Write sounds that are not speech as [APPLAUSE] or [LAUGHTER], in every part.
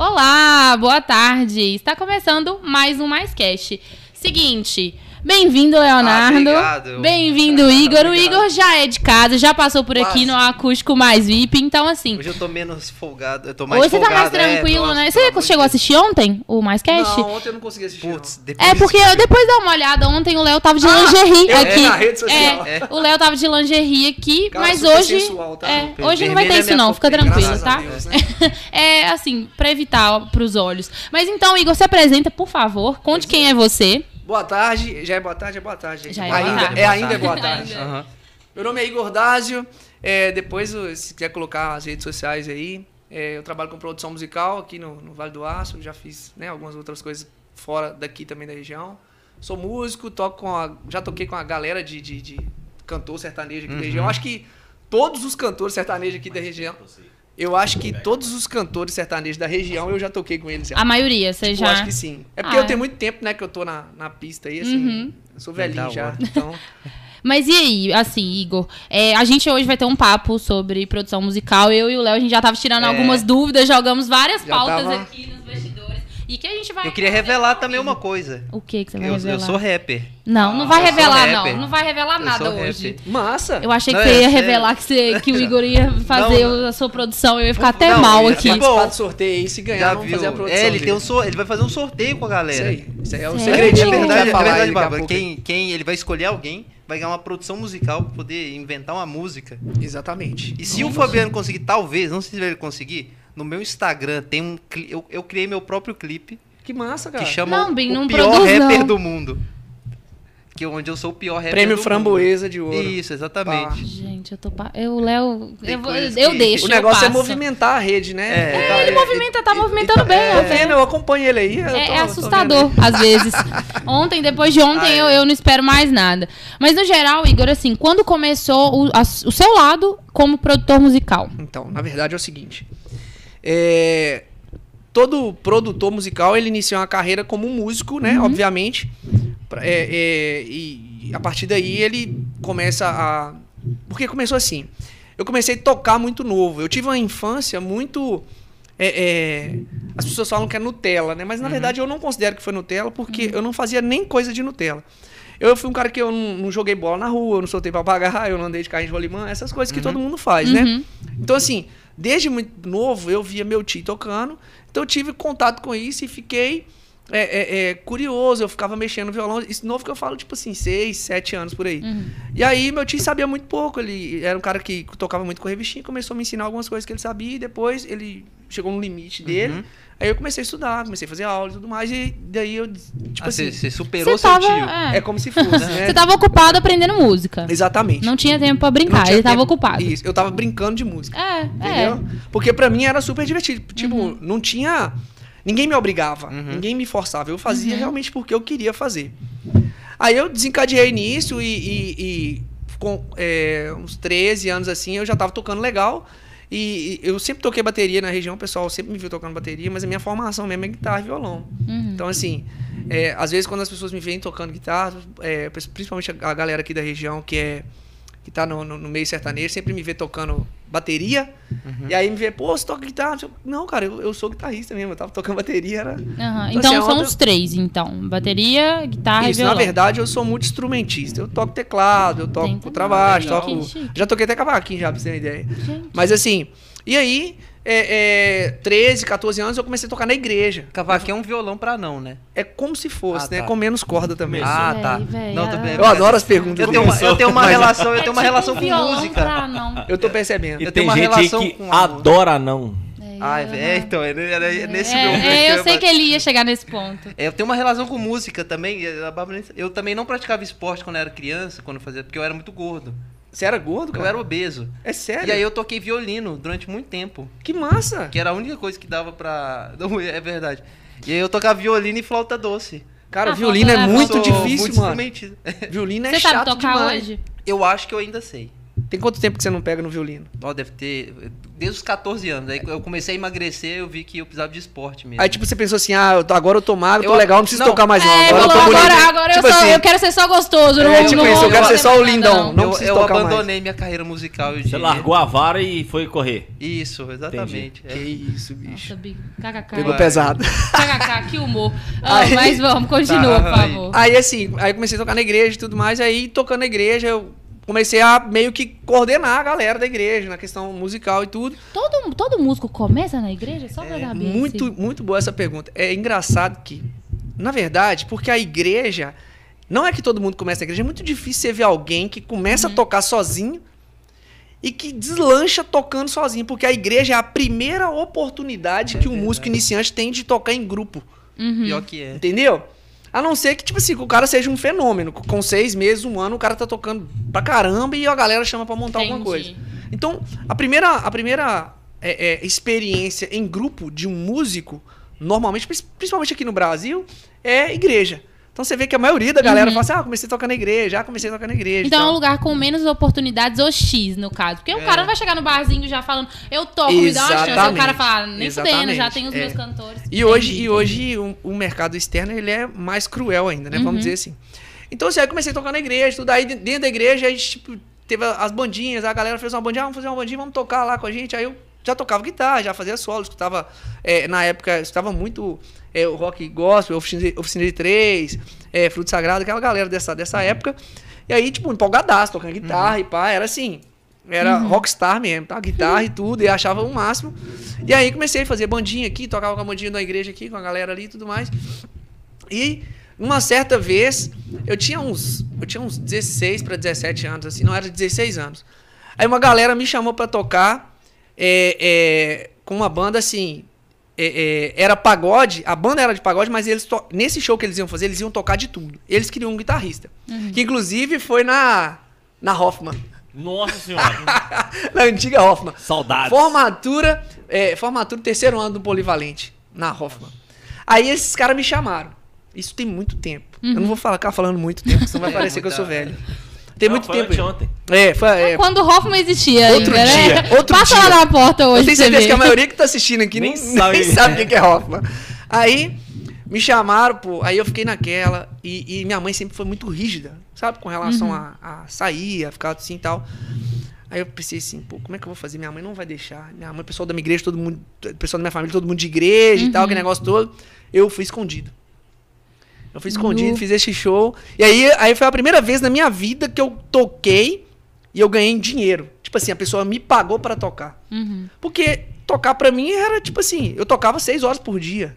Olá, boa tarde. Está começando mais um Mais Cast. Seguinte, Bem-vindo, Leonardo. obrigado. Bem-vindo, Igor. O. Igor já é de casa, já passou por aqui Quase. no acústico mais VIP. Então, assim, Hoje eu tô menos folgado. Eu tô mais hoje você tá mais folgado, é, tranquilo, nossa, né? Você chegou a assistir ontem o Mais Cast? Não, ontem eu não consegui assistir. depois. É, porque eu, depois dá uma olhada, ontem o Léo tava de lingerie eu aqui. na rede social. É, o Léo tava de lingerie aqui, Cara, mas hoje. sensual, tá? é, hoje não vai ter é isso, não, fica tranquilo, tá? Deus, né? [LAUGHS] é assim, pra evitar pros olhos. Mas então, Igor, se apresenta, por favor. Conte quem é você. Boa tarde, já é boa tarde, é boa tarde. Já é ainda, boa tarde. É ainda é boa tarde. Ainda. Aham. Meu nome é Igor Dásio. É, depois, se quiser colocar as redes sociais aí, é, eu trabalho com produção musical aqui no, no Vale do Aço. Já fiz né, algumas outras coisas fora daqui também da região. Sou músico, toco com a, já toquei com a galera de, de, de cantor sertanejo aqui da região. Acho que todos os cantores sertanejos aqui da região. Eu acho que todos os cantores sertanejos da região eu já toquei com eles. Já. A maioria, você Tipo, já. acho que sim. É porque Ah, eu é. tenho muito tempo, né, que eu tô na, na pista aí, assim. Uhum. Eu sou velhinho já. Então, [LAUGHS] Mas e aí, assim, Igor? é, a gente hoje vai ter um papo sobre produção musical. Eu e o Léo, a gente já tava tirando É. algumas dúvidas, jogamos várias Já pautas tava. aqui nos bastidores. E que a gente vai. Eu queria revelar também uma coisa. O que que você vai Eu, revelar? eu sou rapper. Não, não vai Eu sou revelar, não. Não vai revelar nada hoje. rapper. massa. Eu achei Não, que é você ia sério. revelar que, você- que o Igor ia [LAUGHS] fazer Não. a sua produção. Eu ia ficar até Não, mal ia aqui. Bom, do sorteio aí, se ganhar, vamos fazer a produção É, ele, dele. tem um sor... ele vai fazer um sorteio com a galera. Isso aí. Isso aí é o Sério? segredinho É verdade, vai é verdade, Bárbara. quem ele vai escolher alguém, vai ganhar uma produção musical pra poder inventar uma música. Exatamente. E se o Fabiano conseguir, talvez, não sei se ele conseguir, no meu Instagram tem um. Eu, eu criei meu próprio clipe Que massa, cara. que chama Não, o, Bim, o pior produz, rapper não. do mundo. Que é onde eu sou o pior rapper Prêmio do Framboesa de mundo. Ouro. Isso, exatamente. Gente, eu tô. pa- Eu, o Léo. Eu, vou- eu que- deixo. O negócio eu é movimentar a rede, né? É, Tá- Ele movimenta, tá movimentando bem, Tô ó. vendo, eu acompanho ele aí. eu É, tô- é assustador, às vezes. [LAUGHS] Ontem, depois de ontem, Ah, é. eu, eu não espero mais nada. Mas, no geral, Igor, assim, quando começou o, a- o seu lado como produtor musical? Então, na verdade é o seguinte. É, todo produtor musical, ele inicia uma carreira como um músico, né? Obviamente. Pra- é, é, e a partir daí ele começa a... Porque começou assim. Eu comecei a tocar muito novo. Eu tive uma infância muito... é, é, as pessoas falam que é Nutella, né? Mas na verdade eu não considero que foi Nutella porque eu não fazia nem coisa de Nutella. Eu fui um cara que eu não, não joguei bola na rua, eu não soltei papagaio, eu não andei de carrinho de rolimã, essas coisas que todo mundo faz, né? Uhum. Então, assim, desde muito novo eu via meu tio tocando, então eu tive contato com isso e fiquei é, é, é, curioso, eu ficava mexendo no violão. Isso novo que eu falo, tipo assim, seis, sete anos por aí. Uhum. E aí meu tio sabia muito pouco, ele era um cara que tocava muito com revistinha, começou a me ensinar algumas coisas que ele sabia e depois ele chegou no limite dele. Uhum. Aí eu comecei a estudar, comecei a fazer aula e tudo mais, e daí eu, tipo Ah, assim, você superou Você seu tava, tio. é, é como se fosse, né? você tava ocupado aprendendo música. Exatamente. Não tinha tempo pra brincar, tinha ele tava ocupado. Isso, eu tava brincando de música. É, Entendeu? Porque pra mim era super divertido. Tipo, não tinha. Ninguém me obrigava, Uhum. ninguém me forçava. Eu fazia Uhum. realmente porque eu queria fazer. Aí eu desencadeei nisso e, e- e com é, uns 13 anos assim eu já tava tocando legal. E, e eu sempre toquei bateria na região, o pessoal sempre me viu tocando bateria, mas a minha formação mesmo é guitarra e violão. Uhum. Então, assim, é, às vezes quando as pessoas me veem tocando guitarra, é, principalmente a, a galera aqui da região que é que tá no, no- no meio sertanejo, sempre me vê tocando bateria. Uhum. E aí me vê, pô, você toca guitarra? Não, cara, eu, eu sou guitarrista mesmo, eu tava tocando bateria, era. Aham. Então, Então assim, são ontem- os três, então. Bateria, guitarra Isso, e na violão. verdade, eu sou muito instrumentista. Eu toco teclado, eu toco contrabaixo, toco. Já toquei até cavaquinho já, pra você ter uma ideia. Gente. Mas assim, e aí, é, é, 13, 14 anos, eu comecei a tocar na igreja. Cavaquinho é um violão pra não, né? É como se fosse, Ah, né? tá. Com menos corda também. Ah, tá. véi, Não, ah. tô bem- Eu adoro as perguntas. Eu tenho uma, eu tenho uma relação, eu É tenho uma tipo relação um com música. pra não. Eu tô percebendo. E Eu tem tenho uma relação que com adora não. Ah, é, então, é, é nesse É, meu. é, eu sei que ele ia chegar nesse ponto. É, eu tenho uma relação com música também. Eu também não praticava esporte quando eu era criança, quando eu fazia, porque eu era muito gordo. Você era gordo, Eu cara? era obeso. É sério? E aí eu toquei violino durante muito tempo. Que massa! Que era a única coisa que dava pra. [LAUGHS] Não, é verdade. E aí eu tocava violino e flauta doce. Cara, Ah, violino é muito Sou difícil, muito mano. Violino é Você chato sabe tocar demais. hoje? Eu acho que eu ainda sei. Tem quanto tempo que você não pega no violino? Ó, deve ter. Desde os 14 anos. Aí eu comecei a emagrecer, eu vi que eu precisava de esporte mesmo. Aí, tipo, você pensou assim, ah, eu agora eu tô magro, tô Eu- legal, não preciso não. tocar mais não. É, Agora eu falou, tô agora, bonito. agora tipo eu, só, assim, eu quero ser só gostoso. não É, vou- tipo não isso, eu quero ser só o lindão, não eu, preciso eu tocar mais. abandonei minha carreira musical. Você largou a vara e foi correr. Isso, exatamente. Que É. isso, bicho. Nossa, KKK. Pegou Vai. pesado. KKK, que humor. [LAUGHS] Ah, Aí- mas vamos, continua, Tá, por favor. Aí assim, aí eu comecei a tocar na igreja e tudo mais, aí tocando na igreja, eu comecei a meio que coordenar a galera da igreja, na questão musical e tudo. Todo, todo músico começa na igreja? Só pra É, saber. muito, assim. muito boa essa pergunta. É engraçado que, na verdade, porque a igreja. Não é que todo mundo começa na igreja, é muito difícil você ver alguém que começa Uhum. a tocar sozinho e que deslancha tocando sozinho, porque a igreja é a primeira oportunidade É que um verdade. músico iniciante tem de tocar em grupo. Uhum. Pior que é. Entendeu? A não ser que, tipo assim, que o cara seja um fenômeno. Com seis meses, um ano, o cara tá tocando pra caramba e a galera chama pra montar alguma Entendi. coisa. Então, a primeira, a primeira é, é, experiência em grupo de um músico, normalmente, principalmente aqui no Brasil, é igreja. Então você vê que a maioria da galera Uhum. fala assim: ah, comecei a tocar na igreja, ah, comecei a tocar na igreja. Então e é um lugar com menos oportunidades ou X, no caso. Porque o É. cara não vai chegar no barzinho já falando, eu toco, me dá uma chance. Aí o cara Exatamente. fala, nem fudendo, já Exatamente. tem os É. meus cantores. E hoje, e hoje o, o mercado externo ele é mais cruel ainda, né? Uhum. Vamos dizer assim. Então, assim, aí comecei a tocar na igreja, tudo. Aí dentro da igreja, a gente, tipo, teve as bandinhas, a galera fez uma bandinha, ah, vamos fazer uma bandinha, vamos tocar lá com a gente. Aí eu já tocava guitarra, já fazia solo, escutava. é, na época, escutava muito é, o rock gospel, oficina de, oficina de três, é, Fruto Sagrado, aquela galera dessa, dessa época. E aí, tipo, empolgadaço, tocando guitarra e pá, era assim. Era rockstar mesmo, tá? Guitarra e tudo, e achava o máximo. E aí comecei a fazer bandinha aqui, tocava com a bandinha da igreja aqui, com a galera ali e tudo mais. E uma certa vez, eu tinha uns, eu tinha uns 16 para 17 anos, assim, não era 16 anos. Aí uma galera me chamou para tocar é, é, com uma banda assim. é, é, era pagode, a banda era de pagode, mas eles nesse show que eles iam fazer, eles iam tocar de tudo. Eles queriam um guitarrista. Que inclusive foi na, na Hoffman. Nossa senhora. [LAUGHS] na antiga Hoffman. Saudades. Formatura, é, formatura, terceiro ano do Polivalente, na Hoffman. Aí esses caras me chamaram. Isso tem muito tempo. Eu não vou falar, ficar falando muito tempo, senão vai É, parecer que eu sou velho. Tem Não, muito foi tempo. anteontem. É, foi. é, Quando o Hoffman existia Outro ainda, né? dia, outro Passa dia. lá na porta hoje eu tenho certeza que a maioria que tá assistindo aqui Nem nem, [LAUGHS] sabe. nem sabe o que é Hoffman. Aí me chamaram, pô, aí eu fiquei naquela. E, e minha mãe sempre foi muito rígida, sabe? Com relação a, a sair, a ficar assim e tal. Aí eu pensei assim, pô, como é que eu vou fazer? Minha mãe não vai deixar. Minha mãe, pessoal da minha igreja, todo mundo, pessoal da minha família, todo mundo de igreja e tal, aquele negócio todo. Eu fui escondido. Eu fui escondido, Nu. fiz esse show. E aí, aí foi a primeira vez na minha vida que eu toquei e eu ganhei dinheiro. Tipo assim, a pessoa me pagou para tocar. Uhum. Porque tocar pra mim era tipo assim, eu tocava seis horas por dia.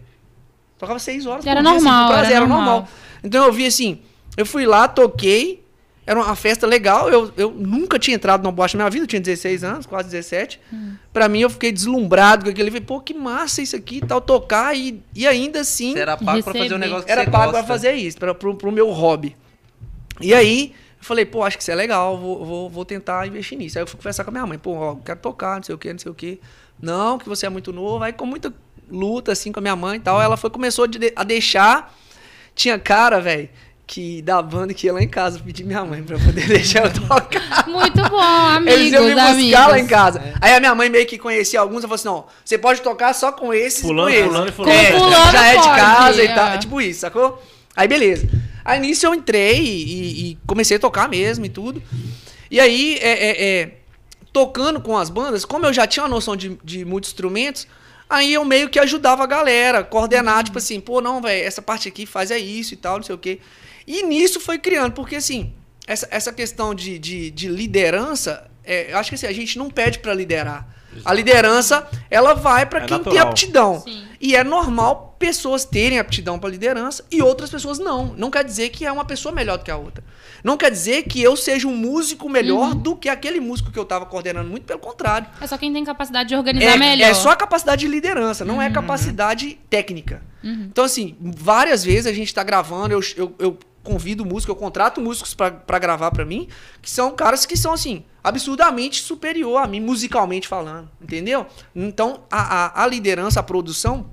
Tocava seis horas Era por dia. normal, assim, por prazer, era era normal. normal. Então eu vi assim, eu fui lá, toquei, era uma festa legal, eu, eu nunca tinha entrado numa boate na minha vida, eu tinha 16 anos, quase 17. Hum. Pra mim eu fiquei deslumbrado com aquele, eu falei, pô, que massa isso aqui, e tal, tocar e, e ainda assim Você era pago pra fazer um Receber. negócio que era você pago gosta. pra fazer isso, pra, pro, pro meu hobby. E aí, eu falei, pô, acho que isso é legal, vou, vou, vou tentar investir nisso. Aí eu fui conversar com a minha mãe, pô, ó, quero tocar, não sei o que, não sei o que. Não, que você é muito novo. Aí com muita luta, assim, com a minha mãe e tal, ela foi, começou a deixar. Tinha cara, velho, que da banda que ia lá em casa pedir minha mãe pra poder [LAUGHS] deixar eu tocar. Muito bom, amigos, Eles iam me buscar amigos. lá em casa. Aí a minha mãe meio que conhecia alguns, ela falou assim: não, você pode tocar só com esses Fulano, e com esses. fulano e fulano. É, Com fulano já é de casa é. e tal. Tipo isso, sacou? Aí beleza. Aí nisso eu entrei e, e- e comecei a tocar mesmo e tudo. E aí, é, é, é, tocando com as bandas, como eu já tinha uma noção de, de muitos instrumentos, aí eu meio que ajudava a galera, coordenar, tipo assim, pô, não, velho, essa parte aqui faz é isso e tal, não sei o quê. E nisso foi criando, porque assim, essa, essa questão de, de, de liderança, é, eu acho que assim, a gente não pede pra liderar. A liderança, ela vai pra É quem tem natural. aptidão. Sim. E é normal pessoas terem aptidão para liderança e outras pessoas não. Não quer dizer que é uma pessoa melhor do que a outra. Não quer dizer que eu seja um músico melhor do que aquele músico que eu estava coordenando. Muito pelo contrário. É só quem tem capacidade de organizar É, melhor. é só a capacidade de liderança, não é Uhum. capacidade técnica. Então, assim, várias vezes a gente está gravando, eu, eu, eu convido músicos, eu contrato músicos para gravar para mim, que são caras que são, assim, absurdamente superior a mim, musicalmente falando, entendeu? Então, a, a, a liderança, a produção,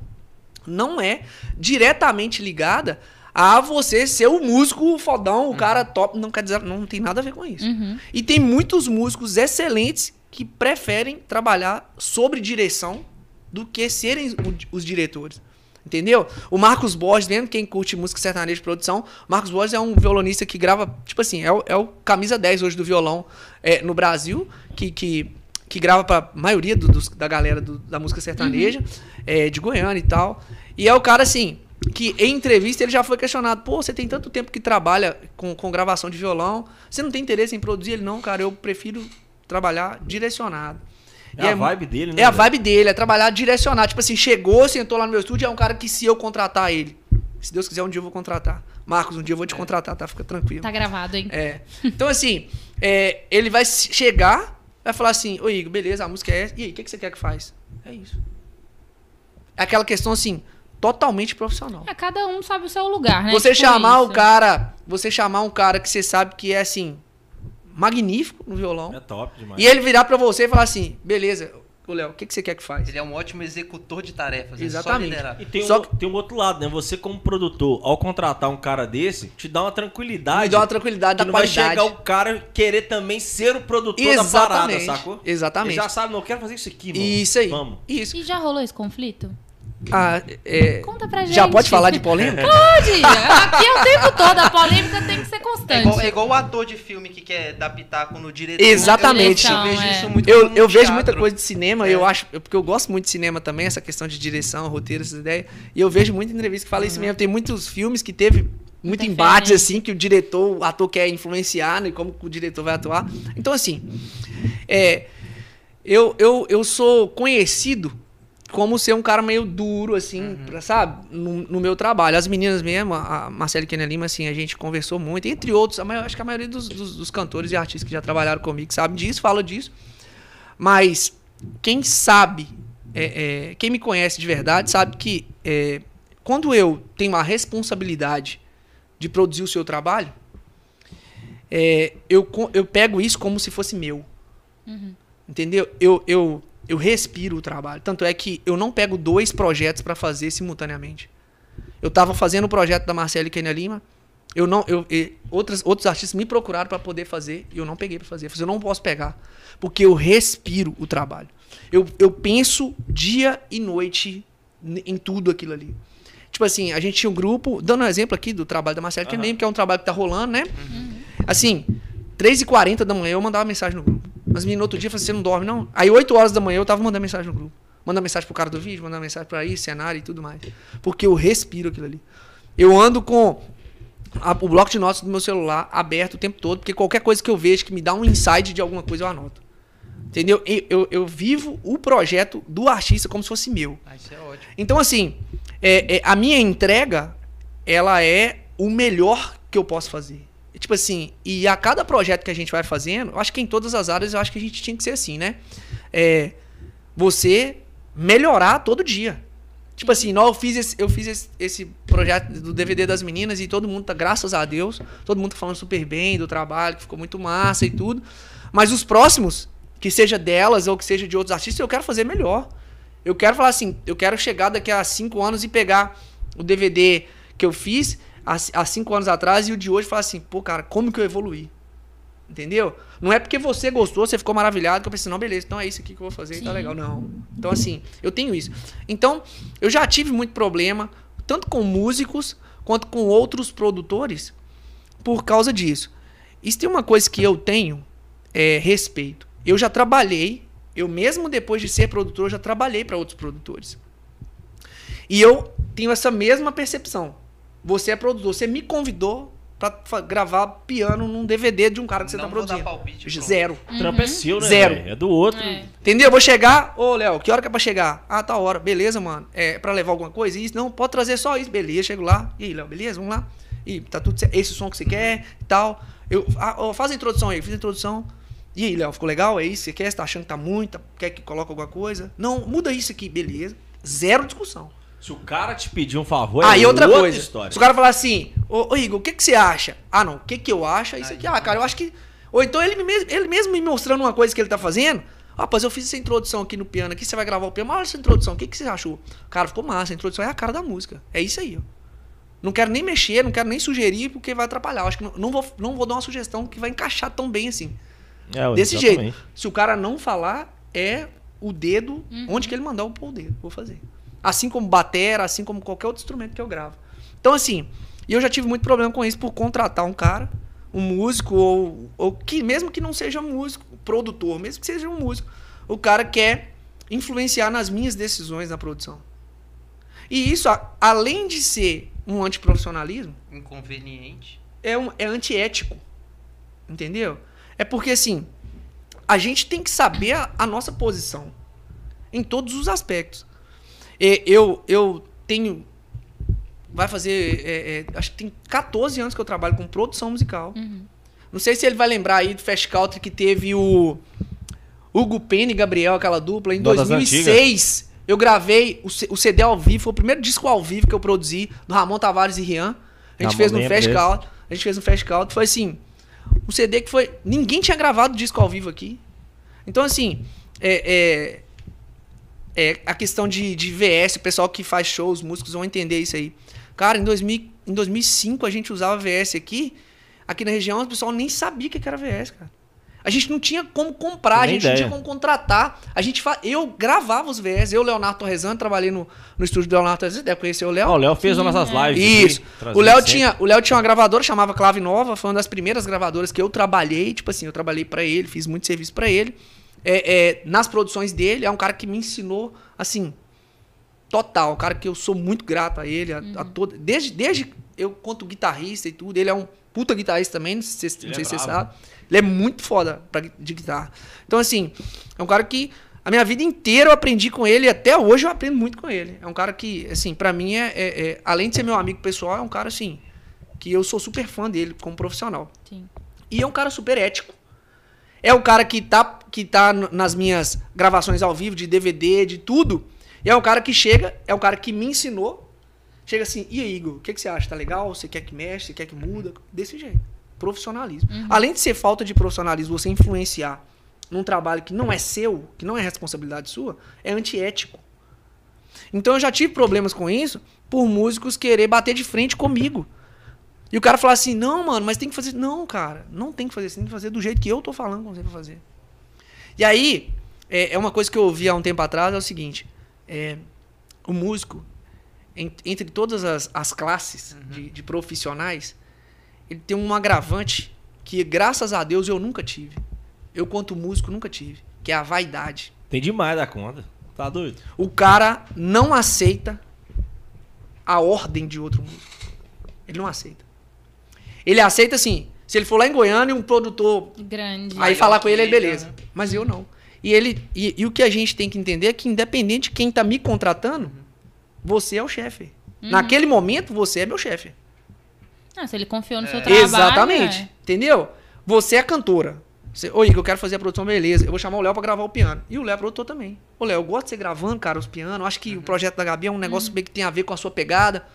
não é diretamente ligada a você ser o músico fodão, o cara top. Não quer dizer, não tem nada a ver com isso. Uhum. E tem muitos músicos excelentes que preferem trabalhar sobre direção do que serem os diretores. Entendeu? O Marcos Borges, mesmo quem curte música sertaneja de produção, Marcos Borges é um violonista que grava, tipo assim, é o, é o camisa 10 hoje do violão é, no Brasil, que, que, que grava pra maioria do- dos- da galera do- da música sertaneja, é, de Goiânia e tal. E é o cara, assim, que em entrevista ele já foi questionado: pô, você tem tanto tempo que trabalha com, com gravação de violão, você não tem interesse em produzir? Ele, não, cara, eu prefiro trabalhar direcionado. É E a vibe dele, né? É a vibe dele, é trabalhar direcionado. Tipo assim, chegou, sentou lá no meu estúdio, é um cara que se eu contratar ele, se Deus quiser, um dia eu vou contratar. Marcos, um dia eu vou te contratar, tá? Fica tranquilo. Tá gravado, hein? É. Então, assim, é, ele vai chegar, vai falar assim, ô Igor, beleza, a música é essa. E aí, o que, que você quer que faz? É isso. É aquela questão, assim, totalmente profissional. É, cada um sabe o seu lugar, né? Você Tipo chamar o isso. cara, você chamar um cara que você sabe que é, assim, magnífico no violão, É top demais. e ele virar pra você e falar assim, beleza, ô Léo, o que, que você quer que faz? Ele é um ótimo executor de tarefas. Só Exatamente. liderar. E tem, Só um, tem um outro lado, né? Você, como produtor, ao contratar um cara desse, te dá uma tranquilidade. Me dá uma tranquilidade que da não vai qualidade. chegar o cara querer também ser o produtor da parada, Exatamente. sacou? Exatamente. Ele já sabe, não, eu quero fazer isso aqui, mano. Isso aí. Vamos. Isso. E já rolou esse conflito? Ah, é, Conta pra gente. já pode falar de polêmica? [LAUGHS] Pode! Aqui é o tempo todo, a polêmica tem que ser É constante. igual, é igual o ator de filme que quer dar pitaco no diretor. Exatamente. Eu, eu vejo É. isso muito Eu, eu vejo muita coisa de cinema, É. eu acho, porque eu gosto muito de cinema também, essa questão de direção, roteiro, essas ideias. E eu vejo muita entrevista que fala isso mesmo. Tem muitos filmes que teve muito embate, assim, que o diretor, o ator quer influenciar, né? e Como o diretor vai atuar. Então, assim, é, eu, eu, eu sou conhecido como ser um cara meio duro, assim, pra- sabe? No, no meu trabalho. As meninas mesmo, a Marcela e Kenia Lima, assim, a gente conversou muito, entre outros, a maior- acho que a maioria dos, dos- dos cantores e artistas que já trabalharam comigo sabe disso, fala disso. Mas quem sabe, é, é, quem me conhece de verdade, sabe que é, quando eu tenho a responsabilidade de produzir o seu trabalho, é, eu, eu pego isso como se fosse meu. Entendeu? Eu, eu, eu respiro o trabalho. Tanto é que eu não pego dois projetos para fazer simultaneamente. Eu tava fazendo o projeto da Marcela e Kenia Lima. Eu não, eu, outras, outros artistas me procuraram para poder fazer e eu não peguei para fazer. Eu falei, eu não posso pegar. Porque eu respiro o trabalho. Eu, eu penso dia e noite em tudo aquilo ali. Tipo assim, a gente tinha um grupo, dando um exemplo aqui do trabalho da Marcela Kenia Aham. Lima, que é um trabalho que tá rolando, né? Assim, 3h40 da manhã eu mandava mensagem no grupo. As meninas no outro dia falavam, você não dorme, não? Aí 8 horas da manhã eu tava mandando mensagem no grupo. Mandando mensagem pro cara do vídeo, mandando mensagem pra aí, cenário e tudo mais. Porque eu respiro aquilo ali. Eu ando com a- o bloco de notas do meu celular aberto o tempo todo, porque qualquer coisa que eu vejo que me dá um insight de alguma coisa eu anoto. Entendeu? E Eu, eu vivo o projeto do artista como se fosse meu. Ah, isso é ótimo. Então, assim, é, é, a minha entrega, ela é o melhor que eu posso fazer. Tipo assim, e a cada projeto que a gente vai fazendo, eu acho que em todas as áreas, eu acho que a gente tinha que ser assim, né? É, você melhorar todo dia. Tipo assim, não, eu fiz, esse, eu fiz esse, esse projeto do DVD das meninas e todo mundo tá, graças a Deus, todo mundo tá falando super bem do trabalho, que ficou muito massa e tudo. Mas os próximos, que seja delas ou que seja de outros artistas, eu quero fazer melhor. Eu quero falar assim, eu quero chegar daqui a cinco anos e pegar o DVD que eu fiz há, cinco anos atrás e o de hoje falar assim, pô, cara, como que eu evoluí? Entendeu? Não é porque você gostou, você ficou maravilhado, que eu pensei, não, beleza, então é isso aqui que eu vou fazer e tá Sim. legal. Não. Então, assim, eu tenho isso. Então, eu já tive muito problema, tanto com músicos quanto com outros produtores, por causa disso. E se tem uma coisa que eu tenho, é respeito. Eu já trabalhei, eu mesmo depois de ser produtor, já trabalhei para outros produtores. E eu tenho essa mesma percepção. Você é produtor, você me convidou pra fa- gravar piano num DVD de um cara que você Não tá vou dar produzindo. palpite. Zero. O trampo é seu, né? Zero. velho? É do outro. É. Entendeu? Eu vou chegar, ô Léo, que hora que é pra chegar? Ah, tá hora. Beleza, mano. É pra levar alguma coisa? Isso? Não, pode trazer só isso. Beleza, chego lá. E aí, Léo, beleza? Vamos lá. E tá tudo certo. Esse som que você quer e tal. Eu, ah, ó, faz a introdução aí, fiz a introdução. E aí, Léo, ficou legal? É isso? Você quer? Você tá achando que tá muito? Tá- Quer que coloque alguma coisa? Não, muda isso aqui, beleza. Zero discussão. Se o cara te pedir um favor, Ah, e outra coisa. história. Se o cara falar assim, ô, ô Igor, o que, que você acha? Ah, não, o que, que eu acho é isso aqui. Ah, cara, eu acho que. Ou então ele, me mes- ele mesmo me mostrando uma coisa que ele tá fazendo. Rapaz, eu fiz essa introdução aqui no piano aqui, você vai gravar o piano, mas olha essa introdução, o que, que você achou? Cara, ficou massa, a introdução é a cara da música. É isso aí, ó. Não quero nem mexer, não quero nem sugerir, porque vai atrapalhar. Eu acho que não, não vou, não vou dar uma sugestão que vai encaixar tão bem assim. É, Desse exatamente. jeito. Se o cara não falar, é o dedo onde que ele mandar eu pôr o dedo. Vou fazer. Assim como batera, assim como qualquer outro instrumento que eu gravo. Então, assim, e eu já tive muito problema com isso por contratar um cara, um músico, ou, ou que mesmo que não seja músico, produtor, mesmo que seja um músico, o cara quer influenciar nas minhas decisões na produção. E isso, além de ser um antiprofissionalismo, Inconveniente. é, um, é antiético. Entendeu? É porque, assim, a gente tem que saber a, a nossa posição em todos os aspectos. E eu, eu tenho. Vai fazer. é, é, acho que tem 14 anos que eu trabalho com produção musical. Não sei se ele vai lembrar aí do Fast Country que teve o Hugo Penn e Gabriel, aquela dupla, em Uma das 2006. Eu gravei o, C- o CD ao vivo, foi o primeiro disco ao vivo que eu produzi, do Ramon Tavares e Rian. A gente Ramon, fez no Fast. Country. A gente fez no Fast Country. Foi assim, um CD que foi... Ninguém tinha gravado disco ao vivo aqui. Então, assim, é, é, é a questão de, de VS, o pessoal que faz shows, os músicos vão entender isso aí. Cara, em, 2000, em 2005 a gente usava VS aqui. Aqui na região, o pessoal nem sabia o que era VS, cara. A gente não tinha como comprar, a gente não ideia. tinha como contratar. A gente fa... Eu gravava os VS, eu, Leonardo Torresano, trabalhei no, no estúdio do Leonardo Torresano, deve conhecer o Léo. Ó, o Léo fez as nossas lives. Isso. aqui, O Léo sempre. tinha, o Léo tinha uma gravadora chamava Clave Nova, foi uma das primeiras gravadoras que eu trabalhei, tipo assim, eu trabalhei pra ele, fiz muito serviço pra ele. É, é, nas produções dele, é um cara que me ensinou assim, total, um cara que eu sou muito grato a ele, a, a todo, desde desde eu quanto guitarrista e tudo, ele é um puta guitarrista também, não sei, não é sei se você sabe. Ele é muito foda pra, de guitarra. Então assim, é um cara que a minha vida inteira eu aprendi com ele e até hoje eu aprendo muito com ele. É um cara que, assim, pra mim é, é- é- além de ser meu amigo pessoal, é um cara assim que eu sou super fã dele como profissional. Sim. E é um cara super ético. É o cara que tá, que tá nas minhas gravações ao vivo, de DVD, de tudo. E é o cara que chega, é o cara que me ensinou. Chega assim, e aí, Igor, o que, que você acha? Tá legal? Você quer que mexe? Você quer que muda? Desse jeito. Profissionalismo. Além de ser falta de profissionalismo, você influenciar num trabalho que não é seu, que não é responsabilidade sua, é antiético. Então eu já tive problemas com isso por músicos querer bater de frente comigo. E o cara falar assim, não, mano, mas tem que fazer. Não, cara, não tem que fazer assim, tem que fazer do jeito que eu tô falando com você pra fazer. E aí, é, é uma coisa que eu ouvi há um tempo atrás, é o seguinte: é, o músico, en- entre todas as, as classes de, de profissionais, ele tem um agravante que, graças a Deus, eu nunca tive. Eu, quanto músico, nunca tive. Que é a vaidade. Tem demais da conta. Tá doido? O cara não aceita a ordem de outro músico. Ele não aceita. Ele aceita assim. Se ele for lá em Goiânia e um produtor Grande. aí falar com ele, é ele, beleza. né? Mas eu não. E ele e, e o que a gente tem que entender é que independente de quem tá me contratando, você é o chefe. Naquele momento você é meu chefe. Ah, se ele confiou no seu trabalho. Exatamente. é. Entendeu? Você é a cantora. Você, Ô, Igor, eu quero fazer a produção, beleza. Eu vou chamar o Léo pra gravar o piano. E o Léo é produtor também. Ô, Léo, eu gosto de você gravando, cara, os pianos. Acho que o projeto da Gabi é um negócio bem que tem a ver com a sua pegada.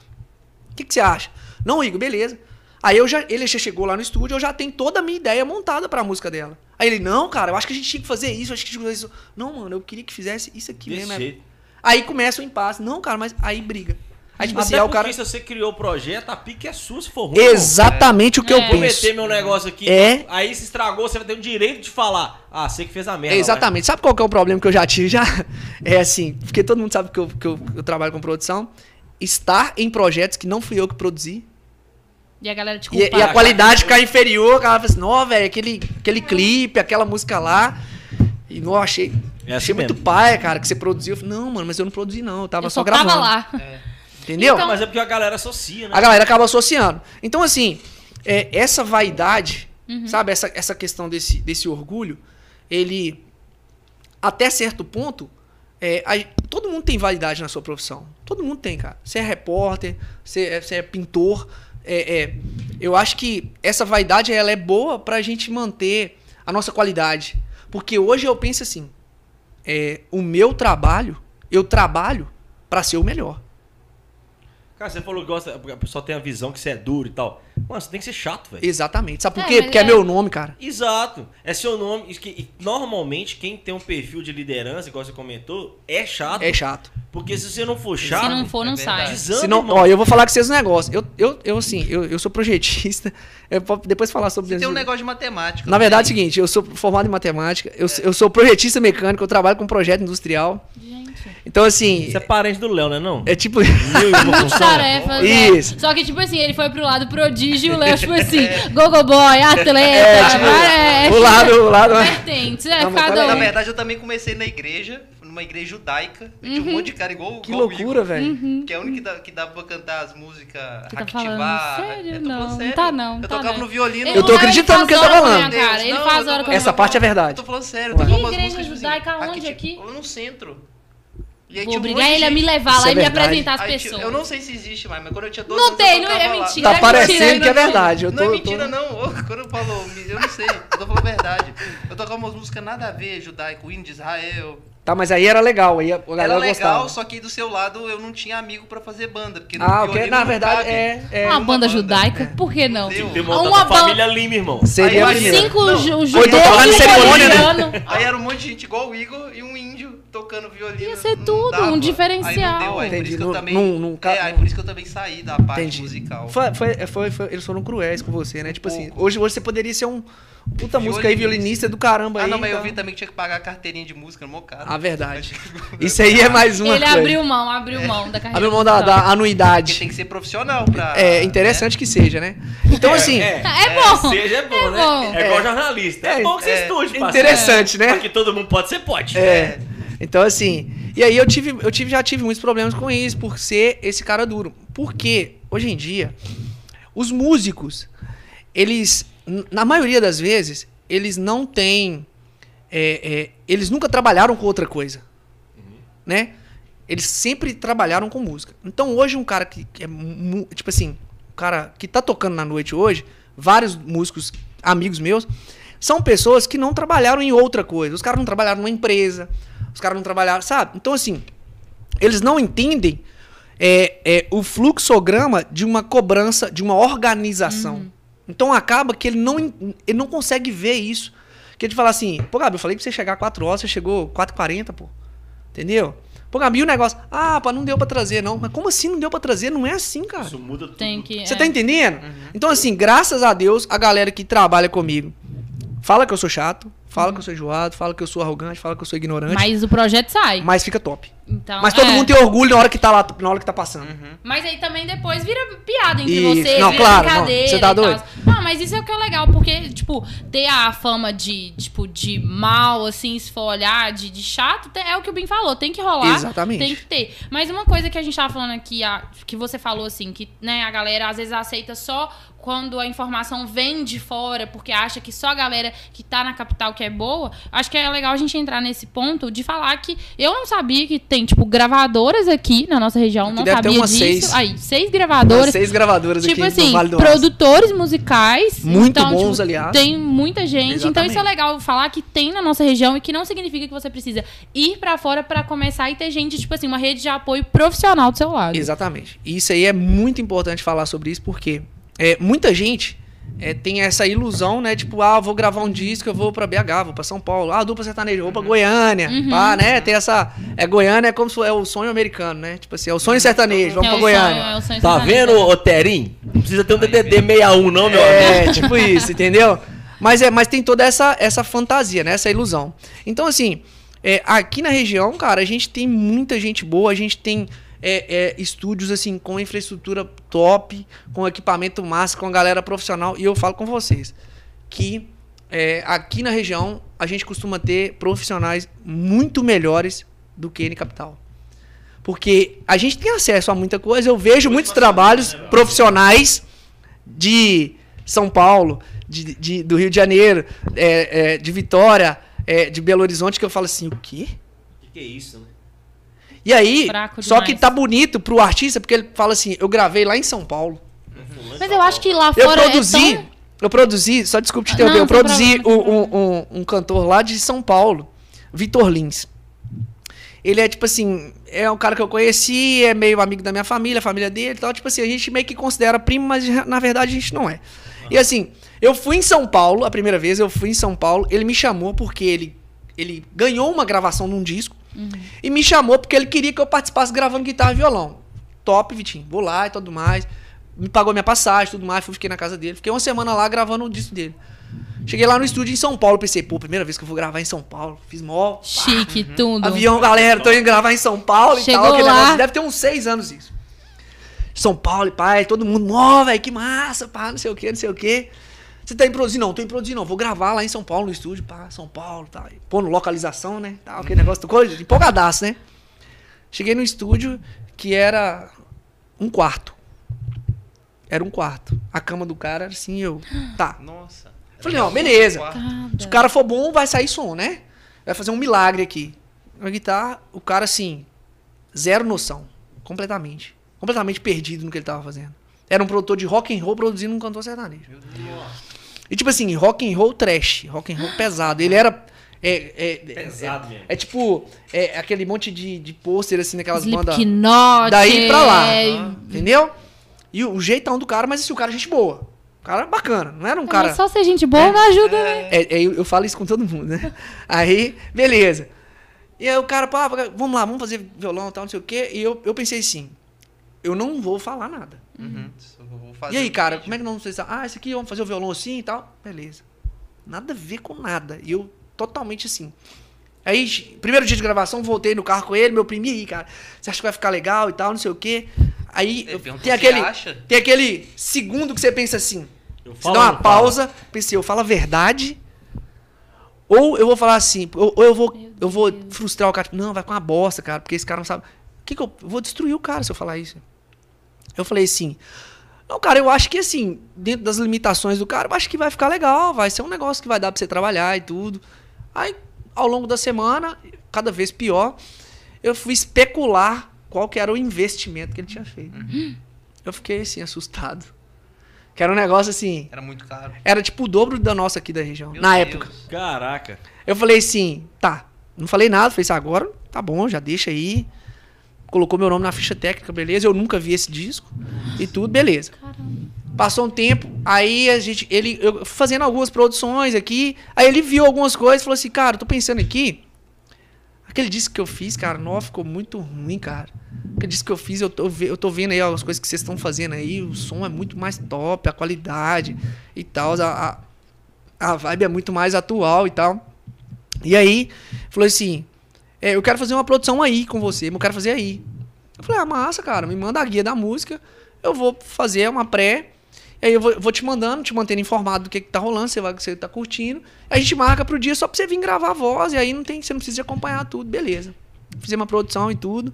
O que, que você acha? Não, Igor, beleza. Aí eu já, ele já chegou lá no estúdio, eu já tenho toda a minha ideia montada pra música dela. Aí ele, não, cara, eu acho que a gente tinha que fazer isso, eu acho que a gente tinha que fazer isso. Não, mano, eu queria que fizesse isso aqui Desse mesmo. é- jeito. Aí começa o impasse. Não, cara, mas aí briga. Aí, tipo assim, Até aí o porque cara. se você criou o projeto, a pique é sua se for ruim. Exatamente o que eu É. Vou penso. meter meu negócio aqui. É. Aí se estragou, você vai ter o direito de falar. Ah, você que fez a merda. É, exatamente. Sabe qual que é o problema que eu já tive? Já [LAUGHS] é assim, porque todo mundo sabe que eu, que eu, eu trabalho com produção. Estar em projetos que não fui eu que produzi. E a galera te E, culpar. e a qualidade ficar inferior, o cara fala assim, não, velho, aquele, aquele clipe, aquela música lá. E não achei. É assim achei muito mesmo. paia, cara, que você produziu. Eu falei, não, mano, mas eu não produzi, não. Eu tava Eu só, só gravando. tava lá. Entendeu? Então- Mas é porque a galera associa, né? A galera acaba associando. Então, assim, é, essa vaidade, sabe? Essa, essa questão desse, desse orgulho, ele, até certo ponto, é, a- todo mundo tem vaidade na sua profissão. Todo mundo tem, cara. Você é repórter, você é, você é pintor. É, é, eu acho que essa vaidade ela é boa pra gente manter a nossa qualidade. Porque hoje eu penso assim: é, o meu trabalho, eu trabalho pra ser o melhor. Cara, você falou que gosta, a pessoa tem a visão que você é duro e tal. Mano, você tem que ser chato, velho. Exatamente. Sabe por É, quê? Porque é... é- meu nome, cara. Exato. É seu nome. E que- e normalmente, quem tem um perfil de liderança, igual você comentou, é chato. É chato. Porque se você não for chato, Se não for, não é sai. desanda, Se não, ó, eu vou falar com vocês um negócio. Eu, eu, eu assim, eu, eu sou projetista. [LAUGHS] Eu posso depois falar sobre Você tem um negócio de matemática. Na verdade é o seguinte, eu sou formado em matemática, eu, eu sou projetista mecânico, eu trabalho com projeto industrial. Gente. Então, assim, Você é parente do Léo, né não? é tipo. E. [LAUGHS] Tarefas, Isso. é. Só que, tipo assim, ele foi pro lado prodígio e o Léo, tipo assim, [LAUGHS] gogo boy, atleta, É, tipo, é, o lado, o lado. vertentes, é, Não, mas cada Na um. verdade, eu também comecei na igreja, numa igreja judaica. e Tinha um monte de cara igual Que igual loucura, Igor, velho. Que é a única que dá, que dá pra cantar as músicas, Você tá sério? Não, sério. tá não, Eu tá tocava não. no violino. Eu tô acreditando no que ele tá falando. cara, Ele Não, faz eu tô- hora Essa parte é cara. Eu verdade. tô falando sério, Que igreja tipo judaica assim, onde Hacktivar- aqui? No centro. E aí Vou um obrigar ele a me levar Isso lá é e me verdade. apresentar as Aí pessoas. eu não sei se existe mais, mas quando eu tinha 12 Não anos, tem, eu não tocava é lá. mentira. Tá é mentira, parecendo é que é mentira. verdade. Eu tô, não é tô- mentira, não. Ô, Quando eu falo, eu não sei. Eu tô falando a verdade. Eu tocava umas músicas nada a ver, judaico, hino de Israel. Tá, mas aí era legal, aí a galera Era legal, gostava. só que do seu lado eu não tinha amigo pra fazer banda. Porque no Ah, ok. Na não verdade, é. é Uma uma banda banda. judaica, por que não? Tem Uma montado a banda- família Lima, irmão. Seria Aí. Cinco Não. judeus cerimônia, né? boliviano. Aí era um monte de gente igual o Igor e um índio tocando violino. Ia ser tudo, dava. um diferencial. Aí não deu, aí por Entendi, isso que eu não- também. é, aí por isso que eu também saí da parte Entendi. musical. Foi, foi, foi, foi- eles foram cruéis com você, né? Tipo assim, pouco. hoje, hoje você poderia ser um puta música aí, Violinista. violinista do caramba aí. Ah, não, mas eu então- vi também que tinha que pagar a carteirinha de música no meu carro. Ah, verdade. Isso aí é mais uma Ele coisa. abriu mão, abriu mão da carreira. Abriu mão da, da anuidade. Porque tem que ser profissional pra. É interessante que seja, né? Então, assim, É bom. Seja é bom, É né? bom. É igual jornalista. É, É, bom que você é estude, parceiro. interessante, né? Porque todo mundo pode ser, pode. É. Então, assim. E aí eu tive, eu tive, já tive muitos problemas com isso, por ser esse cara duro. Porque, hoje em dia, os músicos, eles, na maioria das vezes, eles não têm. é, é, eles nunca trabalharam com outra coisa. Né? Eles sempre trabalharam com música. Então hoje um cara que, que é tipo assim, um cara que tá tocando na noite hoje, vários músicos amigos meus, são pessoas que não trabalharam em outra coisa. Os caras não trabalharam numa empresa, os caras não trabalharam, sabe? Então assim, eles não entendem é, é, o fluxograma de uma cobrança, de uma organização. Então acaba que ele não, ele não consegue ver isso. Que ele fala assim, pô, Gabi, eu falei pra você chegar 4 horas, você chegou 4h40, pô. Entendeu? Pô, Gabi, e o negócio, ah, pá, não deu pra trazer, não. Mas como assim não deu pra trazer? Não é assim, cara. Isso muda tudo. Tem que. Você é. tá entendendo? Então, assim, graças a Deus, a galera que trabalha comigo fala que eu sou chato, fala que eu sou enjoado, fala que eu sou arrogante, fala que eu sou ignorante, mas, Mas o projeto sai. fica top. Então, mas todo é. mundo tem orgulho na hora que tá lá, na hora que tá passando. Mas aí também depois vira piada entre Isso. você, Não, vira claro, não. brincadeira Você tá doido? Não, mas isso é o que é legal, porque, tipo, ter a fama de, tipo, de mal, assim, se for olhar, de, de chato, é o que o Bin falou, tem que rolar. Exatamente. Tem que ter. Mas uma coisa que a gente tava falando aqui, a- que você falou, assim, que, né, a galera às vezes aceita só quando a informação vem de fora, porque acha que só a galera que tá na capital que é boa. Acho que é legal a gente entrar nesse ponto de falar que eu não sabia que tem, tipo, gravadoras aqui na nossa região, Aqui não deve ter sabia umas disso. seis. Aí, seis Umas gravadoras. seis gravadoras Tipo aqui assim, no Vale do Aço. produtores musicais. Muito então, bons, tipo, aliás. Tem muita gente. Então Exatamente. isso é legal falar que tem na nossa região e que não significa que você precisa ir pra fora pra começar e ter gente, tipo assim, uma rede de apoio profissional do seu lado. Exatamente. E isso aí é muito importante falar sobre isso, porque é, muita gente é, tem essa ilusão, né? Tipo, ah, eu vou gravar um disco, eu vou pra BH, vou pra São Paulo. Ah, dupla sertaneja, vou pra Goiânia. Uhum. Pá, né? Tem essa... É, Goiânia é como se fosse é o sonho americano, né? Tipo assim, é o sonho sertanejo, vamos É pra o Goiânia. sonho, é o sonho Tá sertanejo. vendo, ô Terim? Não precisa ter um DDD 61 não, meu amigo. É, tipo isso, entendeu? Mas, é, mas tem toda essa, essa fantasia, né? Essa ilusão. Então, assim, é, aqui na região, cara, a gente tem muita gente boa, a gente tem é, é, estúdios, assim, com infraestrutura top, com equipamento massa, com a galera profissional. E eu falo com vocês que é, aqui na região a gente costuma ter profissionais muito melhores do que em capital. Porque a gente tem acesso a muita coisa. Eu vejo muitos trabalhos profissionais de São Paulo, de, de- do Rio de Janeiro, é, é, de Vitória, é, de Belo Horizonte, que eu falo assim, o quê? Que que é isso, né? E aí, Fraco só que tá bonito pro artista, porque ele fala assim, eu gravei lá em São Paulo. Mas eu acho que lá Eu fora produzi, é tão... eu produzi, só desculpe te interromper, eu produzi um, um- um- um cantor lá de São Paulo, Vitor Lins. Ele é tipo assim, é um cara que eu conheci, é meio amigo da minha família, a família dele e tal. Tipo assim, a gente meio que considera primo, mas na verdade a gente não é. E assim, eu fui em São Paulo, a primeira vez eu fui em São Paulo, ele me chamou porque ele, ele ganhou uma gravação num disco e me chamou porque ele queria que eu participasse gravando guitarra e violão. Top, Vitinho, vou lá e tudo mais. Me pagou minha passagem, tudo mais, fui, fiquei na casa dele. Fiquei uma semana lá gravando o disco dele. Cheguei lá no estúdio em São Paulo, pensei, pô, primeira vez que eu vou gravar em São Paulo. Fiz mó Chique, tudo. avião, galera, tô indo gravar em São Paulo Chegou e tal. lá. negócio. Deve ter uns seis anos isso. São Paulo, e pai, todo mundo, ó, velho, que massa, pá, não sei o que, não sei o que. Você tá produzir? Não, tô produzir, não. Vou gravar lá em São Paulo, no estúdio, pá, São Paulo, tá. Pondo localização, né? Tal, aquele negócio, do coisa, empolgadaço, né? Cheguei no estúdio que era um quarto. Era um quarto. A cama do cara era assim, eu. Tá. Nossa. Falei, não, beleza. Se o cara for bom, vai sair som, né? Vai fazer um milagre aqui. Na guitarra, o cara, assim, zero noção. Completamente. Completamente perdido no que ele tava fazendo. Era um produtor de rock and roll produzindo um cantor sertanejo. Meu Deus. E tipo assim, rock and roll trash, rock and roll pesado. Ele era é, é, Pesado é, mesmo. É, tipo é, aquele monte de, de pôster assim naquelas bandas. Daí pra lá. é, Entendeu? E o, o jeitão do cara, mas assim, o cara é gente boa. O cara é bacana, não era um cara. Mas só ser gente boa não ajuda, né? É, é, eu, eu falo isso com todo mundo, né? Aí, beleza. E aí o cara, pá, vamos lá, vamos fazer violão e tal, não sei o quê. E eu, eu pensei assim, eu não vou falar nada. Uhum. E aí, cara, vídeo. como é que não vocês Ah, esse aqui, vamos fazer o violão assim e tal. Beleza. Nada a ver com nada. E eu totalmente assim. Aí, primeiro dia de gravação, voltei no carro com ele, meu primo, e aí, cara, você acha que vai ficar legal e tal, não sei o quê. Aí eu- tem se aquele, acha. tem aquele segundo que você pensa assim, Eu você falo dá ou uma não falo? pausa, pensei, eu falo a verdade, ou eu vou falar assim, ou, ou eu vou, eu vou frustrar o cara, tipo, não, vai com uma bosta, cara, porque esse cara não sabe. O que que eu, eu vou destruir o cara se eu falar isso? Eu falei assim, não, cara, eu acho que assim, dentro das limitações do cara, eu acho que vai ficar legal, vai ser um negócio que vai dar pra você trabalhar e tudo. Aí, ao longo da semana, cada vez pior, eu fui especular qual que era o investimento que ele tinha feito. Eu fiquei assim, assustado. Que era um negócio assim, Era muito caro. era tipo o dobro da nossa aqui da região, Meu na Deus. época. Caraca. Eu falei assim, tá. Não falei nada, falei assim, agora tá bom, já deixa aí. Colocou meu nome na ficha técnica, beleza. Eu nunca vi esse disco e tudo, beleza. Caramba. Passou um tempo, aí a gente, ele, eu fazendo algumas produções aqui, aí ele viu algumas coisas e falou assim, cara, eu tô pensando aqui, aquele disco que eu fiz, cara, não, ficou muito ruim, cara. Aquele disco que eu fiz, eu tô, eu tô vendo aí as coisas que vocês estão fazendo aí, o som é muito mais top, a qualidade e tal, a, a, a vibe é muito mais atual e tal. E aí, falou assim, é, eu quero fazer uma produção aí com você, mas eu quero fazer aí. Eu falei, ah, massa, cara, me manda a guia da música, eu vou fazer uma pré, e aí eu vou, vou te mandando, te mantendo informado do que, que tá rolando, você vai que você tá curtindo. Aí a gente marca pro dia só pra você vir gravar a voz, e aí não tem, você não precisa de acompanhar tudo, beleza. Fizemos uma produção e tudo.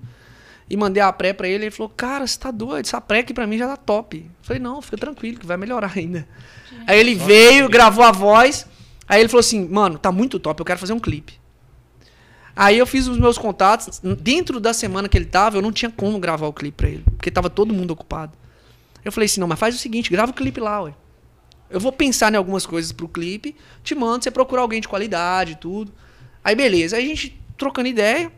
E mandei a pré pra ele, ele falou, cara, você tá doido, essa pré aqui pra mim já tá top. Eu falei, não, fica tranquilo, que vai melhorar ainda. Aí ele veio, gravou a voz, aí ele falou assim, mano, tá muito top, eu quero fazer um clipe. Aí eu fiz os meus contatos. Dentro da semana que ele tava, eu não tinha como gravar o clipe pra ele. Porque tava todo mundo ocupado. Eu falei assim, não, mas faz o seguinte, grava o clipe lá, ué. Eu vou pensar em algumas coisas pro clipe, te mando, você procura alguém de qualidade e tudo. Aí beleza, aí a gente trocando ideia.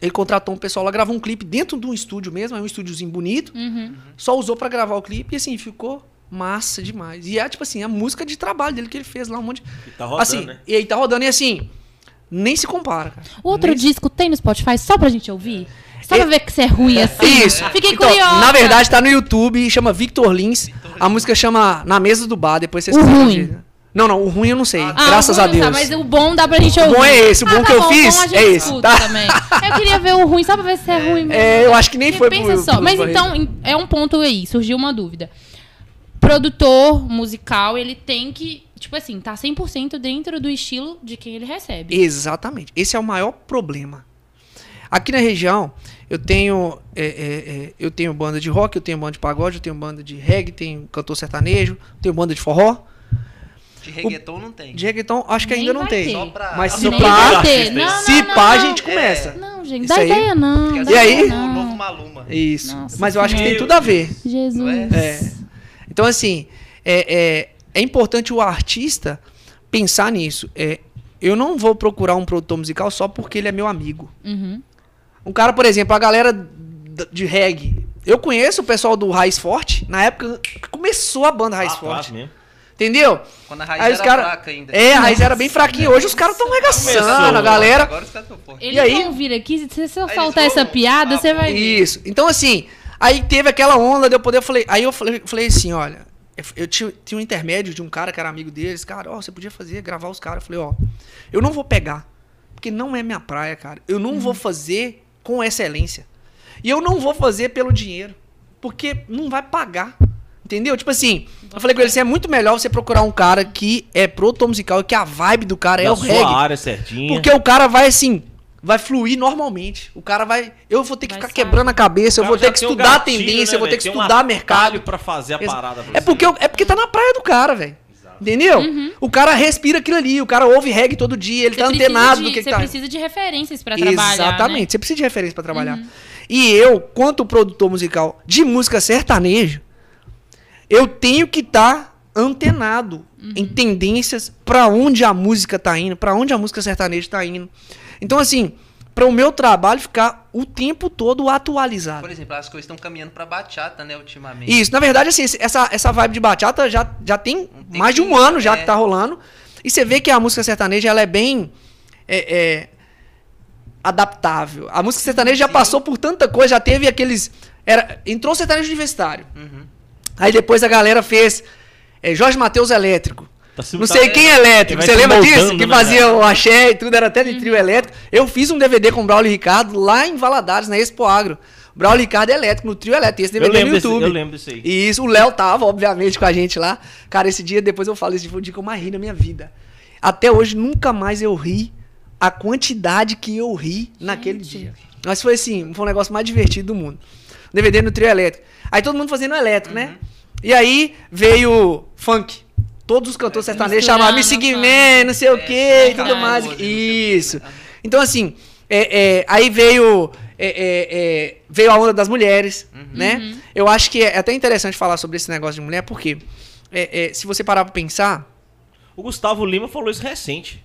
Ele contratou um pessoal lá, gravou um clipe dentro de um estúdio mesmo, é um estúdiozinho bonito. Uhum. Só usou pra gravar o clipe e assim, ficou massa demais. E é tipo assim, a música de trabalho dele que ele fez lá, um monte de... E tá rodando, assim, né? e aí tá rodando e assim, nem se compara, cara. O outro Nem se- disco tem no Spotify só pra gente ouvir? Só pra É- ver que você é ruim assim? Isso. Fiquei Então, curiosa. Na verdade, tá no YouTube, chama Victor Lins. A música chama Na Mesa do Bar, depois vocês O ruim. de- Não, não, o ruim eu não sei. Ah, graças o a não Deus. tá, mas o bom dá pra gente O ouvir. bom é esse, o bom Ah, que tá eu bom, fiz bom a gente é esse, escuta tá? também. Eu queria ver o ruim só pra ver se é ruim mesmo. É, eu acho que nem Porque foi pensa pro- só, pro mas Barreto. então é um ponto aí, surgiu uma dúvida. Produtor musical, ele tem que, tipo assim, tá 100% dentro do estilo de quem ele recebe. Exatamente. Esse é o maior problema. Aqui na região, eu tenho, é, é, é, eu tenho banda de rock, eu tenho banda de pagode, eu tenho banda de reggae, tenho cantor sertanejo, tenho banda de forró. De reggaeton não tem. De reggaeton, acho que Nem ainda não tem. pra... Mas se pá-. Não, não, Se não, pá, a não. gente começa. Não, gente, dá ideia não. Dá E aí? O não. novo Maluma. Isso. Nossa Mas eu acho que tem tudo a ver. Jesus. É? É. Então, assim, é, é, importante o artista pensar nisso. É, eu não vou procurar um produtor musical só porque ele é meu amigo. Uhum. Um cara, por exemplo, a galera de reggae. Eu conheço o pessoal do Raiz Forte, na época que começou a banda Raiz Ah, Forte. mesmo. Entendeu? Quando a raiz Aí era cara- fraca ainda. É, a Raiz era bem fraquinha. Hoje os caras estão regaçando, Começou, a galera. Agora os caras estão. Eles E aí? vão vir aqui, se soltar vão- essa piada, Ah, você vai ver. Isso. Então, assim, aí teve aquela onda de eu poder. Eu falei, aí eu falei, eu falei assim: olha, eu, tinha, tinha um intermédio de um cara que era amigo deles, cara, ó, você podia fazer, gravar os caras. Eu falei, ó, eu não vou pegar, porque não é minha praia, cara. Eu não vou fazer com excelência. E eu não vou fazer pelo dinheiro, porque não vai pagar. Entendeu? Tipo assim, eu falei com ele assim: é muito melhor você procurar um cara que é produtor musical e que a vibe do cara é Da o sua reggae. área certinha. Porque o cara vai assim, vai fluir normalmente. O cara vai. Eu vou ter que Vai ficar saber. quebrando a cabeça, eu vou cara ter que um estudar a gatilho, tendência, né, eu vou ter que Tem um estudar mercado. pra fazer a parada. pra É você. porque, eu- é porque tá na praia do cara, velho. Entendeu? O cara respira aquilo ali, o cara ouve reggae todo dia, ele Você tá antenado de- do que, que Você tá. precisa de referências pra trabalhar, Exatamente, né? você precisa de referência pra trabalhar. E eu, quanto produtor musical de música sertanejo, eu tenho que estar antenado em tendências pra onde a música tá indo, pra onde a música sertaneja tá indo. Então assim, para o meu trabalho ficar o tempo todo atualizado. Por exemplo, as coisas estão caminhando pra bachata, né, ultimamente. Isso, na verdade, assim, essa, essa vibe de bachata já, já tem Um mais de um tempinho, ano já é. que tá rolando. E você vê que a música sertaneja, ela é bem é, é, adaptável. A música sertaneja já Sim. passou por tanta coisa, já teve aqueles... Era, entrou o sertanejo universitário. Uhum. Aí depois a galera fez é, Jorge Mateus Elétrico. Tá Não sei quem é elétrico. Você lembra disso? moldando, Que né, fazia o axé e tudo, era até de trio elétrico. Eu fiz um DVD com o Braulio Ricardo lá em Valadares, na Expo Agro. Braulio Ricardo é elétrico, no trio elétrico. Esse DVD no desse, YouTube. eu lembro disso aí. E isso, o Léo tava, obviamente, com a gente lá. Cara, esse dia, depois eu falo, esse foi o dia que eu mais ri na minha vida. Até hoje, nunca mais eu ri a quantidade que eu ri naquele dia. Mas foi assim, foi um negócio mais divertido do mundo. DVD no trio elétrico. Aí todo mundo fazendo elétrico, né? E aí veio funk. Todos os cantores sertanejos Misturando chamavam Missy funk. Man, não sei o É, quê e tudo mais. o quê, Isso. né? Então, assim, é, é, aí veio. é, é, é, veio a onda das mulheres, né? Eu acho que é até interessante falar sobre esse negócio de mulher, porque é, é, se você parar pra pensar O Gustavo Lima falou isso recente.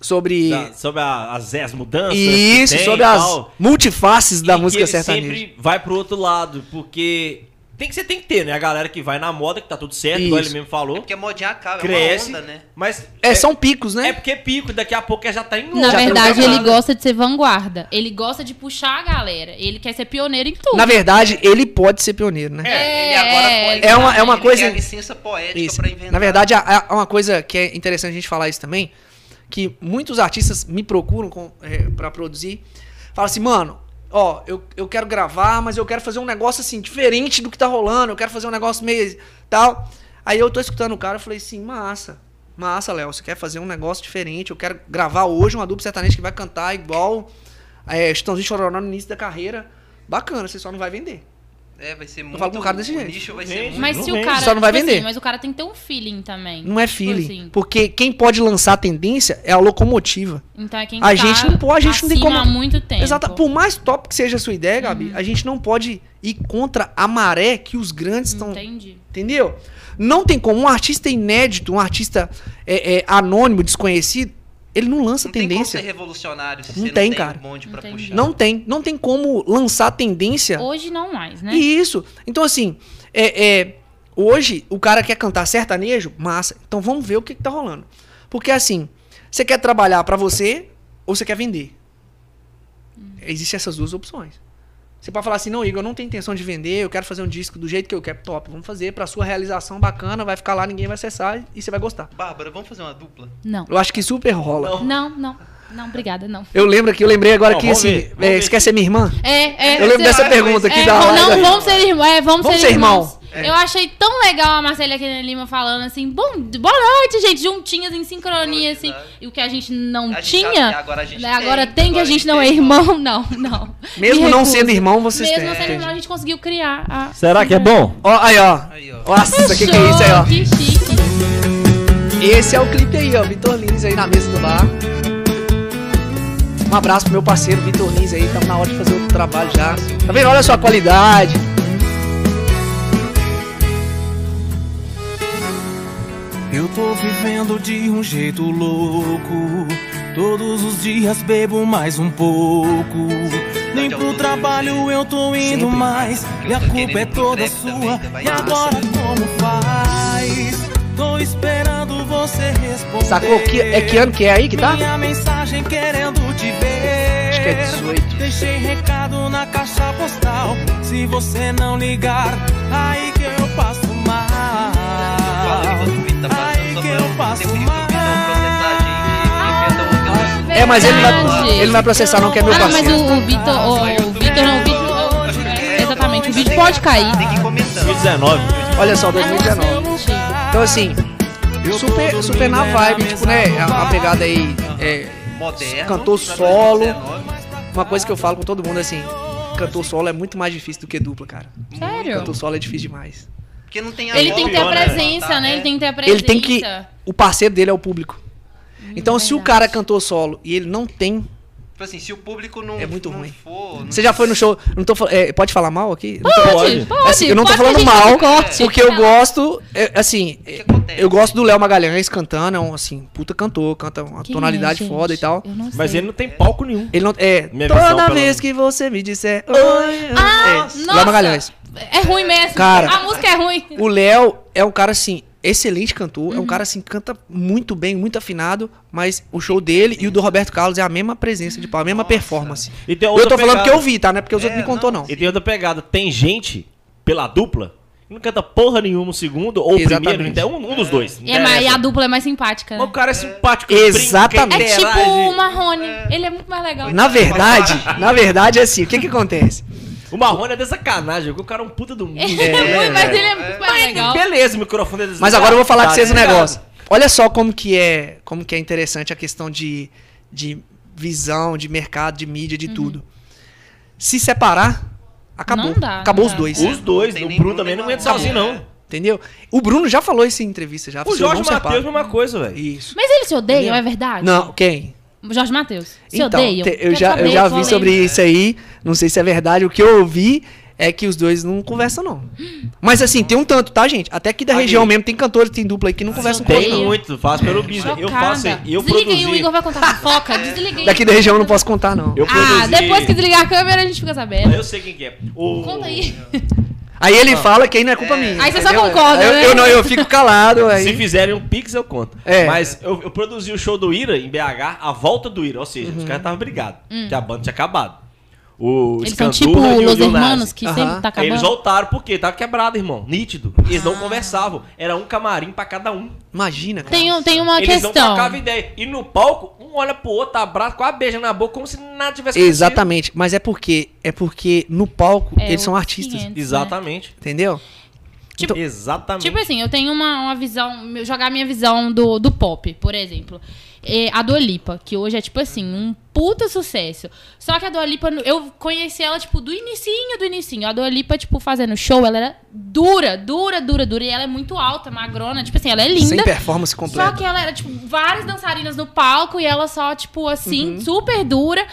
sobre. da- sobre a- as, as mudanças. que isso, tem sobre e as tal. multifaces da E que música ele sertaneja. sempre vai pro outro lado, porque tem que você tem que ter, né? A galera que vai na moda, que tá tudo certo, igual ele mesmo falou. Porque a modinha acaba, cresce, é uma onda, né? mas É, são picos, né? é porque pico, daqui a pouco já tá em Na Já verdade, tem ele gosta de ser vanguarda. Ele gosta de puxar a galera. Ele quer ser pioneiro em tudo. Na verdade, ele pode ser pioneiro, né? Ele agora É, pode é uma- é uma ele coisa- quer a licença poética Isso. pra inventar. Na verdade, há, há uma coisa que é interessante a gente falar isso também, que muitos artistas me procuram com, é, para produzir, falam assim, mano, ó, eu, eu quero gravar, mas eu quero fazer um negócio assim, diferente do que tá rolando, eu quero fazer um negócio meio tal. Aí eu tô escutando o cara e falei assim, massa, massa, Léo, você quer fazer um negócio diferente, eu quero gravar hoje uma dupla sertaneja que vai cantar igual é, Chitãozinho Chororó no início da carreira. Bacana, você só não vai vender. É, vai ser muito... falo com um cara desse o jeito. nicho vai ser muito... Mas Não se o cara. Só não vai tipo vender. assim, mas o cara tem que ter um feeling também. Não é Tipo feeling, assim. porque quem pode lançar a tendência é a locomotiva. Então é quem A tá gente não pode, a gente não tem como- há muito tempo. Exato. Por mais top que seja a sua ideia, Gabi, a gente não pode ir contra a maré que os grandes estão. Entendi. Entendeu? Não tem como. Um artista inédito, um artista é, é, anônimo, desconhecido, ele não lança Não tem como tendência. ser revolucionário se Não você tem, não tem cara. um bonde pra Entendi. puxar. Não tem. Não tem como lançar tendência. Hoje não mais, né? E isso. Então, assim, é, é, hoje o cara quer cantar sertanejo, massa. Então vamos ver o que, que tá rolando. Porque assim, você quer trabalhar pra você ou você quer vender? Existem essas duas opções. Você pode falar assim, não, Igor, eu não tenho intenção de vender, eu quero fazer um disco do jeito que eu quero. Top, vamos fazer pra sua realização bacana, vai ficar lá, ninguém vai acessar e você vai gostar. Bárbara, vamos fazer uma dupla? Não. Eu acho que super rola. Não, não. Não, obrigada, não. Eu lembro aqui, eu lembrei agora Não, que assim, ver, é, quer ser minha irmã? É, é. Eu lembro dessa pergunta aqui é, da não, live. vamos ser irmãos. É, vamos, Vamos ser, ser irmãos. irmão. É. Eu achei tão legal a Marcela Kenia Lima falando assim, bom, boa noite, gente, juntinhas em sincronia, assim. E o que a gente não A gente tinha, já- agora a gente né, agora tem, tem, que a agora a gente não é irmão, [LAUGHS] não, não. Mesmo Me não sendo irmão, vocês Mesmo têm. não sendo irmão, a gente conseguiu criar a... Será que é bom? Ó, aí, ó. Aí, ó. Nossa, que que é isso aí, ó? Que chique. Esse é o clipe aí, ó. Vitor Lins aí na mesa do bar. Um abraço pro meu parceiro Vitor Lins aí. Estamos na hora de fazer outro trabalho já. Tá vendo? Olha só a qualidade. Eu tô vivendo de um jeito louco. Todos os dias bebo mais um pouco. Nem pro trabalho eu tô indo mais. E a culpa é toda sua. E agora como faz? Tô esperando você responder. Sacou? Que, é que ano que é aí que tá? Minha mensagem querendo te ver. Acho que é 18. Deixei recado na caixa postal. Se você não ligar, aí que eu passo mal. Aí que eu passo mal. É, mas ele não vai, Verdade. ele não vai processar não, que é meu Ah, não, mas parceiro. o, o Vitor, o, o Vitor não, o Vitor, exatamente, o vídeo pode cair. Tem que ir comentando. 2019. Olha só, 2019. Então assim, super, super na vibe, tipo, né? A, a pegada aí, é, Moderno. Cantor solo. 2019. uma coisa que eu falo com todo mundo assim, cantor solo é muito mais difícil do que dupla, cara. Sério? Cantor solo é difícil demais. Porque não tem a Ele tem que ter a pra presença, né? é. Ele tem que ter a presença. Ele tem que. O parceiro dele é o público. Então, se o cara é cantor solo e ele não tem. Tipo assim, se o público não, É muito não ruim. for... não- Você já foi no show. Não tô, é, pode falar mal aqui? Não tô- Pode, pode. Assim, eu não tô pode a falando mal, corte. porque eu gosto. é, assim, que acontece? eu gosto do Léo Magalhães cantando, é um assim, puta cantor, canta uma Quem tonalidade é, foda e tal. Mas ele não tem palco nenhum. Ele não. É. Minha toda pelo vez menos. que você me disser. Oi, Ah, é, nossa! Léo Magalhães. É ruim mesmo. Cara. a música é ruim. O Léo é um cara assim, excelente cantor, Uhum. é um cara assim, canta muito bem, muito afinado, mas o show dele e o do Roberto Carlos é a mesma presença de pau, a mesma performance. E tem Eu tô falando pegada. porque eu vi, tá? Não é porque os outros É, me contou, não. não. E tem outra pegada. Tem gente, pela dupla, que não canta porra nenhuma o segundo ou o Exatamente. primeiro. Então, um, um dos dois. É, mas e a dupla é mais simpática, né? O cara é simpático. ele brinca, Exatamente. ele É tipo o Marrone. Ele é muito mais legal. Na verdade, [LAUGHS] na verdade é assim, o que que acontece? O Marrone é de sacanagem, porque o cara é um puta do mundo. É, muito, mas ele é muito mais legal. Beleza, o microfone é desligado. Mas agora eu vou falar Tá com vocês um desligado. negócio. Olha só como que é, como que é interessante a questão de, de visão, de mercado, de mídia, de tudo. Se separar, acabou. Não dá, acabou não os dois. Os dois, o Bruno Bruno também não aguenta sozinho, Marrone, não. é. Entendeu? O Bruno já falou isso em entrevista já. O Jorge. Matheus, mesma coisa, velho. Isso. Mas eles se odeiam, Entendeu? é verdade? Não, quem? Jorge Matheus. Se então, odeiam. te- eu já, eu já vi é. sobre isso aí. Não sei se é verdade. O que eu ouvi é que os dois não conversam, não. Mas assim, tem um tanto, tá, gente? Até aqui da Aqui. região mesmo tem cantores, tem dupla aí que não conversam com Tem muito, faz pelo business. Eu faço, eu Desliga aí, o. Igor vai contar fofoca. Desliga aí. Daqui da região eu não posso contar, não. Eu Ah, produzi. depois que desligar a câmera a gente fica sabendo. Eu sei quem que é. O... Conta aí. Aí ele fala que aí não é culpa minha. Aí você só concorda, eu, né? eu não, eu fico calado. Aí. Se [LAUGHS] fizerem um pix, eu conto. É. Mas eu, eu produzi o show do Ira em BH, a volta do Ira. Ou seja, Uhum. os caras estavam brigados. Que a banda tinha acabado. O Eles são tipo e o Los Lil Nas. Hermanos, que Aham. sempre tá Aí eles acabando. voltaram porque tava quebrado, irmão. Nítido. Eles Ah. não conversavam. Era um camarim pra cada um. Imagina, cara. Tem, um- tem uma Eles não questão. trocavam ideia. E no palco, um olha pro outro, abraça, quase beija na boca, como se nada tivesse acontecido. Exatamente. Mas é porque é porque no palco É, eles são artistas. 500, né? Exatamente. Entendeu? Tipo- Exatamente. Tipo assim, eu tenho uma, uma visão, jogar minha visão do, do pop, por exemplo. É, a Dua Lipa, que hoje é tipo assim, um puta sucesso. Só que a Dua Lipa, eu conheci ela tipo do inicinho do inicinho. A Dua Lipa, tipo, fazendo show, ela era dura, dura, dura, dura. E ela é muito alta, magrona, tipo assim, ela é linda. Sem performance Só completa. que ela era, tipo, várias dançarinas no palco e ela só, tipo, assim, Uhum. super dura.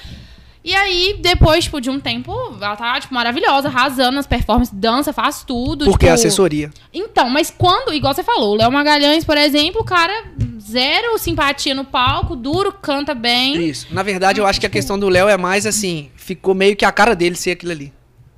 E aí, depois, tipo, de um tempo, ela tá, tipo, maravilhosa, arrasando nas performances, dança, faz tudo. Porque tipo... é assessoria. Então, mas quando, igual você falou, o Léo Magalhães, por exemplo, o cara, zero simpatia no palco, duro, canta bem. Isso. Na verdade, eu acho que a questão do Léo é mais assim, ficou meio que a cara dele ser aquilo ali.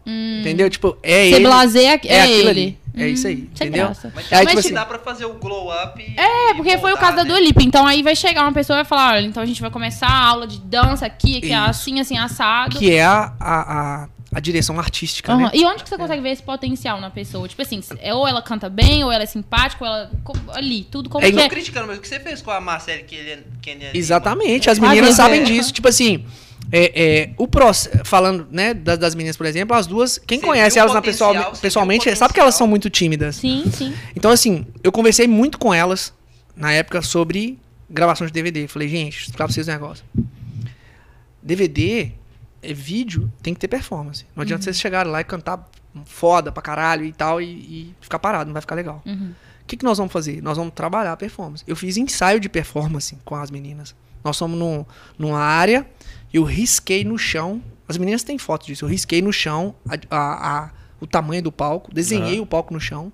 Entendeu? Tipo, é Você ele. blazer é, é aquilo ele. ali. É isso aí, Hum, entendeu? graça. Mas, Aí, mas tipo que assim- dá pra fazer o glow up e É, porque e foi o voltar, caso da né? Dua Lipa. Então aí vai chegar uma pessoa e vai falar, olha, então a gente vai começar a aula de dança aqui, que é assim, assim, assado. Que é a, a, a, a direção artística, Aham. né? E onde que você consegue ver esse potencial na pessoa? Tipo assim, é ou ela canta bem, ou ela é simpática, ou ela. Ali, tudo como É que Não é. criticando, mas o que você fez com a Marcele Kenny- Kenny ali, Exatamente, as Quase meninas sabem é. disso. Tipo assim, é, é, o processo, falando né, das, das meninas, por exemplo, as duas, quem Você conhece elas na pessoal, pessoalmente sabe que elas são muito tímidas. Sim, sim. Então, assim, eu conversei muito com elas na época sobre gravação de DVD. Falei, gente, vou explicar pra vocês um negócio. DVD, é vídeo, tem que ter performance. Não adianta vocês chegarem lá e cantar foda pra caralho e tal e, e ficar parado, não vai ficar legal. O Uhum. que, que nós vamos fazer? Nós vamos trabalhar a performance. Eu fiz ensaio de performance com as meninas. Nós fomos num, numa área, eu risquei no chão. As meninas têm foto disso. Eu risquei no chão a- a- a- o tamanho do palco, desenhei Aham. o palco no chão,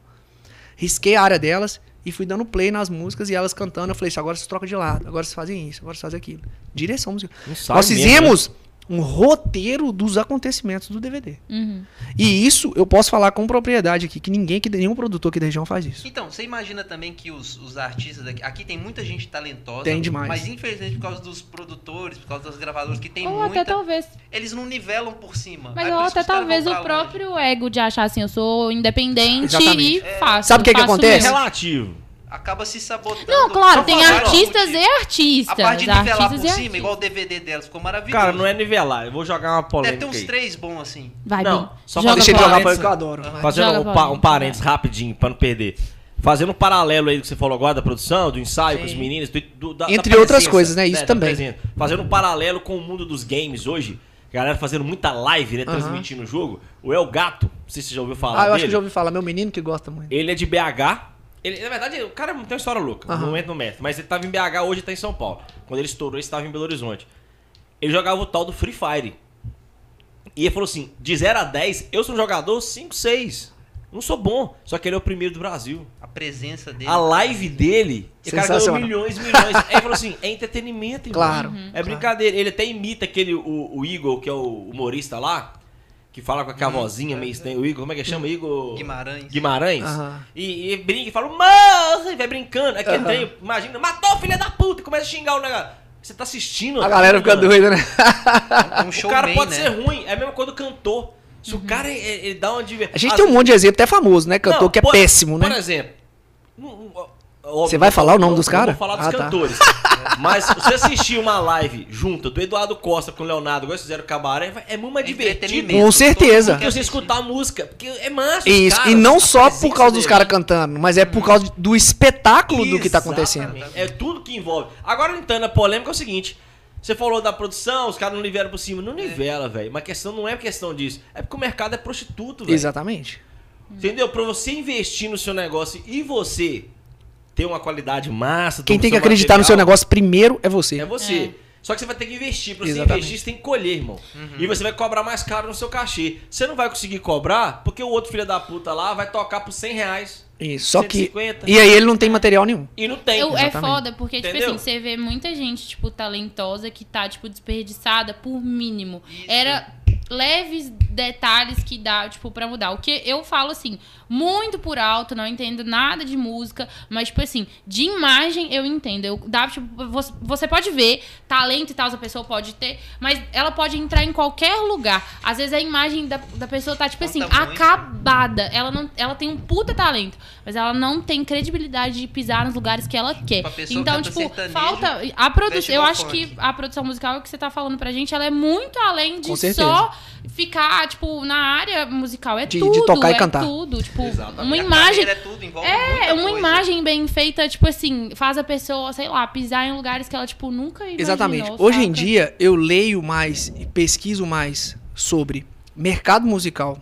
risquei a área delas e fui dando play nas músicas e elas cantando. Eu falei, agora vocês trocam de lado, agora vocês fazem isso, agora vocês fazem aquilo. Direção musical. Nós mesmo, fizemos um roteiro dos acontecimentos do DVD. Uhum. E isso eu posso falar com propriedade aqui, que ninguém, que nenhum produtor aqui da região faz isso. Então, você imagina também que os, os artistas daqui. Aqui tem muita gente talentosa. Tem demais. Mas infelizmente, por causa dos produtores, por causa das gravadoras que tem Ou muita. até talvez. Eles não nivelam por cima. Mas Aí ou até talvez o longe. próprio ego de achar assim, eu sou independente Exatamente. e faço. Sabe o que que acontece? mesmo. Relativo. Acaba se sabotando. Não, claro, tem falar, artistas ó, e artistas. A parte de nivelar por cima, artistas. igual o DVD delas, ficou maravilhoso. Cara, não é nivelar. Eu vou jogar uma Deve polêmica ter uns três bons assim. Vai, Não, bem. só Joga Deixa ele pra jogar pra que eu adoro. Fazendo um, pra pa- um parênteses rapidinho, pra não perder. Fazendo um paralelo aí do que você falou agora da produção, do ensaio com os Sim. meninos, do, do- da, Entre da outras coisas, né? Isso da também. Fazendo um paralelo com o mundo dos games hoje. Galera fazendo muita live, né? Transmitindo o jogo. O El Gato, não sei se você já ouviu falar Ah, eu dele. acho que já ouvi falar, meu menino que gosta muito. Ele é de BH. Ele, na verdade, o cara tem uma história louca. Aham. Não entra no mérito. Mas ele tava em BH, hoje tá em São Paulo. Quando ele estourou, ele estava em Belo Horizonte. Ele jogava o tal do Free Fire. E ele falou assim: de 0 a 10, eu sou um jogador 5, 6. Não sou bom. Só que ele é o primeiro do Brasil. A presença dele. A live dele, o cara ganhou milhões e milhões. Aí ele falou assim: é entretenimento, irmão. Claro. Uhum. É brincadeira. Ele até imita aquele, o, o Igor, que é o humorista lá, que fala com aquela vozinha meio estranha. O Igor, como é que chama? Igor. Guimarães. Guimarães. Aham. E, e brinca e fala, e vai brincando. Aí que ele tem, imagina, matou filha da puta, e começa a xingar o negócio. Você tá assistindo? A galera fica mano. doida, né? Um O cara pode né? ser ruim, é a mesma coisa do cantor. Se o cara ele, ele dá uma diversão. A gente tem um monte de exemplo até famoso, né? Cantor que é péssimo, Por né? exemplo, um- um- óbvio, Você vai falar o nome eu- dos eu cara? Vou falar dos Ah, tá. cantores. [LAUGHS] Mas se você assistir uma live junta do Eduardo Costa com o Leonardo, igual fizeram o Cabaré, é muito mais divertido Entretenimento. Com certeza. Todo mundo que quer você escutar a música. Porque é massa. Isso, caras, e não só por causa dos caras cantando, mas é por causa do espetáculo do que tá acontecendo. Exatamente. É tudo que envolve. Agora, entrando a polêmica, é o seguinte. Você falou da produção, os caras não nivelam por cima. Não nivela, velho. Mas a questão não é questão disso. É porque o mercado é prostituto, velho. Exatamente. Entendeu? Pra você investir no seu negócio e você ter uma qualidade massa... Quem tem que acreditar no seu material, negócio primeiro é você. É você. Só que você vai ter que investir. Pra você Exatamente. investir, você tem que colher, irmão. E você vai cobrar mais caro no seu cachê. Você não vai conseguir cobrar porque o outro filho da puta lá vai tocar por 100 reais. Isso. Só que. 150. E aí ele não tem material nenhum. E não tem. Eu- é foda, porque, tipo Entendeu? assim, você vê muita gente, tipo, talentosa que tá, tipo, desperdiçada por mínimo. Era leves detalhes que dá, tipo, pra mudar. O que eu falo, assim, muito por alto, não entendo nada de música, mas, tipo assim, de imagem eu entendo. Eu, dá, tipo, você, você pode ver talento e tal, a pessoa pode ter, mas ela pode entrar em qualquer lugar. Às vezes a imagem da, da pessoa tá, tipo assim, muito. acabada. Ela, não, ela tem um puta talento, mas ela não tem credibilidade de pisar nos lugares que ela quer. Tipo, pessoa Então, tipo, falta. A produção. Eu acho funk. que a produção musical que você tá falando pra gente, ela é muito além de só ficar, tipo, na área musical. É De- de tudo. tocar e é cantar. tudo. Tipo, Exatamente. uma A imagem. É, tudo, É, muita uma coisa. imagem bem feita, tipo assim, faz a pessoa, sei lá, pisar em lugares que ela, tipo, nunca imaginou. Exatamente. Hoje em dia, eu leio mais e pesquiso mais sobre mercado musical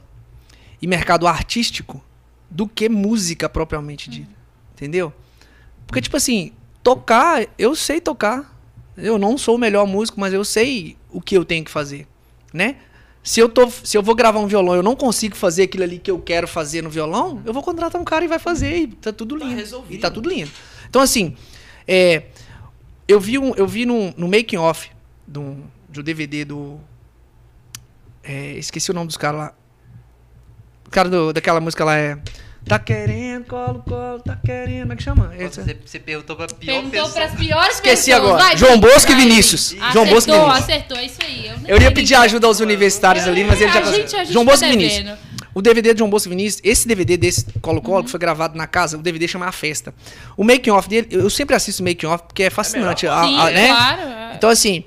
e mercado artístico do que música propriamente dita. Entendeu? Porque, tipo assim, tocar, eu sei tocar. Eu não sou o melhor músico, mas eu sei o que eu tenho que fazer, né? Se eu, tô, se eu vou gravar um violão e eu não consigo fazer aquilo ali que eu quero fazer no violão, eu vou contratar um cara e vai fazer e tá tudo Tá lindo. resolvido. e tá tudo lindo. Então, assim, é, eu vi, um, eu vi no, no making off do, do DVD do. é, esqueci o nome dos caras lá. O cara do- daquela música lá é. Tá querendo, colo, colo, tá querendo. Como é que chama? Esse- Você, você perguntou pra pior Perguntou pessoa. pras piores Esqueci pessoas. agora. Vai, João Bosco e. Vinícius. Acertou, João Bosco e Vinícius. acertou, é isso aí. Eu, nem Eu iria sei pedir ajuda aos é. universitários ali, mas ele já a conseguiu. gente, a gente João tá Bosco e Vinícius. devendo. O DVD de João Bosco e Vinícius, esse DVD desse Colo Colo, que foi gravado na casa, o DVD chama A Festa. O making off dele, eu sempre assisto o making off porque é fascinante. a- Sim, a- né? claro. é. Então, assim,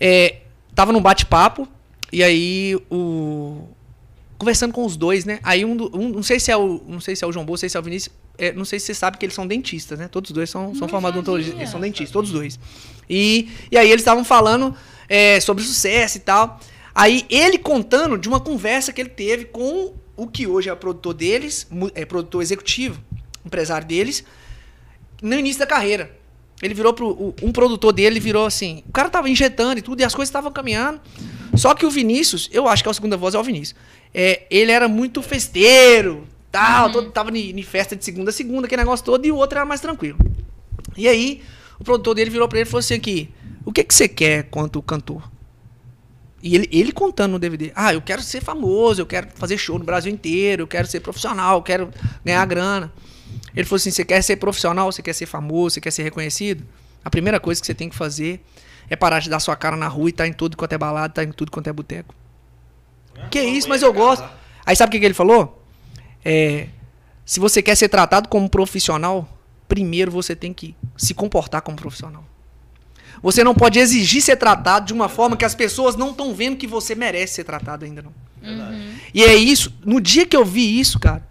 é, tava num bate-papo, e aí o. Conversando com os dois, né? Aí um, um- não sei se é o. Não sei se é o João Bosco, não sei se é o Vinícius. é, não sei se você sabe que eles são dentistas, né? Todos os dois são, são formados em odontologia. Eles são dentistas, todos os dois. E, e aí eles estavam falando é, sobre sucesso e tal. Aí ele contando de uma conversa que ele teve com o que hoje é produtor deles, é produtor executivo, empresário deles, no início da carreira. Ele virou pro. Um produtor dele virou assim. O cara tava injetando e tudo, e as coisas estavam caminhando. Só que o Vinícius, eu acho que é a segunda voz é o Vinícius. É, ele era muito festeiro, tal, todo, tava em festa de segunda a segunda, aquele negócio todo, e o outro era mais tranquilo. E aí, o produtor dele virou pra ele e falou assim aqui: o que, que você quer quanto cantor? E ele, ele contando no DVD. Ah, eu quero ser famoso, eu quero fazer show no Brasil inteiro, eu quero ser profissional, eu quero ganhar grana. Ele falou assim: você quer ser profissional, você quer ser famoso, você quer ser reconhecido? A primeira coisa que você tem que fazer é parar de dar sua cara na rua e tá em tudo quanto é balada, tá em tudo quanto é boteco. Que isso, mas eu gosto. Aí sabe o que, que ele falou? É, se você quer ser tratado como profissional, primeiro você tem que se comportar como profissional. Você não pode exigir ser tratado de uma forma que as pessoas não estão vendo que você merece ser tratado ainda não. E é isso. No dia que eu vi isso, cara,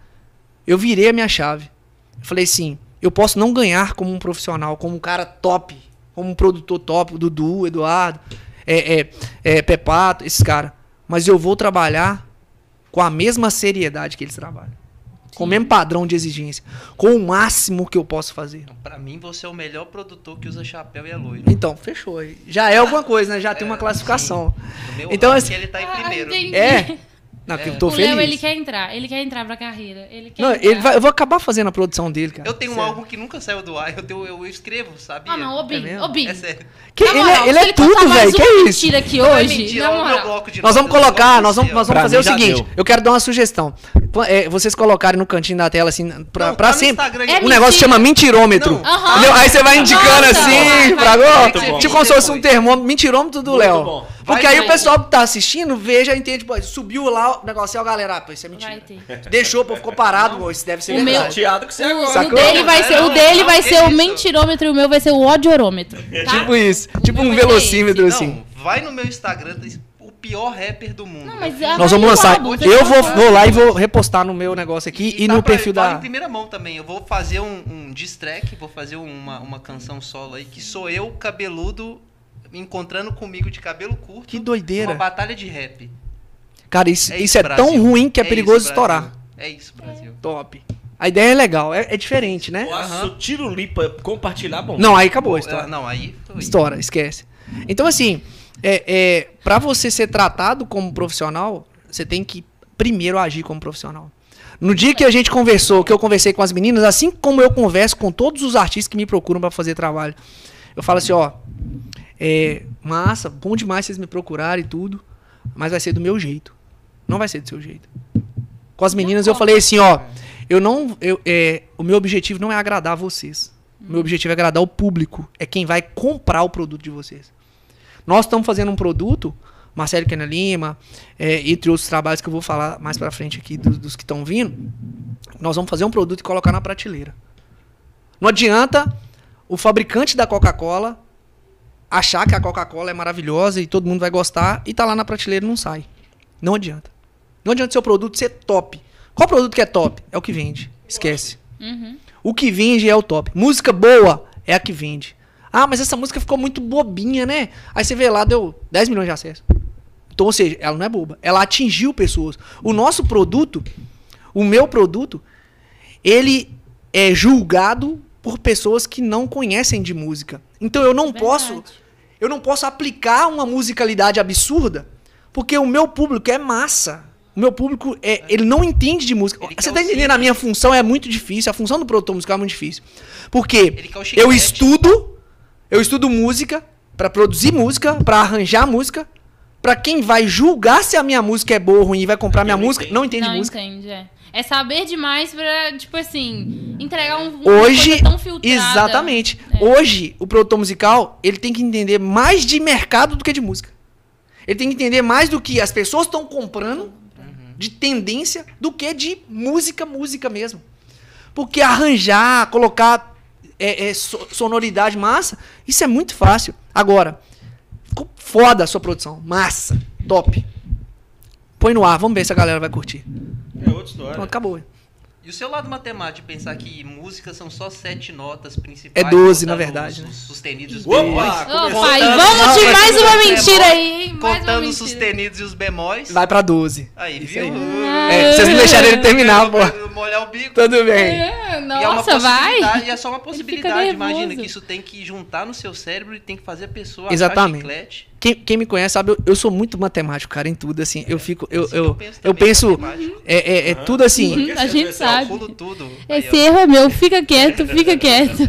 eu virei a minha chave. Eu falei assim, eu posso não ganhar como um profissional, como um cara top, como um produtor top, o Dudu, o Eduardo, é, é, é, Pepato, esses caras. Mas eu vou trabalhar com a mesma seriedade que eles trabalham. Com o mesmo padrão de exigência. Com o máximo que eu posso fazer. Pra mim, você é o melhor produtor que usa chapéu e é loiro. Então, fechou. aí. Já é alguma coisa, né? Já tem uma classificação. No meu Então, assim- ele tá em Ah, primeiro. entendi. É. Não, eu tô o feliz. Léo, ele quer entrar. Ele quer entrar pra carreira. Ele quer Não, entrar. ele vai- eu vou acabar fazendo a produção dele, cara. Eu tenho um Sério. álbum que nunca saiu do ar, eu, tenho, eu escrevo, sabia? Ah, não, mesmo? ô Bin. É sério. Que ele, moral, é, ele é tudo, velho. Que é isso? mentira aqui Não é hoje, mentira, na é o meu moral. bloco de Nós vamos colocar, nós vamos, nós vamos Pra fazer o seguinte. deu. Eu quero dar uma sugestão. É, vocês colocarem no cantinho da tela, assim, pra, Não, pra tá sempre. Um negócio que chama mentirômetro. Não. Aí você vai indicando assim, vai. Tipo como se fosse um termômetro, mentirômetro do Muito Léo. Porque aí o pessoal que tá assistindo vê, já entende, pô, subiu lá o negócio, aí, ó, galera, ah, pô, isso é mentira. Vai ter. [LAUGHS] Deixou, pô, ficou parado, pô, isso deve ser O meu- verdade. Chateado que você. O, o Sacou? dele vai ser, o Não, dele não, vai ser o mentirômetro e o meu vai ser o odiorômetro. Tá? Tipo isso, tipo meu um velocímetro, Não, assim. vai no meu Instagram, o pior rapper do mundo. Não, mas é- Nós vamos lançar. Eu vou, vou lá e vou repostar no meu negócio aqui e, tá no pra- perfil tá da. em primeira mão também. Eu vou fazer um, um diss track, vou fazer uma, uma canção solo aí, que sou eu, cabeludo, encontrando comigo de cabelo curto. Que doideira. Uma batalha de rap. Cara, isso, É isso, isso, é Brasil. tão ruim que é, É perigoso isso, estourar. É isso, Brasil. Top. A ideia é legal, é, é diferente, né? Eu acho tiro lipa compartilhar bom. Não, aí acabou a história. não, aí foi. Estoura, esquece. Então, assim, é, é, para você ser tratado como profissional, você tem que primeiro agir como profissional. No dia que a gente conversou, que eu conversei com as meninas, assim como eu converso com todos os artistas que me procuram pra fazer trabalho, eu falo assim, ó, é, massa, bom demais vocês me procurarem e tudo, mas vai ser do meu jeito. Não vai ser do seu jeito. Com as meninas eu falei assim, ó, eu não, eu, é, o meu objetivo não é agradar vocês. O meu objetivo é agradar o público, é quem vai comprar o produto de vocês. Nós estamos fazendo um produto, Marcelo Kena Lima, é, entre outros trabalhos que eu vou falar mais pra frente aqui dos, dos que estão vindo, nós vamos fazer um produto e colocar na prateleira. Não adianta o fabricante da Coca-Cola achar que a Coca-Cola é maravilhosa e todo mundo vai gostar e tá lá na prateleira e não sai. Não adianta. Não adianta seu produto ser top. Qual produto que é top? É o que vende. Esquece. Uhum. O que vende é o top. Música boa é a que vende. Ah, mas essa música ficou muito bobinha, né? Aí você vê lá, deu 10 milhões de acessos. Então, ou seja, ela não é boba. Ela atingiu pessoas. O nosso produto, o meu produto, ele é julgado por pessoas que não conhecem de música. Então eu não posso, Verdade. Eu não posso aplicar uma musicalidade absurda, porque o meu público é massa. O meu público é, ele não entende de música. Ele Você tá entendendo? A minha função é muito difícil. A função do produtor musical é muito difícil. Porque eu estudo, eu estudo música pra produzir música, pra arranjar música, Pra quem vai julgar se a minha música é boa ou ruim e vai comprar Quem minha não música, não entende não música. entende, é. É saber demais pra, tipo assim, entregar um, uma Hoje, tão filtrada. exatamente. É. Hoje, o produtor musical, ele tem que entender mais de mercado do que de música. Ele tem que entender mais do que as pessoas estão comprando, de tendência, do que de música, música mesmo. Porque arranjar, colocar é, é, so- sonoridade massa, isso é muito fácil. Agora, foda a sua produção. Massa. Top. Põe no ar, vamos ver se a galera vai curtir. É outra história. Pronto, acabou. E o seu lado matemático, de pensar que músicas são só sete notas principais. É 12, na verdade, os- né? os sustenidos e Opa! bemóis. Opa, e vamos de mais uma mentira aí. Uma Contando os sustenidos e os bemóis. Vai pra 12. Aí, Isso viu? aí. Ah. É, vocês não deixaram ele terminar, pô. Molhar o bico. Tudo bem. É, e é uma nossa, vai. possibilidade, é só uma possibilidade. Imagina que isso tem que juntar no seu cérebro e tem que fazer a pessoa Exatamente. chiclete. Quem, quem me conhece sabe, eu, eu sou muito matemático, cara, em tudo, assim. Eu fico, eu, eu, penso eu penso, é, é, é tudo assim. Uhum, a gente sabe. Tudo. Aí, Esse erro é meu, fica quieto, [LAUGHS] fica quieto.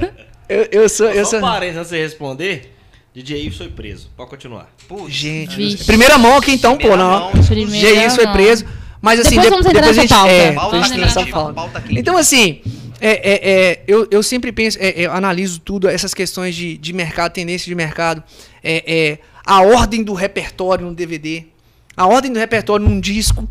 Eu, eu sou, eu Só sou. um parênteses antes de responder. DJ Ives foi preso. Pode continuar. Putz, Gente, Vixe. primeira mão aqui então, pô, Primeira não. mão, Primeira G isso foi preso. Mas assim, Depois de- vamos entrar depois a nessa gente. pauta. É, Pauta depois a gente pauta. Então, assim, é, é, é, eu, eu sempre penso, é, eu analiso tudo, essas questões de, de mercado, tendência de mercado, é, é, a ordem do repertório no DVD, a ordem do repertório num disco,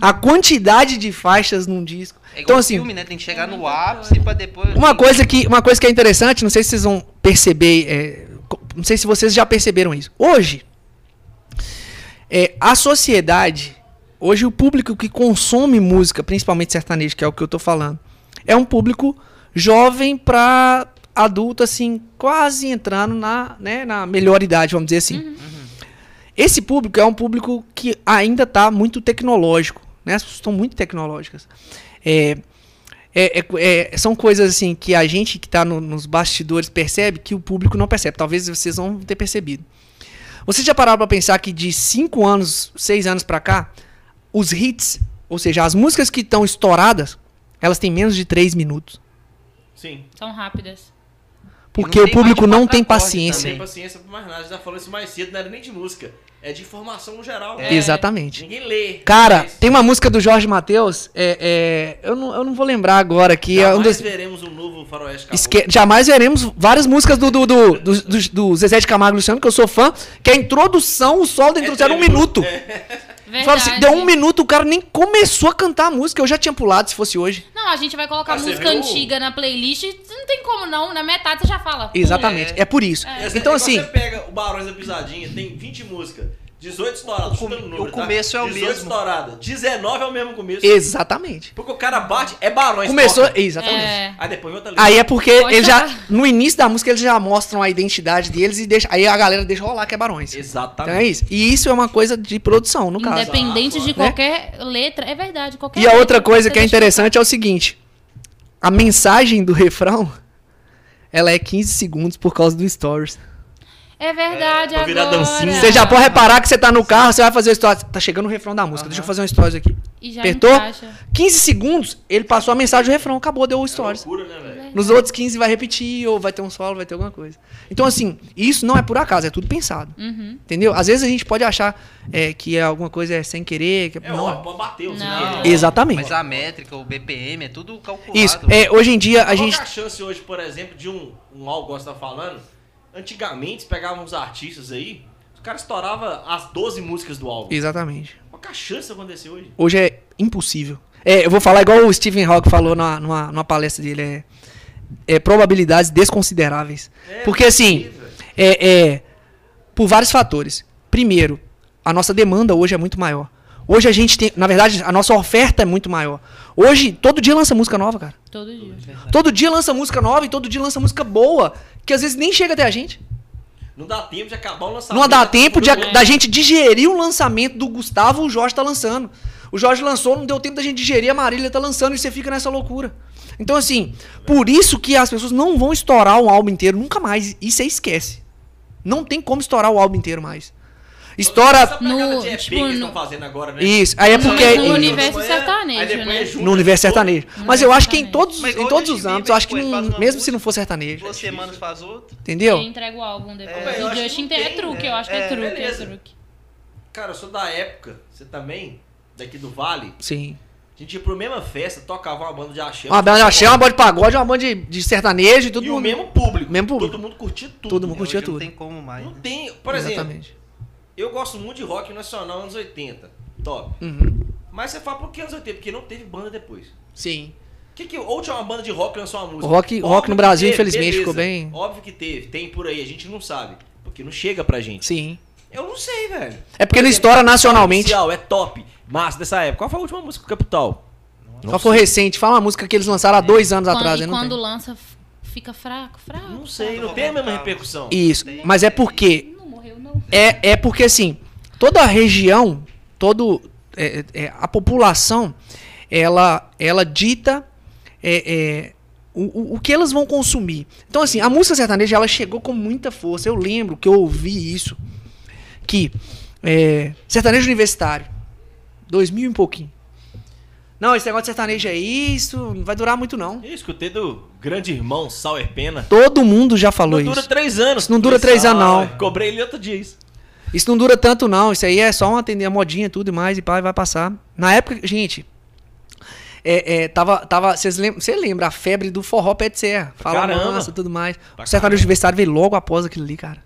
a quantidade de faixas num disco. É igual Então, assim, filme, né? Tem que chegar no ápice pra depois. uma coisa que, uma coisa que é interessante, não sei se vocês vão perceber, é, não sei se vocês já perceberam isso. Hoje, é, a sociedade, hoje o público que consome música, principalmente sertanejo, que é o que eu tô falando, é um público jovem pra adulto, assim, quase entrando na, né, na melhor idade, vamos dizer assim. Esse público é um público que ainda tá muito tecnológico, né? As pessoas estão muito tecnológicas. É, é- é- é- são coisas assim que a gente que está nos bastidores percebe que o público não percebe. Talvez vocês vão ter percebido. Vocês já pararam para pensar que de 5 anos, 6 anos para cá, os hits, ou seja, as músicas que estão estouradas, elas têm menos de 3 minutos. Sim. São rápidas. Porque o público não tem acordes Não paciência. tem paciência pra mais nada. A gente já falou isso mais cedo, não era nem de música. É de informação no geral. É. Exatamente. Ninguém lê. Cara, Mas tem uma música do Jorge Matheus, é, é, eu, não, eu não vou lembrar agora aqui. É um Jamais dos, veremos um novo faroeste. Esque- Jamais veremos várias músicas do, do, do, do, do- do Zezé de Camargo Luciano, que eu sou fã, que a introdução, o solo da introdução era um três minuto. Verdade. Fala assim, deu um minuto, o cara nem começou a cantar a música. Eu já tinha pulado se fosse hoje. Não, a gente vai colocar Ah, música antiga na playlist. Não tem como não. Na metade você já fala. Exatamente. É, por isso. Essa- Então, é assim, Você pega o Barões da Pisadinha, tem 20 músicas. 18 estouradas. O número, o começo é o 18 mesmo. estouradas. 19 é o mesmo começo. exatamente. Porque o cara bate, é Barões. Começou. toca. Exatamente. É. Aí depois outra. Aí é porque Pode ele já. No início da música, eles já mostram a identidade deles e deixa, aí a galera deixa rolar que é Barões. Então Exatamente. é isso. E isso é uma coisa de produção, no caso. Independente de Né? qualquer letra. É verdade. Qualquer E a outra coisa que é interessante é o seguinte: a mensagem do refrão ela é 15 segundos por causa do stories. É verdade, É, pra virar agora. dancinha. Você já pode reparar que você tá no carro, você vai fazer o stories. Tá chegando o refrão da música. Deixa eu fazer um stories aqui. E já Apertou? encaixa. 15 segundos, ele passou a mensagem do refrão, acabou, deu o É stories. loucura, né, velho? Nos outros 15 vai repetir, ou vai ter um solo, vai ter alguma coisa. Então, assim, isso não é por acaso, é tudo pensado. Uhum. Entendeu? Às vezes a gente pode achar é, que é alguma coisa é sem querer. Que É não, óbvio, pode bater. os Não. querer. Exatamente. Mas a métrica, o BPM, é tudo calculado. Isso. É, hoje em dia a Qual gente. que é a chance hoje, por exemplo, de um, um você tá falando? Antigamente, você pegava uns artistas aí, os caras estouravam as 12 músicas do álbum. Exatamente. Qual que é a chance de acontecer hoje? Hoje é impossível. É, eu vou falar igual o Stephen Hawking falou numa, numa, numa palestra dele. É, é probabilidades desconsideráveis. É, Porque assim, possível. é, é por vários fatores. Primeiro, a nossa demanda hoje é muito maior. Hoje a gente tem, na verdade, a nossa oferta é muito maior. Hoje, todo dia lança música nova, cara. Todo dia. Todo dia lança música nova e todo dia lança música boa, que às vezes nem chega até a gente. Não dá tempo de acabar o lançamento. Não dá tempo de, a- da gente digerir o lançamento do Gustavo, o Jorge tá lançando. O Jorge lançou, não deu tempo da gente digerir, a Marília tá lançando e você fica nessa loucura. Então, assim, por isso que as pessoas não vão estourar um álbum inteiro nunca mais. E você esquece. Não tem como estourar o álbum inteiro mais. Estoura. No- de EP tipo, que eles no- estão fazendo agora, né? Isso, aí é porque. Mas no universo sertanejo, aí depois né? é junho, No universo sertanejo. Mas eu acho que em todos, em todos o os âmbitos, eu acho que mesmo se não for sertanejo. Duas semanas faz outro. Entendeu? Ele entrega o álbum depois. É, eu o acho que Justin é truque, né? eu acho que é, É, truque, é truque. Cara, eu sou da época, você também, daqui do Vale, Sim. a gente ia pra mesma festa, tocava uma banda de axé. Uma banda de axé, uma banda de pagode, uma banda de, de sertanejo e tudo E o mundo- mesmo público. Mesmo público. Todo mundo curtia tudo. Todo mundo curtia Hoje tudo. Não tem como mais. Não né? tem, por exemplo, Exatamente. Eu gosto muito de rock nacional anos 80. Top. Uhum. Mas você fala por que anos 80? Porque não teve banda depois. Sim. Que que, ou tinha uma banda de rock que lançou uma música. O rock- Óbvio rock no Brasil, teve, infelizmente, ficou beleza. bem- Óbvio que teve, tem por aí, a gente não sabe. Porque não chega pra gente. Sim. Eu não sei, velho. É porque Por não estoura nacionalmente. Oficial, é top. Massa dessa época. Qual foi a última música do Capital? Só for recente. Fala uma música que eles lançaram há dois anos Quando- atrás. e não quando tem. lança, fica fraco, fraco. Não sei, fraco. não tem a mesma repercussão. Isso. Mas é porque. É, é porque assim. Toda a região, todo. é, é, a população, ela, ela dita. é, é, o, o- que elas vão consumir. Então, assim, a música sertaneja ela chegou com muita força. Eu lembro que eu ouvi isso. Que é, sertanejo universitário, 2000 e um pouquinho. Não, esse negócio de sertanejo aí, isso não vai durar muito, não. Eu escutei do grande irmão Sauer Pena. Todo mundo já falou Não dura isso. três anos. Isso não dura três anos, não. Cobrei ele outro dia isso. Isso não dura tanto, não. Isso aí é só uma atender a modinha tudo e mais, e pá, vai passar. Na época, gente. É, é, tava, tava, vocês lembram, você lembra a febre do forró pé de serra? Fala massa, tudo mais. Pra o sertanejo universitário veio logo após aquilo ali, cara.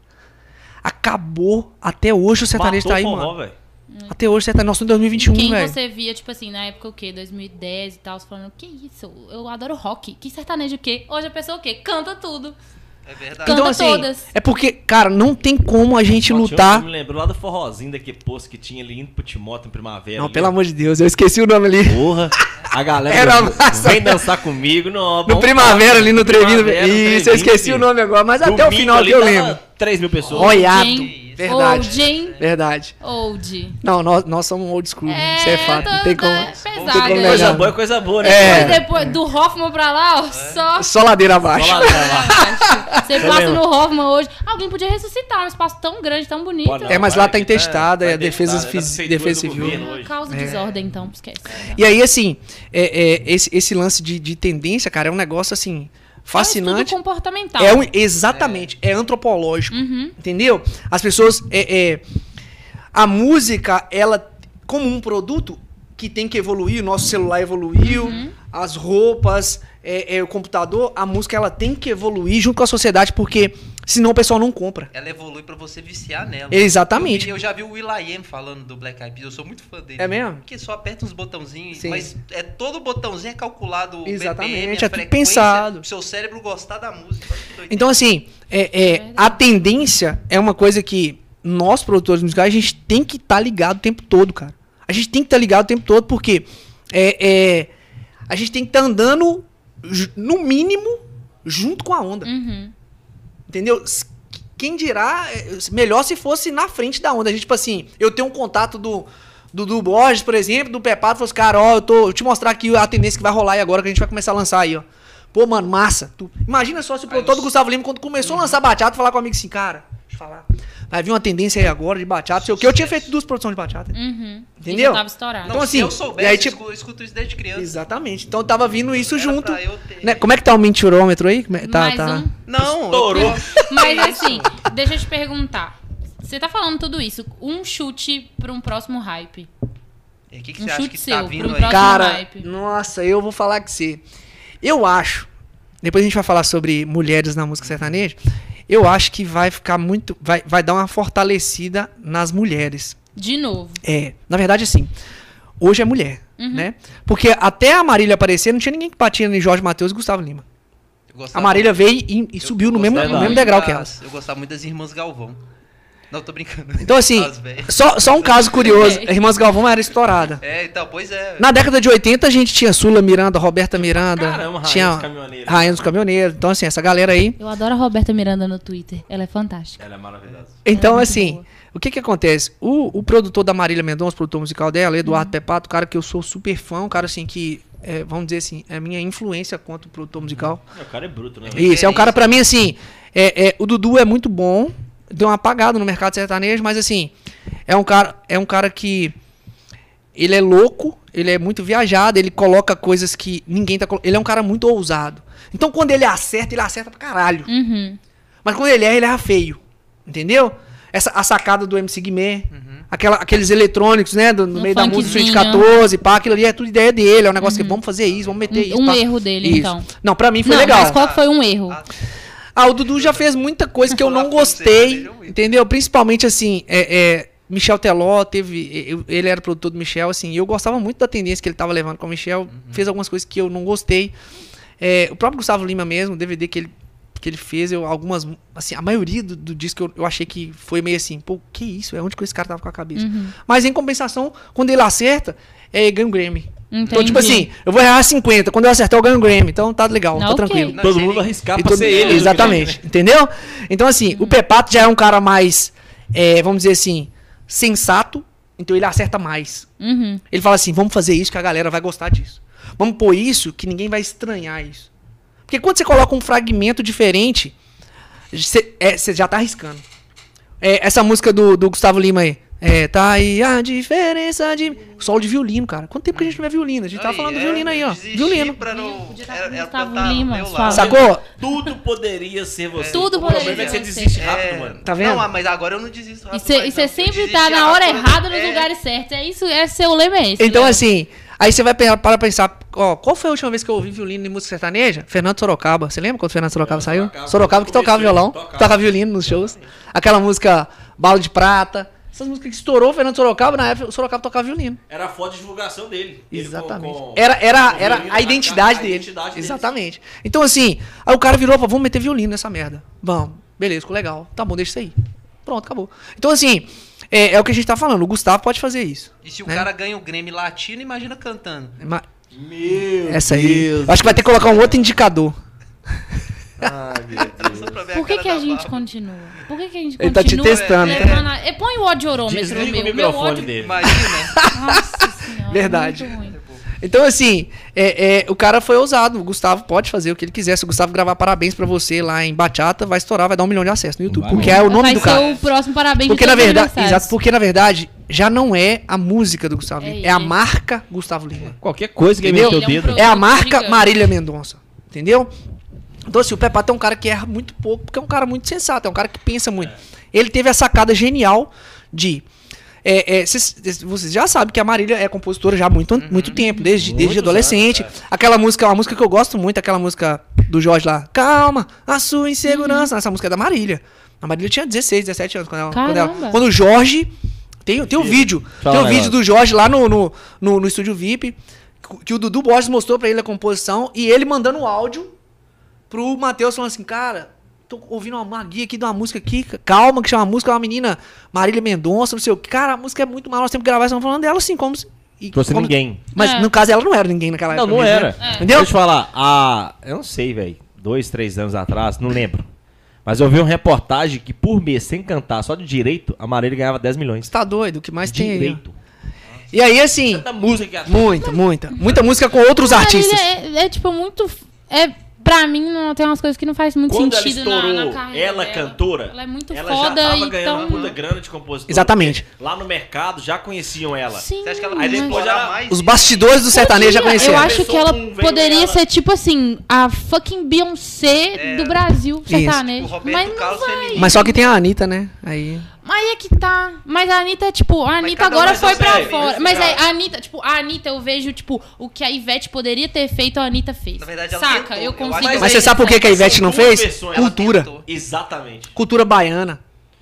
Acabou. Até hoje o sertanejo Matou tá aí, forró, mano. velho. Até hoje o sertanejo, nós estamos em 2021, Quem velho. você via, tipo assim, na época o quê? 2010 e tal, você falando, que isso? Eu adoro rock. Que sertanejo o quê? Hoje a pessoa o quê? Canta tudo. É verdade. Canta Então, assim, todas. é porque, cara, não tem como a gente lutar. que Me lembrou lá do forrozinho daquele posto que tinha ali indo pro Timóteo em primavera. Não, ali, pelo amor de Deus, eu esqueci o nome ali. Porra, a galera Era massa. vem dançar comigo no, No Primavera, ali no Trevindo. Primavera, no Isso, eu esqueci filho. o nome agora, mas até o final ali que eu lembro. 3 mil pessoas. Roiado. Verdade. Old, hein? Verdade. Old. Não, nós, nós somos old school, né? isso é fato. Não tem tá- como. tá não tem pesado como aí. negar. Coisa boa é coisa boa, né? É. Depois, do Hoffman pra lá, ó, só. Só ladeira abaixo. Só lá, lá. [LAUGHS] Você passa no Hoffman hoje. Alguém podia ressuscitar um espaço tão grande, tão bonito. Pode não, É, mas lá tá intestada, tá é a defesa, intestada, é fis- prefeitura defesa civil. causa de desordem, então, esquece. E aí, assim, é, é, esse, esse lance de, de tendência, cara, é um negócio, assim, É um fascinante. comportamental. É um, exatamente, é, antropológico. Uhum. Entendeu? As pessoas. É, é, a música, ela, como um produto que tem que evoluir, o nosso celular evoluiu, Uhum. As roupas, é, é, o computador, a música ela tem que evoluir junto com a sociedade, porque senão o pessoal não compra. Ela evolui pra você viciar nela. Exatamente. Eu, eu já vi o Will.i.am falando do Black Eyed Peas, eu sou muito fã dele. É mesmo? Porque só aperta uns botãozinhos, Sim. mas é todo botãozinho é calculado o Exatamente, BPM, a é tudo pensado. pro seu cérebro gostar da música. Que. Então, assim, é, é, Verdade. a tendência é uma coisa que nós, produtores musicais, a gente tem que estar ligado o tempo todo, cara. A gente tem que estar ligado o tempo todo, porque é, é, a gente tem que estar andando, ju- no mínimo, junto com a onda. Uhum. Entendeu? Quem dirá, é, melhor se fosse na frente da onda. A gente, tipo assim, eu tenho um contato do. Do, do Borges, por exemplo, do Pepado, falou assim, cara, ó, eu tô. Eu te mostrar aqui a tendência que vai rolar aí agora, que a gente vai começar a lançar aí, ó. Pô, mano, massa. Tu- imagina só se o produtor do Gustavo Lima, quando começou a lançar bachata, falar comigo assim, cara, eu falar. Vai vir uma tendência aí agora de bachata, não sei o que. Eu tinha feito duas produções de bachata. Uhum. Entendeu? E já tava estourado. Então, se assim, eu soubesse, aí, eu tipo- escuto, eu escuto isso desde criança. Exatamente. Então tava vindo isso Era junto. eu Né? Como é que tá o mentirômetro aí? É- Tá, Mais tá. um. Não, Estourou. eu- Mas assim, deixa eu te perguntar. Você tá falando tudo isso. Um chute pra um próximo hype. E o que, que Um você acha chute que seu, tá vindo aí? próximo- Cara, hype. nossa, eu vou falar que você. Eu acho. Depois a gente vai falar sobre mulheres na música sertaneja. Eu acho que vai ficar muito. Vai, vai dar uma fortalecida nas mulheres. De novo. É. Na verdade, assim. Hoje é mulher, Uhum. né? Porque até a Marília aparecer, não tinha ninguém que batia em Jorge Matheus e Gustavo Lima. A Marília veio e, e subiu no mesmo, no mesmo degrau que das- elas. Eu gostava muito das irmãs Galvão. Não, tô brincando. Então, assim, só, só um caso curioso. A [LAUGHS] Irmãs Galvão era estourada. É, então, pois é. Na década de 80 a gente tinha Sula Miranda, Roberta Miranda, Caramba, Rainha tinha dos Caminhoneiros. Rainha dos Caminhoneiros. Então assim, essa galera aí. Eu adoro a Roberta Miranda no Twitter. Ela é fantástica. Ela é maravilhosa. Então muito assim, boa. o que que acontece? O, o produtor da Marília Mendonça, o produtor musical dela, Eduardo Pepato, cara que eu sou super fã, um cara assim que é, vamos dizer assim, é a minha influência quanto produtor musical. O cara é bruto, né? Isso, é um cara pra mim assim, é, é, o Dudu é muito bom, deu uma apagada no mercado sertanejo, mas assim, é um cara, é um cara que ele é louco, ele é muito viajado, ele coloca coisas que ninguém tá ele é um cara muito ousado. Então quando ele acerta, ele acerta pra caralho. Uhum. Mas quando ele erra, ele erra feio. Entendeu? Essa, a sacada do MC Guimê, aquela, aqueles eletrônicos, né? do- no No meio da música funkzinho. 14, pá, aquilo ali é tudo ideia dele. É um negócio que vamos fazer isso, vamos meter isso. Um pá. erro dele, Isso. então. Não, pra mim foi Não, legal. mas qual foi um erro? Ah, Ah, o Dudu já fez muita coisa que eu não [LAUGHS] gostei, entendeu? Principalmente assim, é, é, Michel Teló teve, eu- ele era produtor do Michel, assim, e eu gostava muito da tendência que ele tava levando com o Michel, Uhum. fez algumas coisas que eu não gostei. É, o próprio Gustavo Lima mesmo, o DVD que ele, que ele fez, eu, algumas, assim, a maioria do, do disco eu, eu achei que foi meio assim, pô, que isso, é onde que esse cara tava com a cabeça. Uhum. Mas em compensação, quando ele acerta, é ganha um Grammy. Então, Entendi. tipo assim, eu vou errar 50, quando eu acertar eu ganho um Grammy, então tá legal, tá Ok. tranquilo. Não, Todo sem mundo nem- arriscar pra todo- ser ele. né? Exatamente. Entendeu? Então, assim, o Pepato já é um cara mais, é, vamos dizer assim, sensato. Então ele acerta mais. Uhum. Ele fala assim: vamos fazer isso que a galera vai gostar disso. Vamos pôr isso que ninguém vai estranhar isso. Porque quando você coloca um fragmento diferente, você é, você já tá arriscando. É, essa música do, do Gustavo Lima aí. É, tá aí a diferença de. Solo de violino, cara. Quanto tempo que a gente não vê violino? A gente tava Aí, falando do é, violino aí, ó. Violino. Pra não, era, era pra Lima. Sacou? Tudo poderia ser você. Tudo o problema poderia é que você ser desiste rápido, É, mano. Tá vendo? Não, ah, mas agora eu não desisto rápido. e você sempre tá na hora rápido, errada nos é, lugares certos. É isso, é seu lema é esse. Então, Léo. assim, aí você vai para pensar, ó, qual foi a última vez que eu ouvi violino em música sertaneja? Fernando Sorocaba. Você lembra quando o Fernando Sorocaba saiu? Sorocaba. Sorocaba que tocava Começou, violão, tocava. tocava violino nos shows. Aquela música Bala de Prata. Essas músicas que estourou o Fernando Sorocaba, na época o Sorocaba tocava violino. Era a foto de divulgação dele. Ele com- Exatamente. com- Era, era, com era violino a identidade cara, dele. a identidade dele. Exatamente. Então, assim, aí o cara virou, vamos meter violino nessa merda. Vamos. Beleza, ficou legal. Tá bom, deixa isso aí. Pronto, acabou. Então, assim, é, é o que a gente tá falando. O Gustavo pode fazer isso. E se o né? cara ganha o Grêmio latino, imagina cantando. Ma- Meu Essa aí. Deus. Acho que vai ter que colocar um outro indicador. Ai, [LAUGHS] Por que, que a gente barba. continua? Por que, que a gente Ele tá te testando, né? levando a- É, Põe o odiorômetro Desliga meu. o meu microfone ódio... dele. Imagina. [LAUGHS] Nossa senhora. Verdade. muito ruim. Então, assim, é, é, o cara foi ousado. O Gustavo pode fazer o que ele quiser. Se o Gustavo gravar parabéns pra você lá em Bachata, vai estourar, vai dar um milhão de acessos no YouTube. Vai Porque é o nome Vai do ser cara. o próximo parabéns Porque de na todos os verdade, aniversários. exato, porque na verdade já não é a música do Gustavo É Lima, é a marca Gustavo Lima. Qualquer coisa que ele Entendeu? meteu o Ele é um dedo. pro- É a Produto marca gigante. Marília Mendonça. Entendeu? Então, assim, o Pepato é um cara que erra muito pouco, porque é um cara muito sensato, é um cara que pensa muito. Ele teve a sacada genial de. é, é, cês- cês- vocês já sabem que a Marília é compositora já há muito, muito tempo, desde, desde adolescente. Aquela música, uma música que eu gosto muito, aquela música do Jorge lá. Calma, a sua insegurança. Essa música é da Marília. A Marília tinha 16, 17 anos quando ela. Quando, ela- quando o Jorge. Tem, tem o vídeo. Fala tem o um vídeo do Jorge lá no, no, no, no estúdio VIP. Que o Dudu Borges mostrou pra ele a composição e ele mandando o áudio pro Matheus falando assim, cara, tô ouvindo uma, guia aqui de uma música aqui, calma, que chama a música, é uma menina Marília Mendonça, não sei o que. Cara, a música é muito mal, nós temos que gravar, estamos falando dela assim, como se. e Fosse como- ninguém. Mas É. no caso ela não era ninguém naquela Não, época. não mesmo, era. né? É. Entendeu? Deixa eu te falar, a... eu não sei, velho, dois, três anos atrás, não lembro. Mas eu vi uma reportagem que por mês, sem cantar, só de direito, a Marília ganhava 10 milhões. Você tá doido, o que mais tem aí? Direito. E aí, assim, Tanta música que a muita, muita. Muita música com outros artistas. É, é, tipo muito. É, pra mim, não, tem umas coisas que não faz muito Quando ela sentido estourou, na, na carreira. ela dela. cantora, Ela é muito ela foda já tava e ganhando tão. puta grana de compositor. Exatamente. Lá no mercado já conheciam ela. Sim, Você acha que ela Aí depois ela- mais Os bastidores do sertanejo já Podia, conheceram. Eu acho que ela um poderia ela- ser tipo assim, a fucking Beyoncé É, do Brasil, sertanejo. Tipo, Mas não vai. Mas só que tem a Anitta, né? Aí. Mas é que tá. Mas a Anitta, tipo, a Anitta um agora foi pra seu, fora. isso, Mas cara. é, a Anitta, tipo, a Anitta, eu vejo, tipo, o que a Ivete poderia ter feito, a Anitta fez. Na verdade, ela Saca? tentou. Eu Eu consigo. Mas ver você sabe por que, que a Ivete não fez? Cultura. Exatamente. Cultura baiana.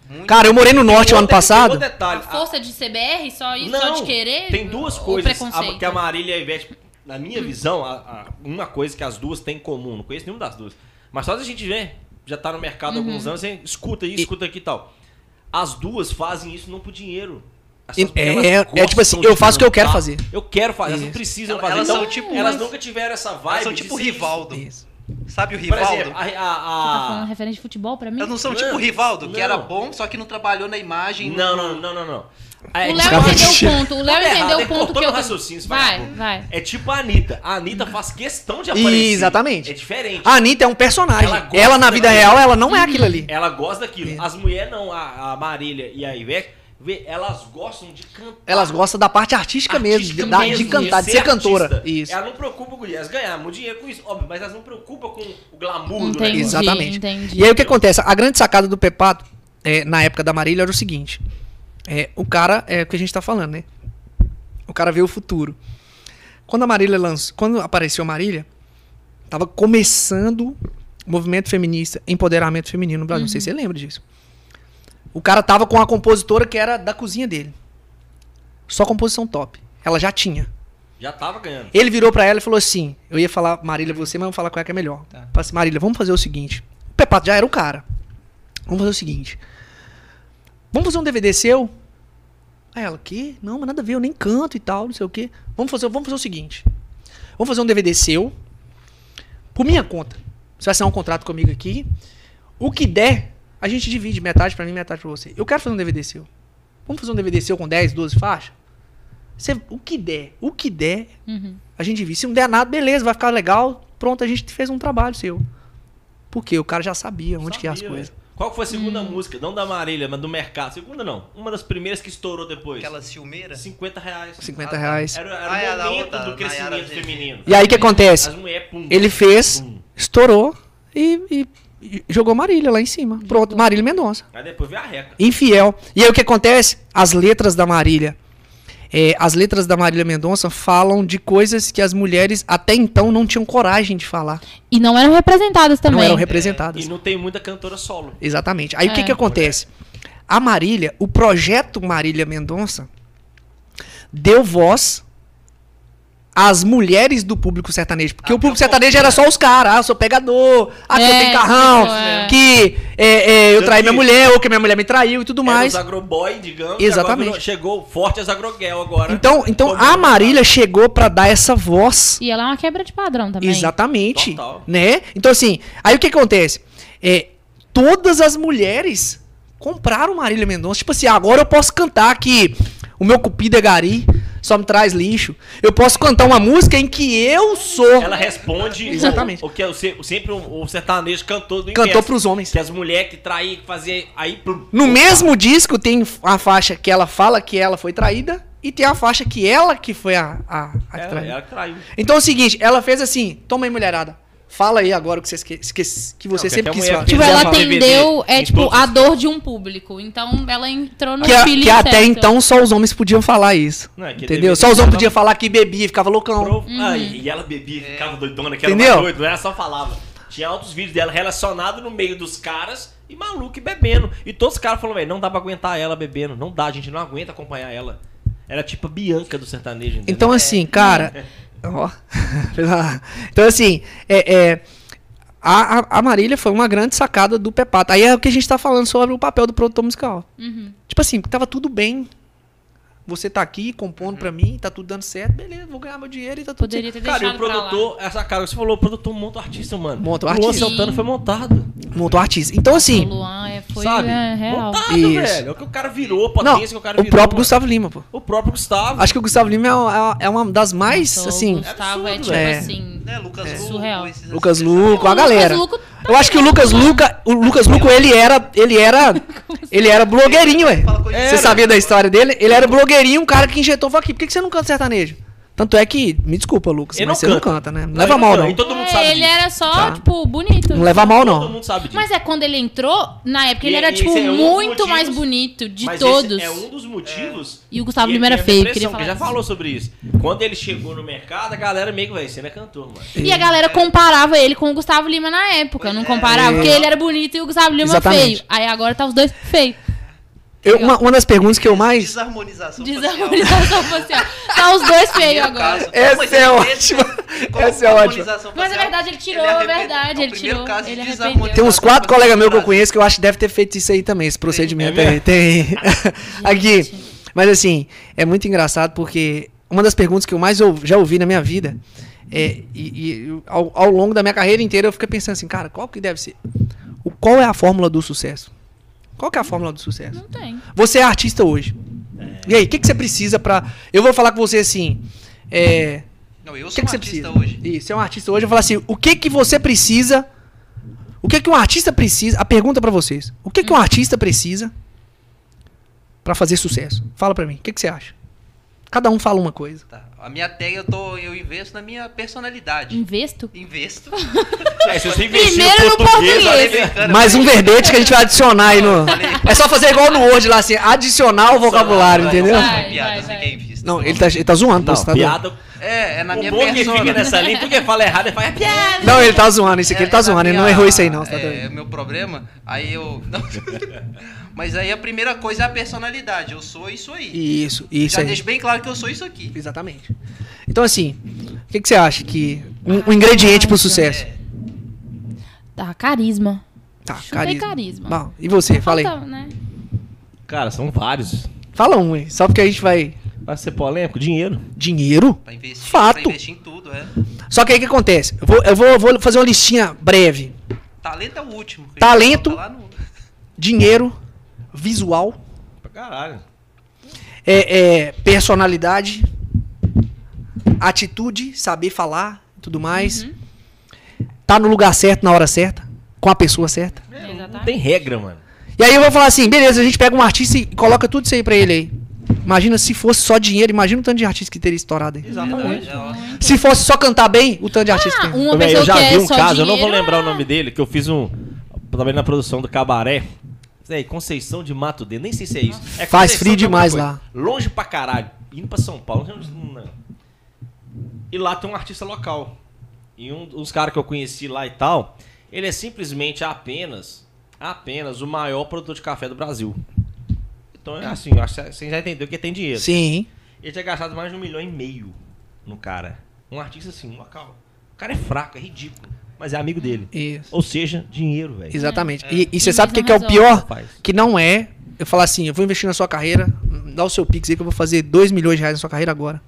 Muito. Cara, eu morei no norte o ano outro- passado. tem outro detalhe. A força de CBR, só isso, Não, só de querer? Tem duas coisas a- preconceito? que a Marília e a Ivete, na minha visão, a- a- uma coisa que as duas têm em comum. Não conheço nenhuma das duas. Mas só da gente ver, já tá no mercado há Uhum. alguns anos, você escuta isso, escuta aqui e tal. As duas fazem isso não por dinheiro. É- é- tipo assim, eu faço o que eu quero cantar. fazer. Eu quero fazer, elas não Isso. precisam Elas- fazer. elas então, são tipo- elas nunca tiveram essa vibe. Elas são tipo Rivaldo. Isso. Sabe o Por Rivaldo? exemplo, a, a- Tá a- falando referente de futebol pra mim? Elas não são Não, tipo o Rivaldo, que não. era bom, só que não trabalhou na imagem. Não, não, não, não, não. É, O Léo entendeu o ponto. O Léo errado, entendeu o ele ponto cortou que eu. raciocínio, Vai, vagabundo. vai. É tipo a Anitta. A Anitta faz questão de aparecer. Exatamente. É diferente. A Anitta é um personagem. Ela Ela, na vida real, ela não é aquilo ali. Ela gosta daquilo. Isso. As mulheres não, a, a Marília e a Ivete, vê, elas gostam de cantar. Elas gostam da parte artística, mesmo, de, da- de mesmo, cantar, de ser cantora. artista. Isso. Ela não preocupa com isso. Elas ganham muito dinheiro com isso, óbvio, mas elas não preocupam com o glamour do Entendi. negócio. Exatamente. entendi. E aí o que acontece? A grande sacada do Pepato, é, na época da Marília, era o seguinte. É, o cara, é o que a gente tá falando, né? O cara vê o futuro. Quando a Marília lançou, quando apareceu a Marília, tava começando o movimento feminista, empoderamento feminino no Brasil. Não sei se você lembra disso. O cara tava com a compositora que era da cozinha dele. Só composição top. Ela já tinha. Já tava ganhando. Ele virou pra ela e falou assim: Eu ia falar Marília você, mas eu vou falar com ela que é melhor. Tá. Falei assim, Marília, vamos fazer o seguinte. O Pepato já era o cara. Vamos fazer o seguinte. Vamos fazer um DVD seu? Aí ela, que? Não, mas nada a ver, eu nem canto e tal, não sei o quê. Vamos fazer, vamos fazer o seguinte. Vamos fazer um DVD seu, por minha conta. Você vai assinar um contrato comigo aqui. O que der, a gente divide metade pra mim, metade pra você. Eu quero fazer um DVD seu. Vamos fazer um DVD seu com 10, 12 faixas? Você, o que der, o que der, Uhum. a gente viu. Se não der nada, beleza, vai ficar legal. Pronto, a gente fez um trabalho seu. Porque o cara já sabia onde que é as Sabia, coisas. Qual foi a segunda Hum. música? Não da Marília, mas do mercado. Segunda não. Uma das primeiras que estourou depois. Aquela ciumeira. 50 reais. 50 reais. Era, era Ah, é, o da momento outra, do crescimento feminino. E aí o que acontece? As mulheres, pum. Ele fez, pum. estourou e, e- e jogou Marília lá em cima. Pronto, Marília Mendonça. Aí depois veio a reca. Infiel. E aí o que acontece? As letras da Marília. É, as letras da Marília Mendonça falam de coisas que as mulheres até então não tinham coragem de falar. E não eram representadas também. Não eram representadas. E não tem muita cantora solo. Exatamente. Aí o que, É. que acontece? A Marília, o projeto Marília Mendonça, deu voz às mulheres do público sertanejo. Porque o público sertanejo era só os caras. Ah, eu sou pegador. Ah, que eu É, tenho carrão. é. Que é, é, eu traí minha mulher, ou que minha mulher me traiu e tudo Era mais. os agroboy, digamos. Exatamente. virou- chegou forte as agrogel agora. Então, então Como- a Marília chegou pra dar essa voz. E ela é uma quebra de padrão também. Exatamente. Total. Né? Então, assim, aí o que acontece? É, todas as mulheres compraram Marília Mendonça. Tipo assim, agora eu posso cantar que o meu cupido é gari, só me traz lixo. Eu posso cantar uma música em que eu sou. Ela responde Exatamente. o, o que é sempre o, o sertanejo cantou do Cantou inverso. pros homens. Que as mulheres que traíam, que faziam aí... plum, No mesmo disco tem a faixa que ela fala que ela foi traída e tem a faixa que ela que foi a, a, a que Ela, traiu. ela que traiu. Então é o seguinte, ela fez assim, toma aí mulherada. Fala aí agora o que, vocês que, que, que você Não, sempre quis falar. Tipo, ela atendeu, é tipo, a dor de um público. Então, ela entrou no Que, a- que até certo. então só os homens podiam falar isso. Não, é que entendeu? Só os homens podiam falar que bebia e ficava loucão. Pro- Uhum. Ah, e e ela bebia, ficava doidona, que Entendeu? era ela só falava. Tinha altos vídeos dela relacionados no meio dos caras e maluco e bebendo. E todos os caras falaram, velho, não dá pra aguentar ela bebendo. Não dá, a gente não aguenta acompanhar ela. Era tipo a Bianca do sertanejo, entendeu? Então, assim, cara. [LAUGHS] ó. [LAUGHS] então, assim, é, é, a, a- Marília foi uma grande sacada do Pepata. Aí é o que a gente tá falando sobre o papel do produtor musical. Uhum. Tipo assim, tava tudo bem. Você tá aqui compondo pra mim, tá tudo dando certo, beleza, vou ganhar meu dinheiro e tá tudo Poderia ter Cara, e o produtor, essa cara que você falou, o produtor monta o artista, mano. Monta o Luan artista. Santana foi montado. certo. Montou artista. Então, O assim, Luan é, foi sabe? é, real. Montado, Isso. velho. É o que o cara virou, potência que o cara o virou. próprio mano. Gustavo Lima, pô. O próprio Gustavo. Acho que o Gustavo Lima é uma, é uma das mais, Nossa, assim, O Gustavo é absurdo, tipo velho. assim. Né, Lucas É. Luco, Surreal. esses assim, Lucas esses- Luco, a galera. Lucas Luco Eu acho que o Lucas Luca, o Lucas Luco, ele era, ele era, [LAUGHS] ele era blogueirinho, ué. Você sabia da história dele? Ele era blogueirinho, um cara que injetou falou aqui, por que que você não canta sertanejo? Tanto é que, me desculpa, Lucas, Ele mas não você não canta. né? Não Não, leva ele mal, não, não. e todo mundo É, sabe ele disso. era só, Tá. tipo, bonito. Não leva mal, Todo não. mundo sabe disso. Mas é quando ele entrou, na época, ele E- era, e tipo, é um muito motivos- mais bonito de Mas todos. esse é um dos motivos. E o Gustavo Lima ele era feio, queria que falar já falou sobre isso. Quando ele chegou no mercado, a galera meio que, velho, você não é cantor, mano. E a galera comparava ele com o Gustavo Lima na época, não comparava, É. porque ele era bonito e o Gustavo Lima Exatamente. feio. Aí agora tá os dois feios. Eu- uma, uma das perguntas que eu mais... Desarmonização. Desarmonização facial. Tá os dois feios agora. Caso. Essa é ótima. Essa é ótima. Mas, na facial, verdade, ele tirou, é é verdade, é ele tirou, ele arrependeu. Tem uns quatro colegas meus que eu conheço que eu acho que deve ter feito isso aí também, esse procedimento É aí. Tem. [LAUGHS] Aqui. Mas assim, é muito engraçado porque uma das perguntas que eu mais ou- já ouvi na minha vida é, e, e ao, ao longo da minha carreira inteira eu fiquei pensando assim, cara, qual que deve ser? O, qual é a fórmula do sucesso? Qual que é a fórmula do sucesso? Não tem. Você é artista hoje. E aí, o que, que você precisa pra. Eu vou falar com você assim. É. Não, eu O sou que, que um você artista precisa? hoje. Isso, você é um artista hoje. Eu vou falar assim: o que que você precisa? O que que um artista precisa? A pergunta pra vocês: o que que um artista precisa pra fazer sucesso? Fala pra mim. O que que você acha? Cada um fala uma coisa. Tá. A minha tag eu, tô, eu investo na minha personalidade. Investo? Investo. [LAUGHS] É, se você investir Primeiro no português, português. Mais um verbete que a gente vai adicionar aí no. [LAUGHS] É só fazer igual no Word lá, assim, adicionar o vocabulário, Vai, entendeu? vai, Vai, piada, vai, vai. que é invisto. Não, ele tá, ele tá zoando, tá? Não, tá piada. É, é na o minha bom que persona. fica nessa linha, tu que fala errado, ele fala, é piada. Não, ele tá zoando, isso aqui ele tá É- é zoando, ele não minha- errou isso aí não, tá É, doido. meu problema. Aí eu. não. [LAUGHS] Mas aí a primeira coisa é a personalidade. Eu sou isso aí. Isso, isso Já aí. deixo bem claro que eu sou isso aqui. Exatamente. Então, assim, o que, que você acha que. Um, um ingrediente pro sucesso? É, Tá, carisma. Tá, Chutei carisma. carisma. Bom, e você? Fala aí. Falta, né? Cara, são vários. Fala um, hein? Só porque a gente vai. Vai ser polêmico? Dinheiro. Dinheiro? pra investir, Fato. pra investir em tudo, é. Só que aí o que acontece? Eu vou, eu vou, vou fazer uma listinha breve: Talento é o último. Talento. tá no- dinheiro, visual, Pra caralho. é, é, personalidade, atitude, saber falar tudo mais. Tá no lugar certo, na hora certa, com a pessoa certa. É, o Exatamente. Exatamente. tem regra, mano. E aí eu vou falar assim, beleza, a gente pega um artista e coloca tudo isso aí pra ele aí. Imagina se fosse só dinheiro, imagina o tanto de artista que teria estourado aí. Exatamente. É. Se fosse só cantar bem, o tanto de artista Ah, que tem. uma eu já que vi é um caso, eu não vou dinheiro, lembrar o é- nome dele, que eu fiz um. Também na produção do Cabaré. Sei, Conceição de Mato Dentro, nem sei se é isso. É Faz frio demais lá. Longe pra caralho. Indo pra São Paulo. não- E lá tem um artista local. E um dos caras que eu conheci lá e tal, ele é simplesmente apenas, apenas o maior produtor de café do Brasil. Então é assim, você já entendeu que tem dinheiro. Sim. Ele tinha gastado mais de um milhão e meio no cara. Um artista assim, um local. O cara é fraco, é ridículo. Mas é amigo dele. Isso. Ou seja, dinheiro, velho. Exatamente. E, e você E sabe o que, que é o pior? Que não é eu falar assim, eu vou investir na sua carreira, dá o seu pix aí que eu vou fazer 2 milhões de reais na sua carreira agora.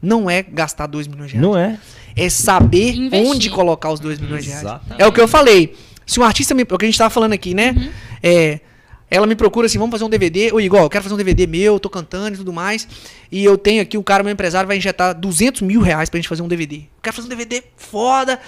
Não é gastar 2 milhões de reais. Não é? É saber Investir. onde colocar os 2 milhões de reais. Exatamente. É o que eu falei. Se um artista me. O que a gente tava falando aqui, né? É. Ela me procura assim, vamos fazer um DVD. Ô, igual, eu quero fazer um DVD meu, tô cantando e tudo mais. E eu tenho aqui, o cara, meu empresário, vai injetar 200 mil reais pra gente fazer um DVD. Eu quero fazer um DVD foda,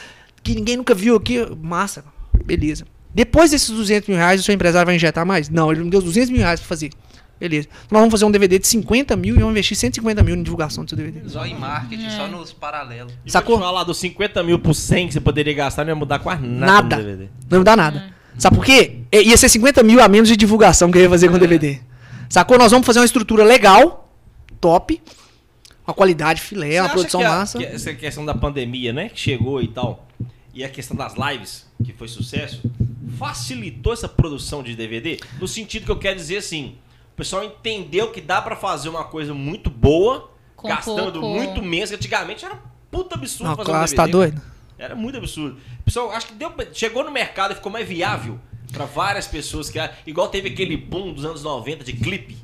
que ninguém nunca viu aqui. Massa, beleza. Depois desses 200 mil reais, o seu empresário vai injetar mais? Não, ele me deu 200 mil reais pra fazer. Beleza. Então nós vamos fazer um DVD de 50 mil e vamos investir 150 mil na divulgação do seu DVD. Só em marketing, só nos paralelos. E Sacou? Te falar dos 50 mil por 100 que você poderia gastar, não ia mudar quase nada, Nada. no DVD. Não me dá nada. Sabe por quê? Ia ser 50 mil a menos de divulgação que eu ia fazer com o DVD. Sacou? Nós vamos fazer uma estrutura legal, top, uma qualidade filé, Você uma acha produção que a- massa. que essa questão da pandemia, né? Que chegou e tal. E a questão das lives, que foi sucesso, facilitou essa produção de DVD? No sentido que eu quero dizer assim, o pessoal entendeu que dá pra fazer uma coisa muito boa, Com gastando pouco- muito menos, que antigamente era um puta absurdo Não, fazer claro, um você DVD. tá doido? Era muito absurdo. O pessoal, acho que deu, chegou no mercado e ficou mais viável pra várias pessoas que igual teve aquele boom dos anos 90 de clipe.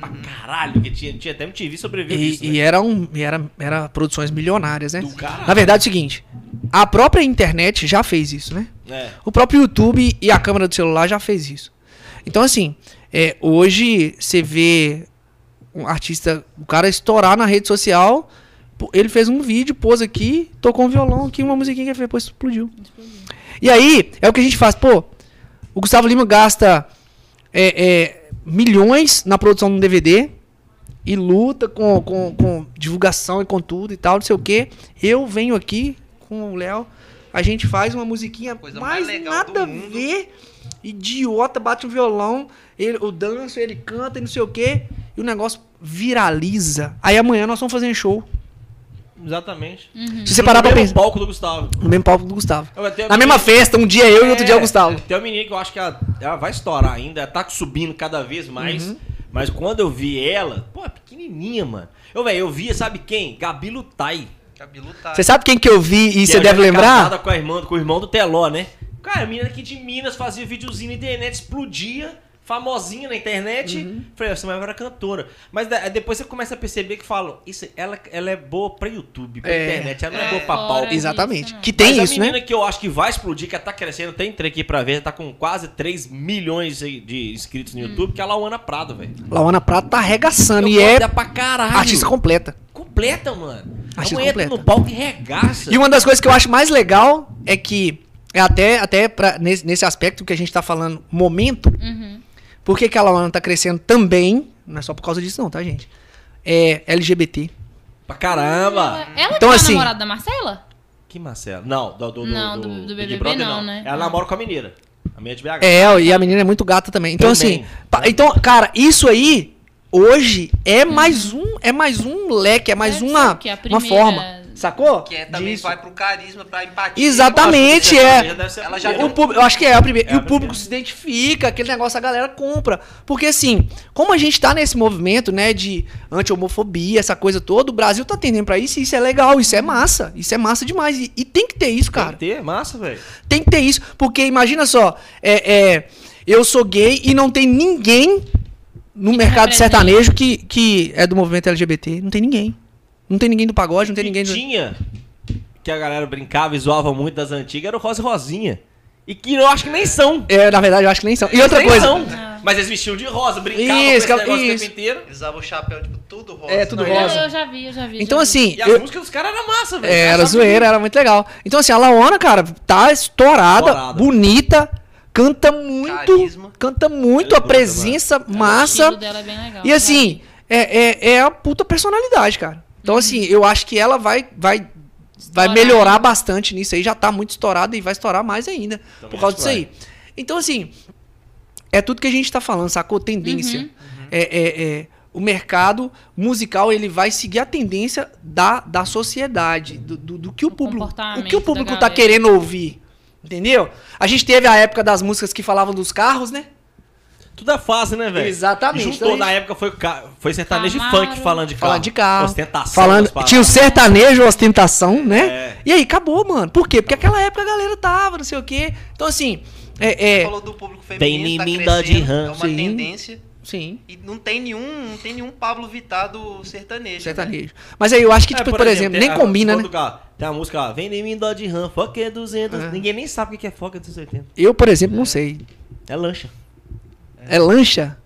Pra caralho, que tinha, tinha até MTV sobreviveu E, disso, e né? era, um, e era, era produções milionárias, né? Na verdade é o seguinte, a própria internet já fez isso, né? É. O próprio YouTube e a câmera do celular já fez isso. Então, assim, é, hoje você vê um artista, o cara estourar na rede social, ele fez um vídeo, pôs aqui, tocou um violão aqui, uma musiquinha que ele fez, depois explodiu. E aí, é o que a gente faz, pô, o Gustavo Lima gasta é, é, milhões na produção de um DVD e luta com, com, com divulgação e com tudo e tal, não sei o quê. Eu venho aqui com o Léo, a gente faz uma musiquinha Coisa mais mais nada a ver. Idiota, bate um violão, ele, o danço, ele canta e não sei o quê, e o negócio viraliza. Aí amanhã nós vamos fazer um show. Exatamente. Se você parar pra No mesmo pensar. palco do Gustavo. No mesmo palco do Gustavo. Eu tenho Na mesma festa, um dia eu e outro dia o Gustavo. Tem uma menina que eu acho que ela, ela vai estourar ainda, ela tá subindo cada vez mais. Uhum. Mas quando eu vi ela, pô, é pequenininha, mano. Eu, velho, eu via, sabe quem? Gabi Lutai. Cabelo tá. Você sabe quem que eu vi e você deve é lembrar? Com, a irmã, com o irmão do Teló, né? Cara, a menina aqui de Minas fazia videozinho na internet, explodia, famosinha na internet. Uhum. Falei, essa mulher era cantora. Mas da- depois você começa a perceber que falam, isso, ela, ela é boa pra YouTube, pra É. internet, ela não é, É, boa pra palco. Exatamente. não. Que tem Mas isso, a menina né? que eu acho que vai explodir, que ela tá crescendo, tem entrei aqui pra ver, tá com quase 3 milhões de inscritos no YouTube, que é a Lauana Prado, velho. Lauana Prata tá arregaçando Eu e é pra caralho. artista completa. completa, mano. Artista a entra completa. no palco e regaça. E uma das coisas que eu acho mais legal é que, é até, até pra, nesse, nesse aspecto que a gente tá falando, momento, Uhum. Por que, que a Lauana tá crescendo também, não é só por causa disso não, tá, gente? É LGBT. Pra caramba. Ela, ela Então, que é assim- a namorada da Marcela? Que Marcelo? Não, do, do, Não, do, do- do BBB Brother, não, né? Ela namora com a mineira. A minha é de BH. É, e a menina é muito gata também. Então, Também. assim, pa- então, cara, isso aí, hoje, é mais um, é mais um leque, é mais Deve uma, uma primeira- forma. Sacou? Que é, também Disso. vai pro carisma, pra empatia. Exatamente, Ela é. Ela já. O público, eu acho que é a primeira. É e a o público primeira. se identifica, aquele negócio a galera compra. Porque assim, como a gente tá nesse movimento, né, de anti-homofobia, essa coisa toda, o Brasil tá tendendo pra isso e isso é legal, isso é massa. Isso é massa demais. E, e tem que ter isso, cara. Tem que ter, massa, velho. Tem que ter isso. Porque imagina só, é, é, eu sou gay e não tem ninguém no Que mercado represente. sertanejo que, que é do movimento LGBT. Não tem ninguém. Não tem ninguém do pagode, não tem que ninguém do. tinha, que a galera brincava e zoava muito das antigas, era o Rosa e Rosinha. E que eu acho que nem são. É, na verdade, eu acho que nem são. E outra Nem coisa. são. Mas eles vestiam de rosa, brincavam Isso, com esse que- negócio o isso. tempo inteiro. Eles usavam o chapéu, tipo, tudo rosa. É, tudo Não, Eu, rosa. eu já vi, eu já vi. Então, já vi. assim. E as eu- músicas dos caras eram massa, velho. É, era zoeira, era muito legal. Então, assim, a Laona, cara, tá estourada, Estourada. bonita, canta muito, Carisma. canta muito, é a presença O massa. estilo dela é bem legal. E assim, é, é, é a puta personalidade, cara. Então, assim, eu acho que ela vai, vai, vai melhorar bastante nisso aí. Já tá muito estourada e vai estourar mais ainda Também por causa disso que aí. Então, assim, é tudo que a gente tá falando, sacou? Tendência. Uhum. É, é, é, o mercado musical, ele vai seguir a tendência da, da sociedade, do, do, do que o, O público, o que o público tá galera. querendo ouvir. Entendeu? A gente teve a época das músicas que falavam dos carros, né? Tudo é fase, né, velho? Exatamente. Juntou Então, na época foi, ca- foi sertanejo e Camaro. funk falando de carro. Falando de carro. Ostentação. Falando, tinha o sertanejo, ostentação, né? É. E aí, acabou, mano. Por quê? Porque aquela época a galera tava, não sei o quê. Então, assim, é. é falou do público Tem feminino, tá em mim dó de rã. é uma Sim. tendência. sim, E não tem nenhum, não tem nenhum Pablo Vittar do sertanejo. né? sertanejo. Mas aí eu acho que, É, tipo, por, exemplo, tem nem a- combina, né? carro. Tem a música lá, vem em mim dó de RAM, Foca é 200. É. Ninguém nem sabe o que é Foca 280. Eu, por exemplo, não sei. É lancha. É lancha?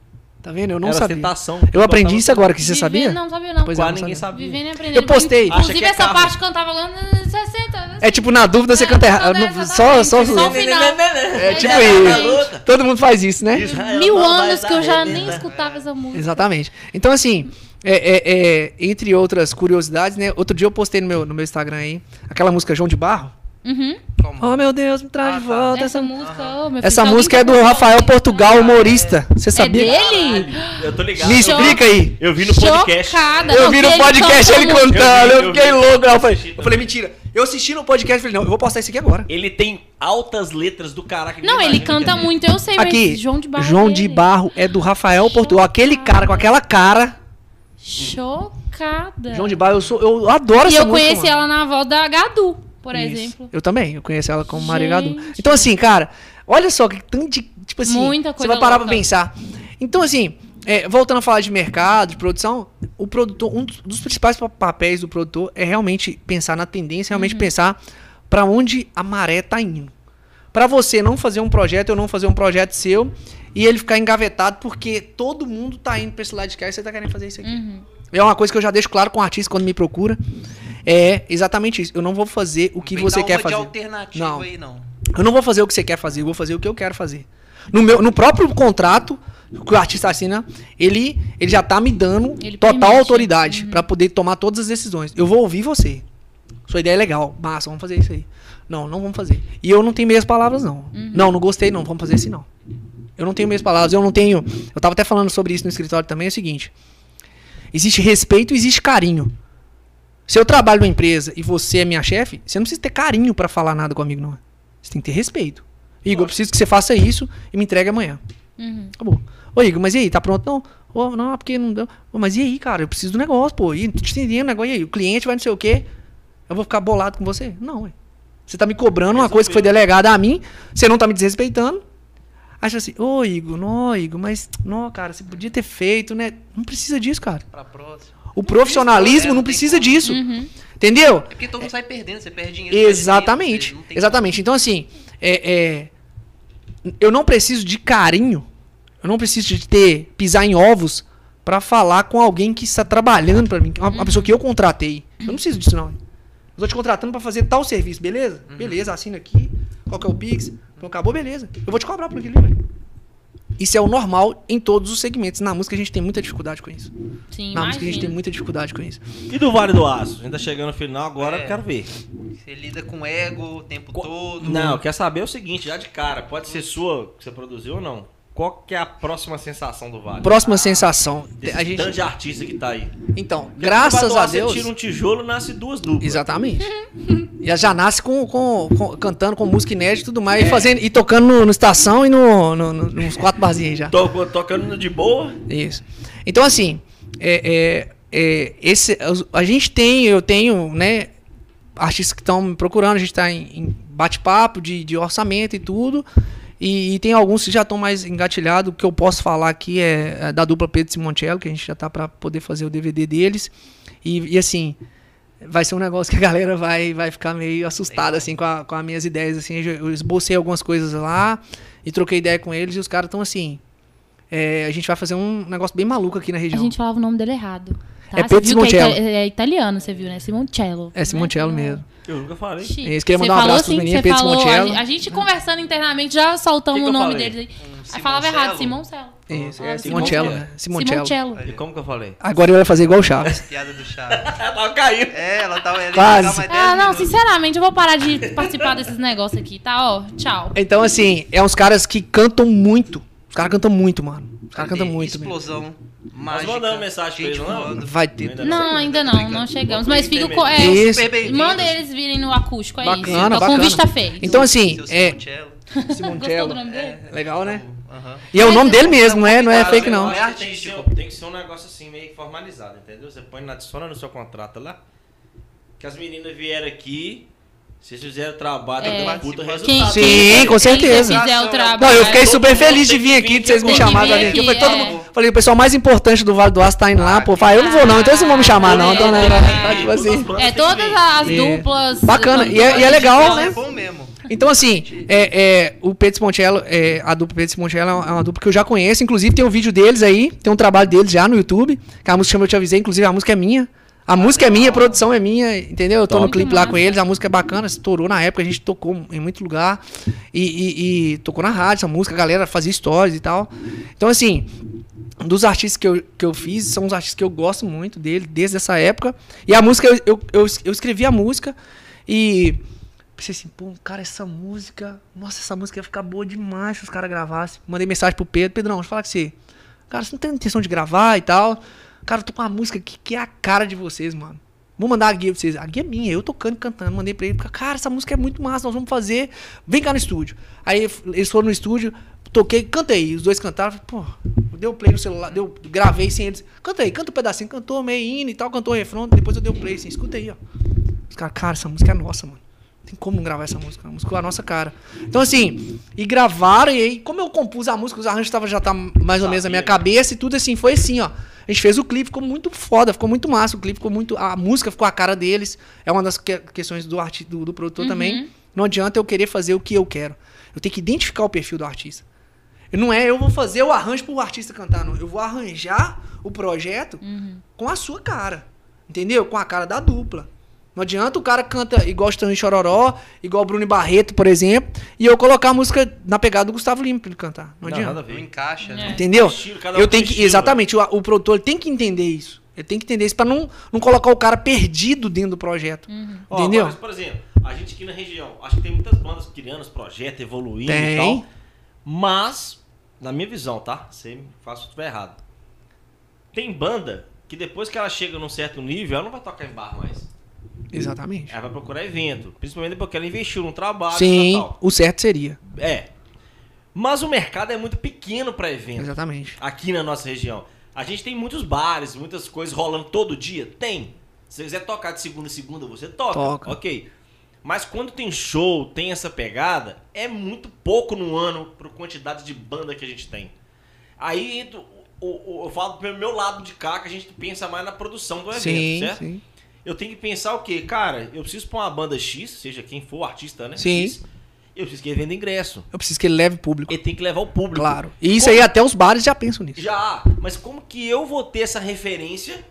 Tá vendo? Eu não Era sabia. ostentação. Eu aprendi isso agora, que você Vivendo- sabia? Não, sabia não. Pois é, Quase não ninguém sabia. sabia. Vivendo e aprendendo. Eu postei. Acha Inclusive, que é essa carro. parte cantava lá nos 60. É tipo, na dúvida você É, canta errado. é. Só, só, Só o final. É tipo isso. Todo mundo faz isso, né? Israel Mil anos que eu já nem arrebentar. escutava essa música. Exatamente. Então, assim, é, é- é, entre outras curiosidades, né? Outro dia eu postei no meu, no meu Instagram aí aquela música João de Barro. Uhum. Oh, meu Deus, me traz Ah, de tá. volta Essa essa música, filho, Essa música é do Rafael. Portugal, humorista. Você É sabia? dele? Eu tô ligado. Me explica aí. Eu vi no podcast. Chocada. Eu vi no podcast ele cantando, Eu eu vi, eu fiquei louco. Eu falei, eu falei, mentira. Eu assisti no podcast e falei, não, eu vou postar isso aqui agora. Ele tem altas letras do caraca. Não, ele canta muito, eu sei, Aqui, mas João de Barro. João é de. Barro é do Rafael Portugal. Aquele cara com aquela cara. Chocada. João de Barro, eu, sou, eu adoro E essa eu música. conheci mano. ela na voz da Gadu, por Isso. exemplo. Eu também, eu conheço ela como Maria Gadu. Gente. Então, assim, cara, olha só que tanto de. Tipo assim, Muita você coisa vai parar pra louca. pensar. Então, assim, é, voltando a falar de mercado, de produção, o produtor, um dos- principais pa- papéis do produtor é realmente pensar na tendência, realmente Uhum. pensar pra onde a maré tá indo. Pra você não fazer um projeto, eu não fazer um projeto seu e ele ficar engavetado porque todo mundo tá indo pra esse lado de cá e você tá querendo fazer isso aqui. Uhum. É uma coisa que eu já deixo claro com o artista quando me procura. É exatamente isso. Eu não vou fazer o que Vem você quer fazer. de alternativa Não. aí, não. Eu não vou fazer o que você quer fazer, eu vou fazer o que eu quero fazer. No, meu, no próprio contrato que o artista assina, ele, ele já tá me dando Ele total permite. autoridade pra poder tomar todas as decisões. Eu vou ouvir você. Sua ideia é legal, massa, vamos fazer isso aí. Não, não vamos fazer. E eu não tenho meias palavras, não. Não, não gostei, não, vamos fazer assim, não. Eu não tenho meias palavras, eu não tenho. Eu tava até falando sobre isso no escritório também, é o seguinte. Existe respeito e existe carinho. Se eu trabalho numa empresa e você é minha chefe, você não precisa ter carinho pra falar nada comigo, não. Você tem que ter respeito. Igor, eu preciso que você faça isso e me entregue amanhã. Uhum. Acabou. Ô, Igor, mas e aí, tá pronto? Não. Ô, não, é porque não deu. Ô, mas e aí, cara? Eu preciso do negócio, pô. E tô te entendendo o negócio. E aí? O cliente vai não sei o quê. Eu vou ficar bolado com você? Não, ué. Você tá me cobrando uma coisa que foi delegada a mim, você não tá me desrespeitando. Acha assim, ô Igor, não, Igor, mas, não, cara, você podia ter feito, né? Não precisa disso, cara. Pra próxima. O profissionalismo não precisa como. disso. Uhum. Entendeu? É porque todo mundo sai perdendo, você perde dinheiro. perde Exatamente. não tem Exatamente. Então, assim, é, é, eu não preciso de carinho, eu não preciso de ter, pisar em ovos pra falar com alguém que está trabalhando pra mim, uma, uma pessoa que eu contratei. Eu não preciso disso, não. Eu tô te contratando pra fazer tal serviço, beleza? Beleza, assina aqui. Qual que é o Pix? Então, acabou, beleza. Eu vou te cobrar por aquilo, velho. Isso é o normal em todos os segmentos. Na música a gente tem muita dificuldade com isso. Sim, Na música a gente tem imagina. muita dificuldade com isso. E do Vale do Aço? A gente tá chegando no final agora, É. eu quero ver. Você lida com ego o tempo Co- todo. Não, eu quero saber o seguinte, já de cara, pode ser sua que você produziu ou não. Qual que é a próxima sensação do Vale? Próxima sensação. Desse A gente, tanto de artista que tá aí. então, Porque graças a Deus. Você tira um tijolo nasce duas duplas. Exatamente. e já nasce com, com- com- cantando com música inédita e tudo mais, e, fazendo, e tocando no, no estação e no, no- no- nos quatro barzinhos já. Tô, tocando de boa. Isso. Então, assim, é, é- é, esse, a gente tem, eu tenho, né, artistas que estão me procurando, a gente está em, em bate-papo de, de orçamento e tudo. E, e tem alguns que já estão mais engatilhados. O que eu posso falar aqui é, é da dupla Pedro Simoncello, que a gente já tá para poder fazer o DVD deles. E, e, assim, vai ser um negócio que a galera vai, vai ficar meio assustada assim, com, a- com as minhas ideias. Assim. Eu esbocei algumas coisas lá e troquei ideia com eles. E os caras estão assim. é, a gente vai fazer um negócio bem maluco aqui na A região. gente falava o nome dele errado. Tá? É Pedro é, Simoncello. ita- é italiano, você viu, né? Simoncello. É Simoncello né? mesmo. Eu nunca falei. Chique. Eles queriam Você mandar um falou abraço pros assim, meninos, você Pedro falou, a Simoncello. gente, a gente conversando internamente, já soltamos Que que o nome falei? deles aí. Um Aí falava errado, Simoncello? Simoncello. Isso, Ah, é Simoncello, né? Simoncello. Simoncello. E como que eu falei? Agora ele vai fazer igual o Chaves. Piada do Chaves. [LAUGHS] Ela tava caindo. É, ela tava ali. Quase. mais 10 Ah, não, minutos. sinceramente, eu vou parar de participar desses negócios aqui, tá? Ó, tchau. Então, assim, é uns caras que cantam muito. Os caras cantam muito, mano. Os caras cantam muito. Explosão. Mágica, mandamos mensagem pra gente eles, não? Vai ter. Ainda Não, ainda não, não chegamos. Mas fica com. É, Isso. Manda eles virem no acústico, é Bacana, isso. Então, bacana. com vista feita. Então, assim, Seu é. Simoncello. Dele? É, legal, né? Aham. E é o nome dele mesmo, não é, não é fake, não. É É artístico. Tem, que artístico. ser, tem que ser um negócio assim, meio formalizado, entendeu? Você põe na adiciona no seu contrato lá. Que as meninas vieram aqui, vocês fizeram trabalho, É. é. puta Quem- resultado. Sim, quem- com certeza. Quem fizer o trabalho. Não, eu fiquei super feliz de vir aqui, de vocês me aqui, chamarem aqui. que Eu falei, todo vir, mundo. Falei, o pessoal mais importante do Vale do Aço tá indo lá, pô. Falei, eu não vou não, então vocês não vão me chamar, não. Então, né? Tá tipo assim. É, todas as É. duplas. Bacana, e é- e é legal, né? É bom mesmo. Então, assim, é, é, o Pedro Simoncello, é, a dupla Pedro Simoncello é uma, é uma dupla que eu já conheço. Inclusive, tem um vídeo deles aí, tem um trabalho deles já no YouTube. Que a música chama Eu Te Avisei, inclusive a música é minha. A música é minha, a produção é minha, entendeu? Eu tô no Top. clipe lá com eles, a música é bacana, estourou na época, a gente tocou em muito lugar. E, e- e tocou na rádio essa música, a galera fazia stories e tal. Então, assim, um dos artistas que eu, que eu fiz são os artistas que eu gosto muito dele, desde essa época. E a música, eu, eu, eu, eu escrevi a música e pensei assim, pô, cara, essa música. Nossa, essa música ia ficar boa demais se os caras gravassem. Mandei mensagem pro Pedro, Pedrão, deixa eu falar com você. Cara, você não tem intenção de gravar e tal. Cara, eu tô com uma música aqui que é a cara de vocês, mano. Vou mandar a guia pra vocês. A guia é minha, eu tocando e cantando. Mandei pra ele. Cara, essa música é muito massa, nós vamos fazer. Vem cá no estúdio. Aí eles foram no estúdio, toquei, cantei. Os dois cantaram. Pô, deu play no celular, deu, gravei sem eles. Canta aí, canta um pedacinho. Cantou meio hino e tal, cantou o refrão. Depois eu dei o play assim, escuta aí, ó. Os caras, cara, essa música é nossa, mano. Tem como gravar essa música? A música é a nossa cara. Então, assim, e gravaram, e aí, como eu compus a música, os arranjos tava, já tá mais ou menos na minha cabeça e tudo assim, foi assim, ó. A gente fez o clipe, ficou muito foda, ficou muito massa. O clipe ficou muito. A música ficou a cara deles. É uma das que- questões do, arti do, do produtor também. Não adianta eu querer fazer o que eu quero. Eu tenho que identificar o perfil do artista. Não é eu vou fazer o arranjo pro artista cantar, não. Eu vou arranjar o projeto com a sua cara. Entendeu? Com a cara da dupla. Não adianta o cara canta igual Stanley Chororó, igual Bruno Barreto, por exemplo, e eu colocar a música na pegada do Gustavo Lima pra ele cantar. Não, Não, adianta. nada a Não ver. encaixa, né? Entendeu? Estilo, cada um eu tenho que. estilo, exatamente, o, o produtor tem que entender isso. Ele tem que entender isso pra não, não colocar o cara perdido dentro do projeto. Ó, Entendeu? agora, por exemplo, a gente aqui na região, acho que tem muitas bandas criando os projetos, evoluindo Tem. e tal. Mas, na minha visão, tá? Você me faz se eu estiver errado. Tem banda que depois que ela chega num certo nível, ela não vai tocar em bar mais. Exatamente. Ela vai procurar evento. Principalmente porque ela investiu num trabalho Sim, e tal. o certo seria. É. Mas o mercado é muito pequeno pra evento. Exatamente. Aqui na nossa região. A gente tem muitos bares, muitas coisas rolando todo dia? Tem. Se você quiser tocar de segunda a segunda, você toca. Toca. Ok. Mas quando tem show, tem essa pegada, é muito pouco no ano por quantidade de banda que a gente tem. Aí entra eu falo pelo meu lado de cá, que a gente pensa mais na produção do evento, Sim, certo? sim. Eu tenho que pensar o quê? Cara, eu preciso pôr uma banda X, seja quem for, artista, né? Sim. X, eu preciso que ele venda ingresso. Eu preciso que ele leve público. Ele tem que levar o público. Claro. E isso Como- aí até os bares já pensam nisso. Já, mas como que eu vou ter essa referência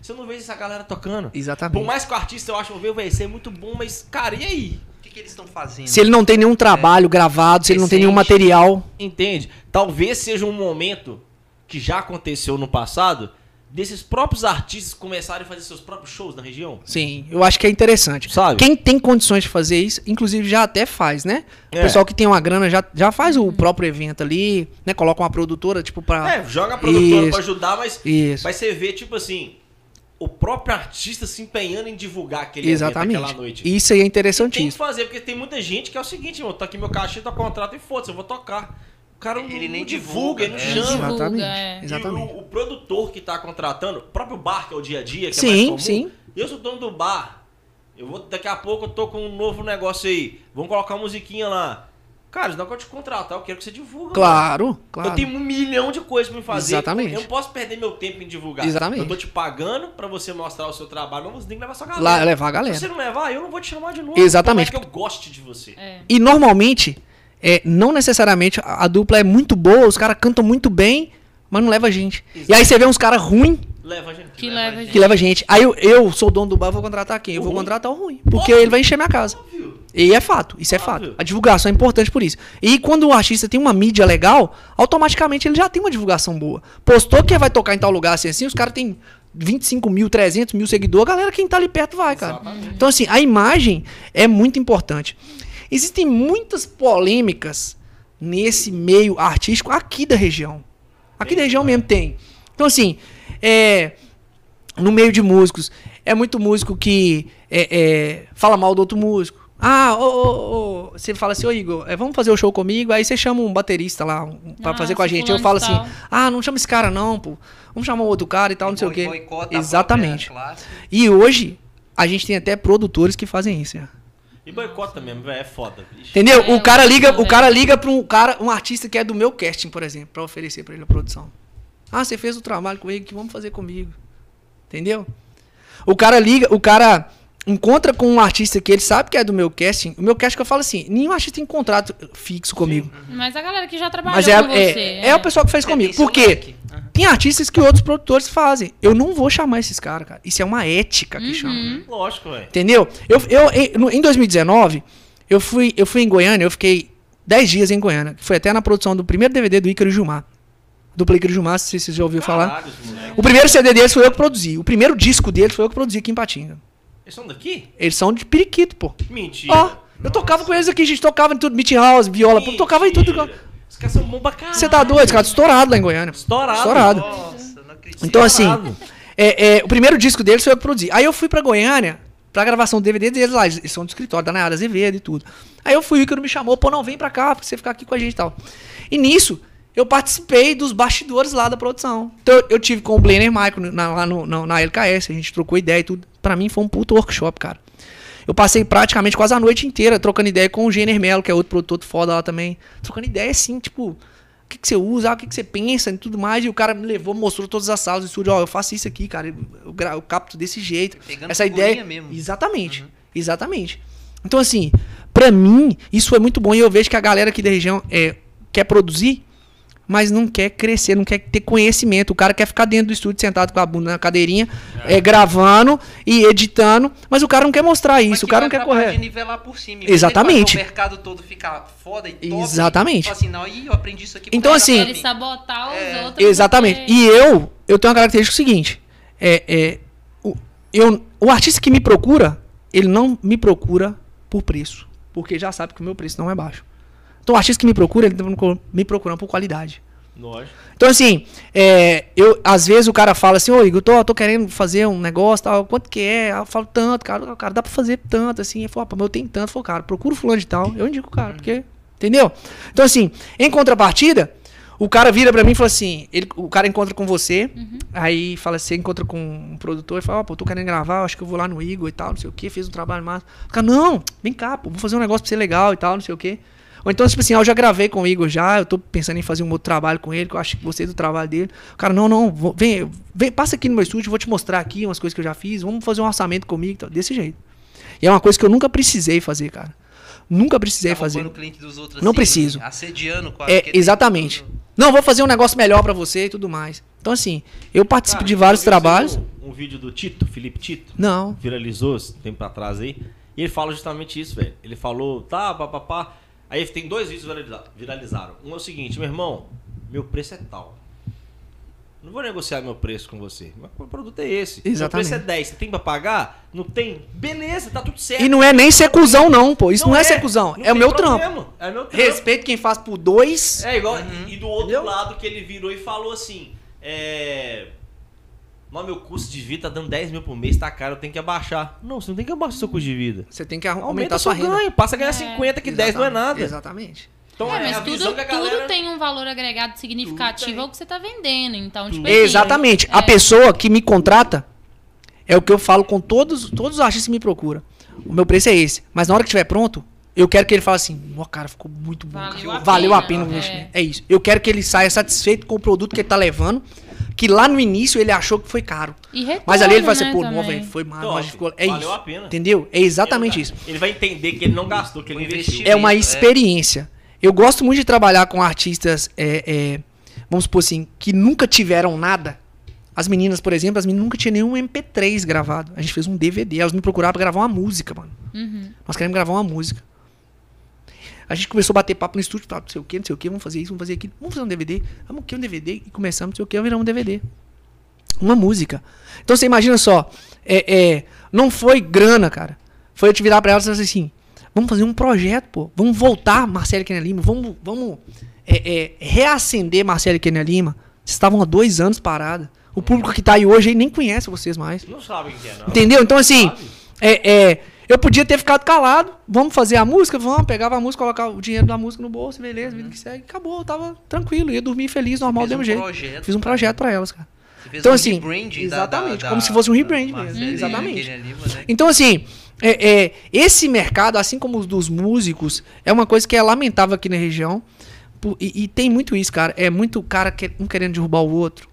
se eu não vejo essa galera tocando? Exatamente. Por mais que o artista eu acho que vai ser muito bom, mas, cara, e aí? O que, que eles estão fazendo? Se ele não tem nenhum trabalho gravado, se ele não tem nenhum Recente. material. Entende? Talvez seja um momento que já aconteceu no passado desses próprios artistas começarem a fazer seus próprios shows na região. Sim, eu acho que é interessante. Sabe? Quem tem condições de fazer isso, inclusive já até faz, né? O É. pessoal que tem uma grana já, já faz o próprio evento ali, né? Coloca uma produtora, tipo, pra. É, joga a produtora Isso. pra ajudar, mas, Isso. mas você vê, tipo assim, o próprio artista se empenhando em divulgar aquele Exatamente. evento, aquela noite. Isso aí é Tem que interessantíssimo. fazer, porque tem muita gente que é o seguinte, irmão, tá aqui meu cachê, tá contrato e foda-se, eu vou tocar. O cara não, Ele nem não divulga, divulga, ele não é. chama. Divulga, Exatamente. é. Exatamente. E o, o produtor que tá contratando, o próprio bar, que é o dia a dia, que é Sim, mais comum. sim. Eu sou dono do bar. Eu vou, daqui a pouco eu tô com um novo negócio aí. Vamos colocar uma musiquinha lá. Cara, não que eu te contratar, eu quero que você divulga. mano. Claro, claro. Eu tenho um milhão de coisas pra me fazer. Exatamente. Eu não posso perder meu tempo em divulgar. Exatamente. Eu tô te pagando pra você mostrar o seu trabalho, mas você tem que levar sua galera. Lá, levar a Se galera. você não levar, eu não vou te chamar de novo. Exatamente. Por mais que eu goste de você. É. E normalmente, é, não necessariamente a, a dupla é muito boa, os caras cantam muito bem, mas não leva gente. E aí você vê uns caras ruins Leva a gente. Que leva a gente. que leva a gente. Aí eu, eu sou o dono do bar, eu vou contratar quem? Eu vou contratar o ruim. Porque ele vai encher minha casa. E é fato, isso é Óbvio. fato. A divulgação é importante por isso. E quando o artista tem uma mídia legal, automaticamente ele já tem uma divulgação boa. Postou que vai tocar em tal lugar assim, assim, os caras têm 25 mil, 300 mil seguidores, a galera quem tá ali perto vai, cara. Então assim, a imagem é muito importante. Existem muitas polêmicas nesse meio artístico aqui da região. Aqui da região mesmo tem. Então assim, é, no meio de músicos, é muito músico que é, é, fala mal do outro músico. Ah, ô, ô, ô, você fala assim, ô Igor, é, vamos fazer o show comigo, aí você chama um baterista lá um, pra Ah, fazer com a gente. Eu falo assim, ah, não chama esse cara não, pô. Vamos chamar um outro cara e tal, não sei o quê. Exatamente. E hoje, a gente tem até produtores que fazem isso, né? E boicota mesmo, velho. É foda. Ixi. Entendeu? É, o cara eu liga, o cara liga para um cara, um artista que é do meu casting, por exemplo, pra oferecer pra ele a produção. Ah, você fez o trabalho comigo, que vamos fazer comigo. Entendeu? O cara liga, o cara encontra com um artista que ele sabe que é do meu casting. O meu casting que eu falo assim, nenhum artista tem contrato fixo comigo. Mas a galera que já trabalhou Mas é, com é, você. é, o pessoal que fez É, comigo. Por quê? Aham. Tem artistas que outros produtores fazem. Eu não vou chamar esses caras, cara. Isso é uma ética que chama. Lógico, velho. Entendeu? Eu, eu, em, no- em 2019, eu fui, eu fui em Goiânia, eu fiquei 10 dias em Goiânia. que Foi até na produção do primeiro DVD do Ícaro Gilmar. Dupla Ícaro Gilmar, se vocês já ouviram falar. Caralho. O primeiro CD deles foi eu que produzi. O primeiro disco deles foi eu que produzi aqui em Patinga. Eles são daqui? Eles são de periquito, pô. Mentira. Ó, eu tocava com eles aqui, a gente tocava em tudo, Meat House, viola, pô, tocava em tudo. Os caras são bons pra caralho. Você tá doido? Os caras estourado lá em Goiânia. Estourado. Estourado. Nossa, não acredito. Então, assim, é, é, o primeiro disco deles foi eu que produzi. Aí eu fui pra Goiânia pra gravação do DVD deles lá. Eles são do escritório da Nayara Azevedo e tudo. Aí eu fui, o Ícaro me chamou, pô, não, vem pra cá, pra você ficar aqui com a gente e tal. E nisso, eu participei dos bastidores lá da produção. Então eu, eu tive com o Blenner Michael na, lá no, na, na LKS, a gente trocou ideia e tudo. Pra mim foi um puto workshop, cara. Eu passei praticamente quase a noite inteira trocando ideia com o Jenner Mello, que é outro produtor foda lá também. Trocando ideia assim, tipo, o que, que você usa, o que, que você pensa e tudo mais. E o cara me levou, mostrou todas as salas do estúdio. Ó, eu faço isso aqui, cara. Eu, eu capto desse jeito. Pegando Essa ideia. mesmo. Exatamente. Exatamente. Então, assim, pra mim, isso é muito bom. E eu vejo que a galera aqui da região é, quer produzir, mas não quer crescer, não quer ter conhecimento. O cara quer ficar dentro do estúdio sentado com a bunda na cadeirinha, é, gravando e editando, mas o cara não quer mostrar Mas isso, o que cara não quer correr. nivelar por cima. Exatamente. O mercado todo ficar foda e top. Exatamente. Fala assim, não, aí eu aprendi isso aqui. Então, porque assim, Ele sabotar os É. outros. Exatamente. porque- E eu, eu tenho uma característica seguinte. É, é, o, eu, o artista que me procura, ele não me procura por preço. Porque já sabe que o meu preço não é baixo. Então o artista que me procura, ele tá me procurando por qualidade. Lógico. Então, assim, é, eu, às vezes o cara fala assim, ô Igor, tô, tô querendo fazer um negócio, tal, quanto que é? Eu falo tanto, cara, cara, dá pra fazer tanto, assim. Ele falou, pô, mas eu tenho tanto. Eu falo, cara, procura o fulano de tal. Eu indico o cara, porque. Entendeu? Então, assim, em contrapartida, o cara vira pra mim e fala assim: ele, o cara encontra com você, aí fala assim, encontra com um produtor e fala, ó, pô, tô querendo gravar, acho que eu vou lá no Igor e tal, não sei o que, fez um trabalho massa. O cara, não, vem cá, pô, vou fazer um negócio pra você legal e tal, não sei o que. Ou então, tipo assim, ah, eu já gravei com o Igor já, eu tô pensando em fazer um outro trabalho com ele, que eu acho que gostei do trabalho dele. O cara, não, não, vou- vem, vem, passa aqui no meu estúdio, vou te mostrar aqui umas coisas que eu já fiz, vamos fazer um orçamento comigo, e tal, desse jeito. E é uma coisa que eu nunca precisei fazer, cara. Nunca precisei Tá fazer. roubando o cliente dos outros Não assim, preciso. Assediando quase. É, exatamente. tudo. Não, vou fazer um negócio melhor pra você e tudo mais. Então, assim, eu participo Cara, de vários trabalhos. Um, um vídeo do Tito, Felipe Tito, Não. viralizou esse tempo atrás aí. E ele fala justamente isso, velho. Ele falou, tá, papapá. Aí tem dois vídeos viraliza- viralizaram. Um é o seguinte, meu irmão, meu preço é tal. Não vou negociar meu preço com você. Mas o produto é esse. Exatamente. Meu preço é 10. Você tem pra pagar? Não tem? Beleza, tá tudo certo. E não é nem ser cuzão, não, pô. Isso não, é, ser cuzão. não É o meu trampo. É meu trampo. Respeito quem faz por dois. É igual. E do outro Entendeu? lado que ele virou e falou assim: É. Não, meu custo de vida tá dando 10 mil por mês, tá caro, eu tenho que abaixar. Não, você não tem que abaixar seu custo de vida. Você tem que Aumenta aumentar seu sua renda. ganho, passa a ganhar É. 50, que 10 não é nada. Exatamente. Então É, é, mas a visão tudo, a galera... tudo tem um valor agregado significativo ao que você tá vendendo. Então, tipo, assim, Exatamente. A é. pessoa que me contrata é o que eu falo com todos, todos os artistas que me procuram. O meu preço é esse. Mas na hora que estiver pronto, eu quero que ele fale assim: Ó, cara, ficou muito bom. Valeu cara. a Valeu a pena, pena o é. investimento. É isso. Eu quero que ele saia satisfeito com o produto que ele tá levando. Que lá no início ele achou que foi caro. E retorno, Mas ali ele vai ser, né, pô, não, velho, foi mal. Top. mas ficou- É Valeu isso. a pena. Entendeu? É exatamente isso. Ele vai entender que ele não gastou, que ele investiu. É uma É. experiência. Eu gosto muito de trabalhar com artistas, é, é, vamos supor assim, que nunca tiveram nada. As meninas, por exemplo, as meninas nunca tinham nenhum MP3 gravado. A gente fez um DVD. Elas me procuraram pra gravar uma música, mano. Uhum. Nós queremos gravar uma música. A gente começou a bater papo no estúdio, falava, não sei o que, não sei o que, vamos fazer isso, vamos fazer aquilo, vamos fazer um DVD, vamos aqui um DVD, e começamos, não sei o que, viramos um DVD. Uma música. Então você imagina só, é, é, não foi grana, cara. Foi eu te virar pra elas e falar assim, vamos fazer um projeto, pô. Vamos voltar, Marcelo Kenia Lima, vamos, vamos é, é, reacender Marcelo Kenia Lima. Vocês estavam há dois anos parados. O público que tá aí hoje aí nem conhece vocês mais. Não sabem quem é, não. Entendeu? Então, assim, Sabe? é, é, eu podia ter ficado calado. Vamos fazer a música? Vamos. Pegava a música, colocava o dinheiro da música no bolso, beleza, vida que segue. Acabou, eu tava tranquilo. Ia dormir feliz, normal, do mesmo um jeito. projeto, Fiz um projeto pra elas, cara. Então, um assim, rebranding da- exatamente, da- como se fosse um rebrand mesmo, Marcela e exatamente. Lima, né? Então, assim, é, é, esse mercado, assim como os dos músicos, é uma coisa que é lamentável aqui na região. E, e tem muito isso, cara. É muito cara que, um querendo derrubar o outro.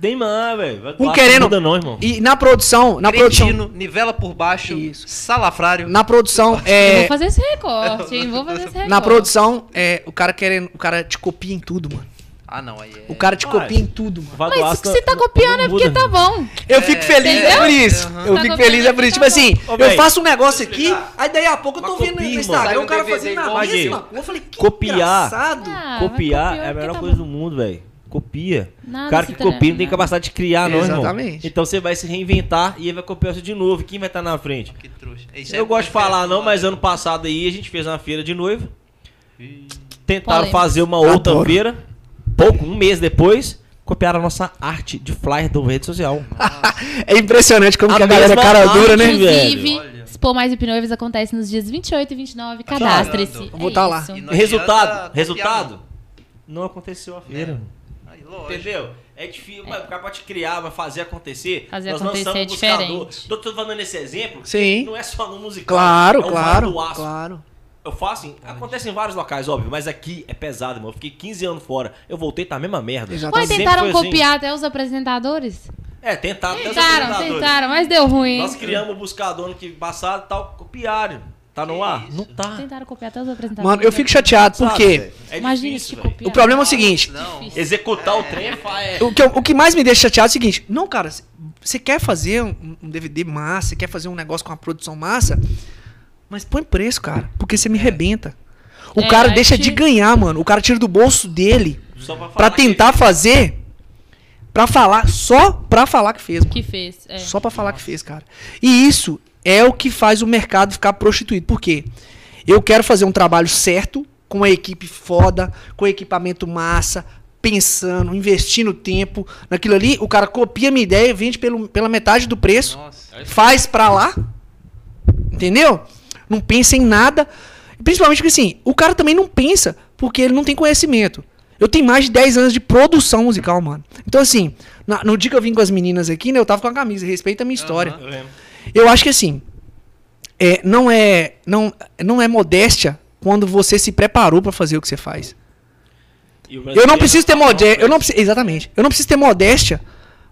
Neymar, velho. Um querendo. não, irmão. E na produção, na produção, Cretino, nivela por baixo, Isso. salafrário. na produção, Eu é, vou fazer esse recorte, hein? Vou fazer esse recorte. Na produção, é, o cara querendo. O cara te copia em tudo, mano. Ah, não, aí é... O cara te Vai. copia em tudo, mano. Mas se você tá copiando é porque tá bom. Eu fico feliz é por isso. Aham. Eu Tá fico feliz é por isso. tá Tipo assim, Ô, eu faço um negócio aqui, aí daí a pouco eu tô vendo no. Instagram o um cara fazendo a igual mesma. Eu falei, que Copiar. engraçado. Ah, Copiar é a melhor tá coisa do mundo, velho. Copia. Nada o cara que copia não tem capacidade de criar, não, irmão. Exatamente. Então você vai se reinventar e ele vai copiar você de novo. Quem vai estar na frente? Que trouxa. Isso Eu é gosto de falar não, mas ano passado aí a gente fez uma feira de noiva. Tentaram Polêmica. fazer uma outra Adoro. feira. Pouco, um mês depois, copiaram a nossa arte de flyer do rede social. [LAUGHS] É impressionante como A que a galera é cara arte, dura, né? velho. Inclusive, Olha. Expo Mais Hipnoives acontece nos dias 28 e 29. Cadastre-se. Eu vou É tá lá. E não resultado, resultado. Não aconteceu a feira. Aí, lógico. Entendeu? É difícil, mas o cara pode criar, vai fazer acontecer. Fazer Nós acontecer lançamos é um buscador. diferente. Tô, tô falando esse exemplo. Sim. Não é só no musical. Claro, é o claro, Vale do Aço. claro. Eu faço assim, acontece em vários locais, óbvio, mas aqui é pesado, irmão. Eu fiquei 15 anos fora. Eu voltei, tá a mesma merda. Exatamente. Mas tentaram assim. copiar até os apresentadores? É, tentaram até os Tentaram, apresentadores. tentaram, mas deu ruim. Nós criamos o buscador no que passado e tal, copiaram. Tá no ar? Não tá. Tentaram copiar até os apresentadores. Mano, eu fico chateado porque velho? É Imagina difícil, se te velho. copiar. o problema é o seguinte. Não. Executar o trem é é. O que, eu- o que mais me deixa chateado é o seguinte: não, cara, você quer fazer um, um DVD massa, você quer fazer um negócio com uma produção massa, mas põe preço, cara, porque você me arrebenta. O É, cara aí deixa te- de ganhar, mano. O cara tira do bolso dele Só pra, pra falar que- tentar fazer, pra falar, só pra falar que fez, mano. Que fez. É. Só pra falar que fez, cara. E isso é o que faz o mercado ficar prostituído. Por quê? Eu quero fazer um trabalho certo, com a equipe foda, com equipamento massa, pensando, investindo tempo naquilo ali. O cara copia a minha ideia, vende pelo, pela metade do preço, Nossa. faz pra lá. Entendeu? Não pensa em nada. Principalmente porque assim, o cara também não pensa porque ele não tem conhecimento. Eu tenho mais de 10 anos de produção musical, mano. Então, assim, no dia que eu vim com as meninas aqui, né, eu tava com a camisa, respeita a minha história. Eu lembro. Eu acho que assim, é, não é não, não é modéstia quando você se preparou pra fazer o que você faz. O Eu não preciso ter tá pronto modéstia, eu não preciso, exatamente. Eu não preciso ter modéstia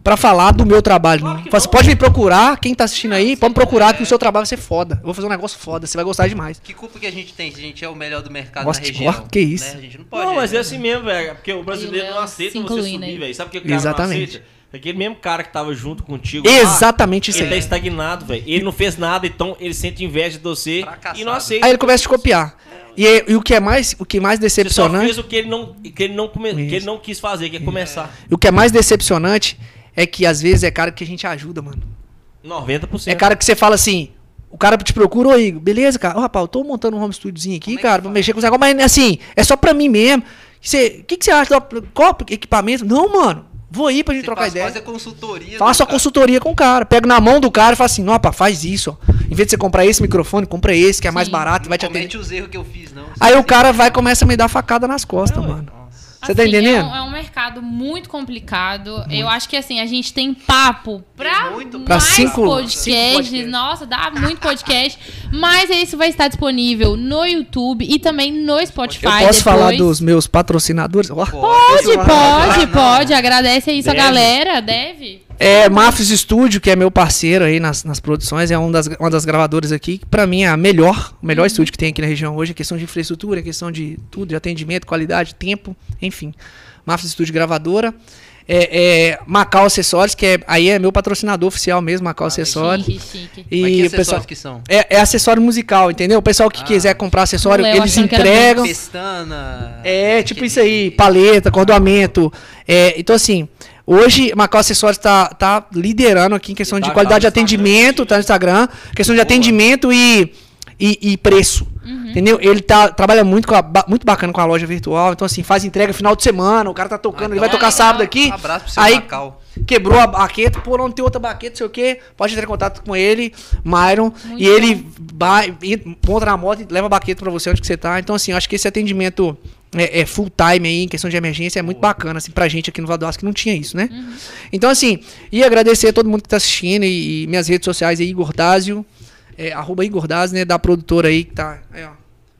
pra falar do meu trabalho. Claro não. não. pode me procurar, quem tá assistindo aí, pode me procurar que o seu trabalho vai ser foda. Eu vou fazer um negócio foda, você vai gostar demais. Que culpa que a gente tem se a gente é o melhor do mercado Nossa, na região? ó, que isso. né? A gente não pode. Não, mas é né? assim mesmo, velho. Porque o brasileiro E o não aceita se você subir, aí. velho. Sabe por que o cara Exatamente. não aceita? Aquele mesmo cara que tava junto contigo. Exatamente lá, isso Ele tá aí. estagnado, velho. Ele não fez nada, então ele sente inveja de você Fracassado. e não aceita. Aí ele começa a te copiar. E, é- e o que é mais, o que mais Você só decepcionante, fez o que ele não, que ele não, come, que ele não quis fazer, que é começar. o que é mais decepcionante é que às vezes é cara que a gente ajuda, mano. 90%. É cara que você fala assim, o cara te procura, oi, beleza, cara? Ô, rapaz, eu tô montando um home studiozinho aqui, Como é que cara, pra mexer com os negócios, mas assim, é só pra mim mesmo. O que, que você acha? do- Qual equipamento? Não, mano, vou ir pra gente Você trocar faz ideia. quase a consultoria. Faço a cara? consultoria com o cara. Pego na mão do cara e falo assim, não, rapaz, faz isso, ó. Em vez de você comprar esse microfone, compra esse, que é mais Sim. barato e Não vai te atender. os erros que eu fiz, não. Aí o cara vai e começa a me dar facada nas costas, mano. Nossa. Você tá Assim, entendendo? É um, é um mercado muito complicado. Eu acho que assim, a gente tem papo pra, muito Pra mais cinco- cinco podcasts. podcasts. Nossa, dá muito podcast. mas isso vai estar disponível no YouTube e também no Spotify. Eu posso depois. falar dos meus patrocinadores? Pode, pode, não. pode. Agradece aí sua Deve. galera. Deve. É, Mafis Studio, que é meu parceiro aí nas, nas produções, é um das, uma das gravadoras aqui, que pra mim é a melhor, o melhor estúdio que tem aqui na região hoje, é questão de infraestrutura, é questão de tudo, de atendimento, qualidade, tempo, enfim. Mafis Studio Gravadora. É, é Macau Acessórios, que é, aí é meu patrocinador oficial mesmo, Macau Acessórios. Chique, chique. E Mas que acessórios pessoal, que são? é, é acessório musical, entendeu? O pessoal que Ah. quiser comprar acessório, O Léo eles entregam. Pestana. É, tipo isso aí, paleta, cordoamento. É, então, assim, hoje Macau Acessórios tá, tá liderando aqui em questão E de tá qualidade de atendimento, tá no Instagram, questão de Boa. atendimento e, e, e preço. Uhum. Entendeu? Ele tá, trabalha muito, com a, muito bacana com a loja virtual. Então, assim, faz entrega final de semana, o cara tá tocando, Ah, ele vai então tocar é sábado aqui. Um abraço pro seu Aí, Macau. quebrou a baqueta, pô, não tem outra baqueta, não sei o quê. Pode entrar em contato com ele, Myron, Muito e ele vai, monta na moto e leva a baqueta pra você onde que você tá. Então, assim, eu acho que esse atendimento é, é full time aí, em questão de emergência, é muito bacana, assim, pra gente aqui no Vador, que não tinha isso, né? Então, assim, e agradecer a todo mundo que tá assistindo e, e minhas redes sociais aí, Igor Dázio, é, arroba Igor Dázio, né, da produtora aí, que tá, aí, ó,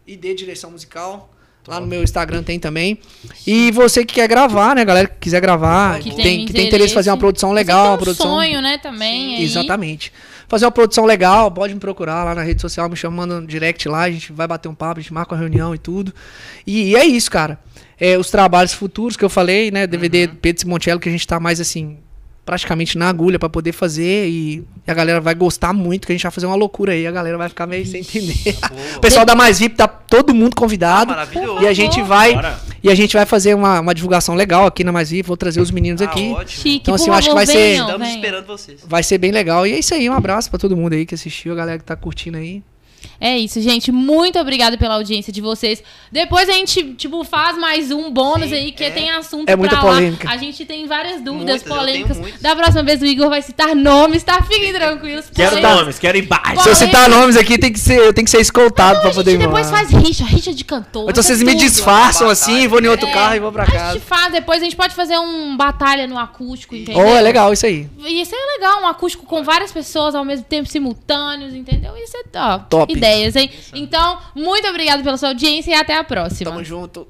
ID Direção Musical. Lá no meu Instagram tem também. E você que quer gravar, né, galera que quiser gravar, Que tem tem, que tem interesse em fazer uma produção legal, uma um produção sonho, né, também. aí. Exatamente. Fazer uma produção legal, pode me procurar lá na rede social, me chama, manda um direct lá, a gente vai bater um papo, a gente marca uma reunião e tudo. E, e é isso, cara. É, os trabalhos futuros que eu falei, né? DVD Uhum. Pedro Simoncello, que a gente tá mais assim, praticamente na agulha pra poder fazer. E, e a galera vai gostar muito, que a gente vai fazer uma loucura aí. A galera vai ficar meio sem entender. Boa. [LAUGHS] o pessoal da Mais VIP tá todo mundo convidado. Ah, maravilhoso. e a gente vai. Bora. E a gente vai fazer uma, uma divulgação legal aqui na Mais VIP. Vou trazer os meninos Ah, aqui. ótimo. Chique, Então, assim, eu acho que vai ser- Estamos venham. esperando vocês. Vai ser bem legal. E é isso aí, um abraço pra todo mundo aí que assistiu, a galera que tá curtindo aí. É isso, gente. Muito obrigada pela audiência de vocês. Depois a gente, tipo, faz mais um bônus Sim, aí, que é. tem assunto É muita pra lá. polêmica. A gente tem várias dúvidas Muitas, polêmicas. Da próxima vez o Igor vai citar nomes, tá? Fiquem [LAUGHS] tranquilos. Quero polêmicas. nomes, quero embaixo. Se eu citar nomes aqui, tem que ser, eu tenho que ser escoltado pra A poder gente ir depois faz rixa, rixa de cantor. Então vocês me tudo. disfarçam Batalha. assim, vou em outro É, carro e vou pra A casa. gente faz depois, a gente pode fazer um batalha no acústico, entendeu? Oh, é legal isso aí. Isso é legal, um acústico com várias pessoas ao mesmo tempo, simultâneos, entendeu? Isso é top. Top. Ideias, hein? Então, muito obrigado pela sua audiência e até a próxima. Tamo junto.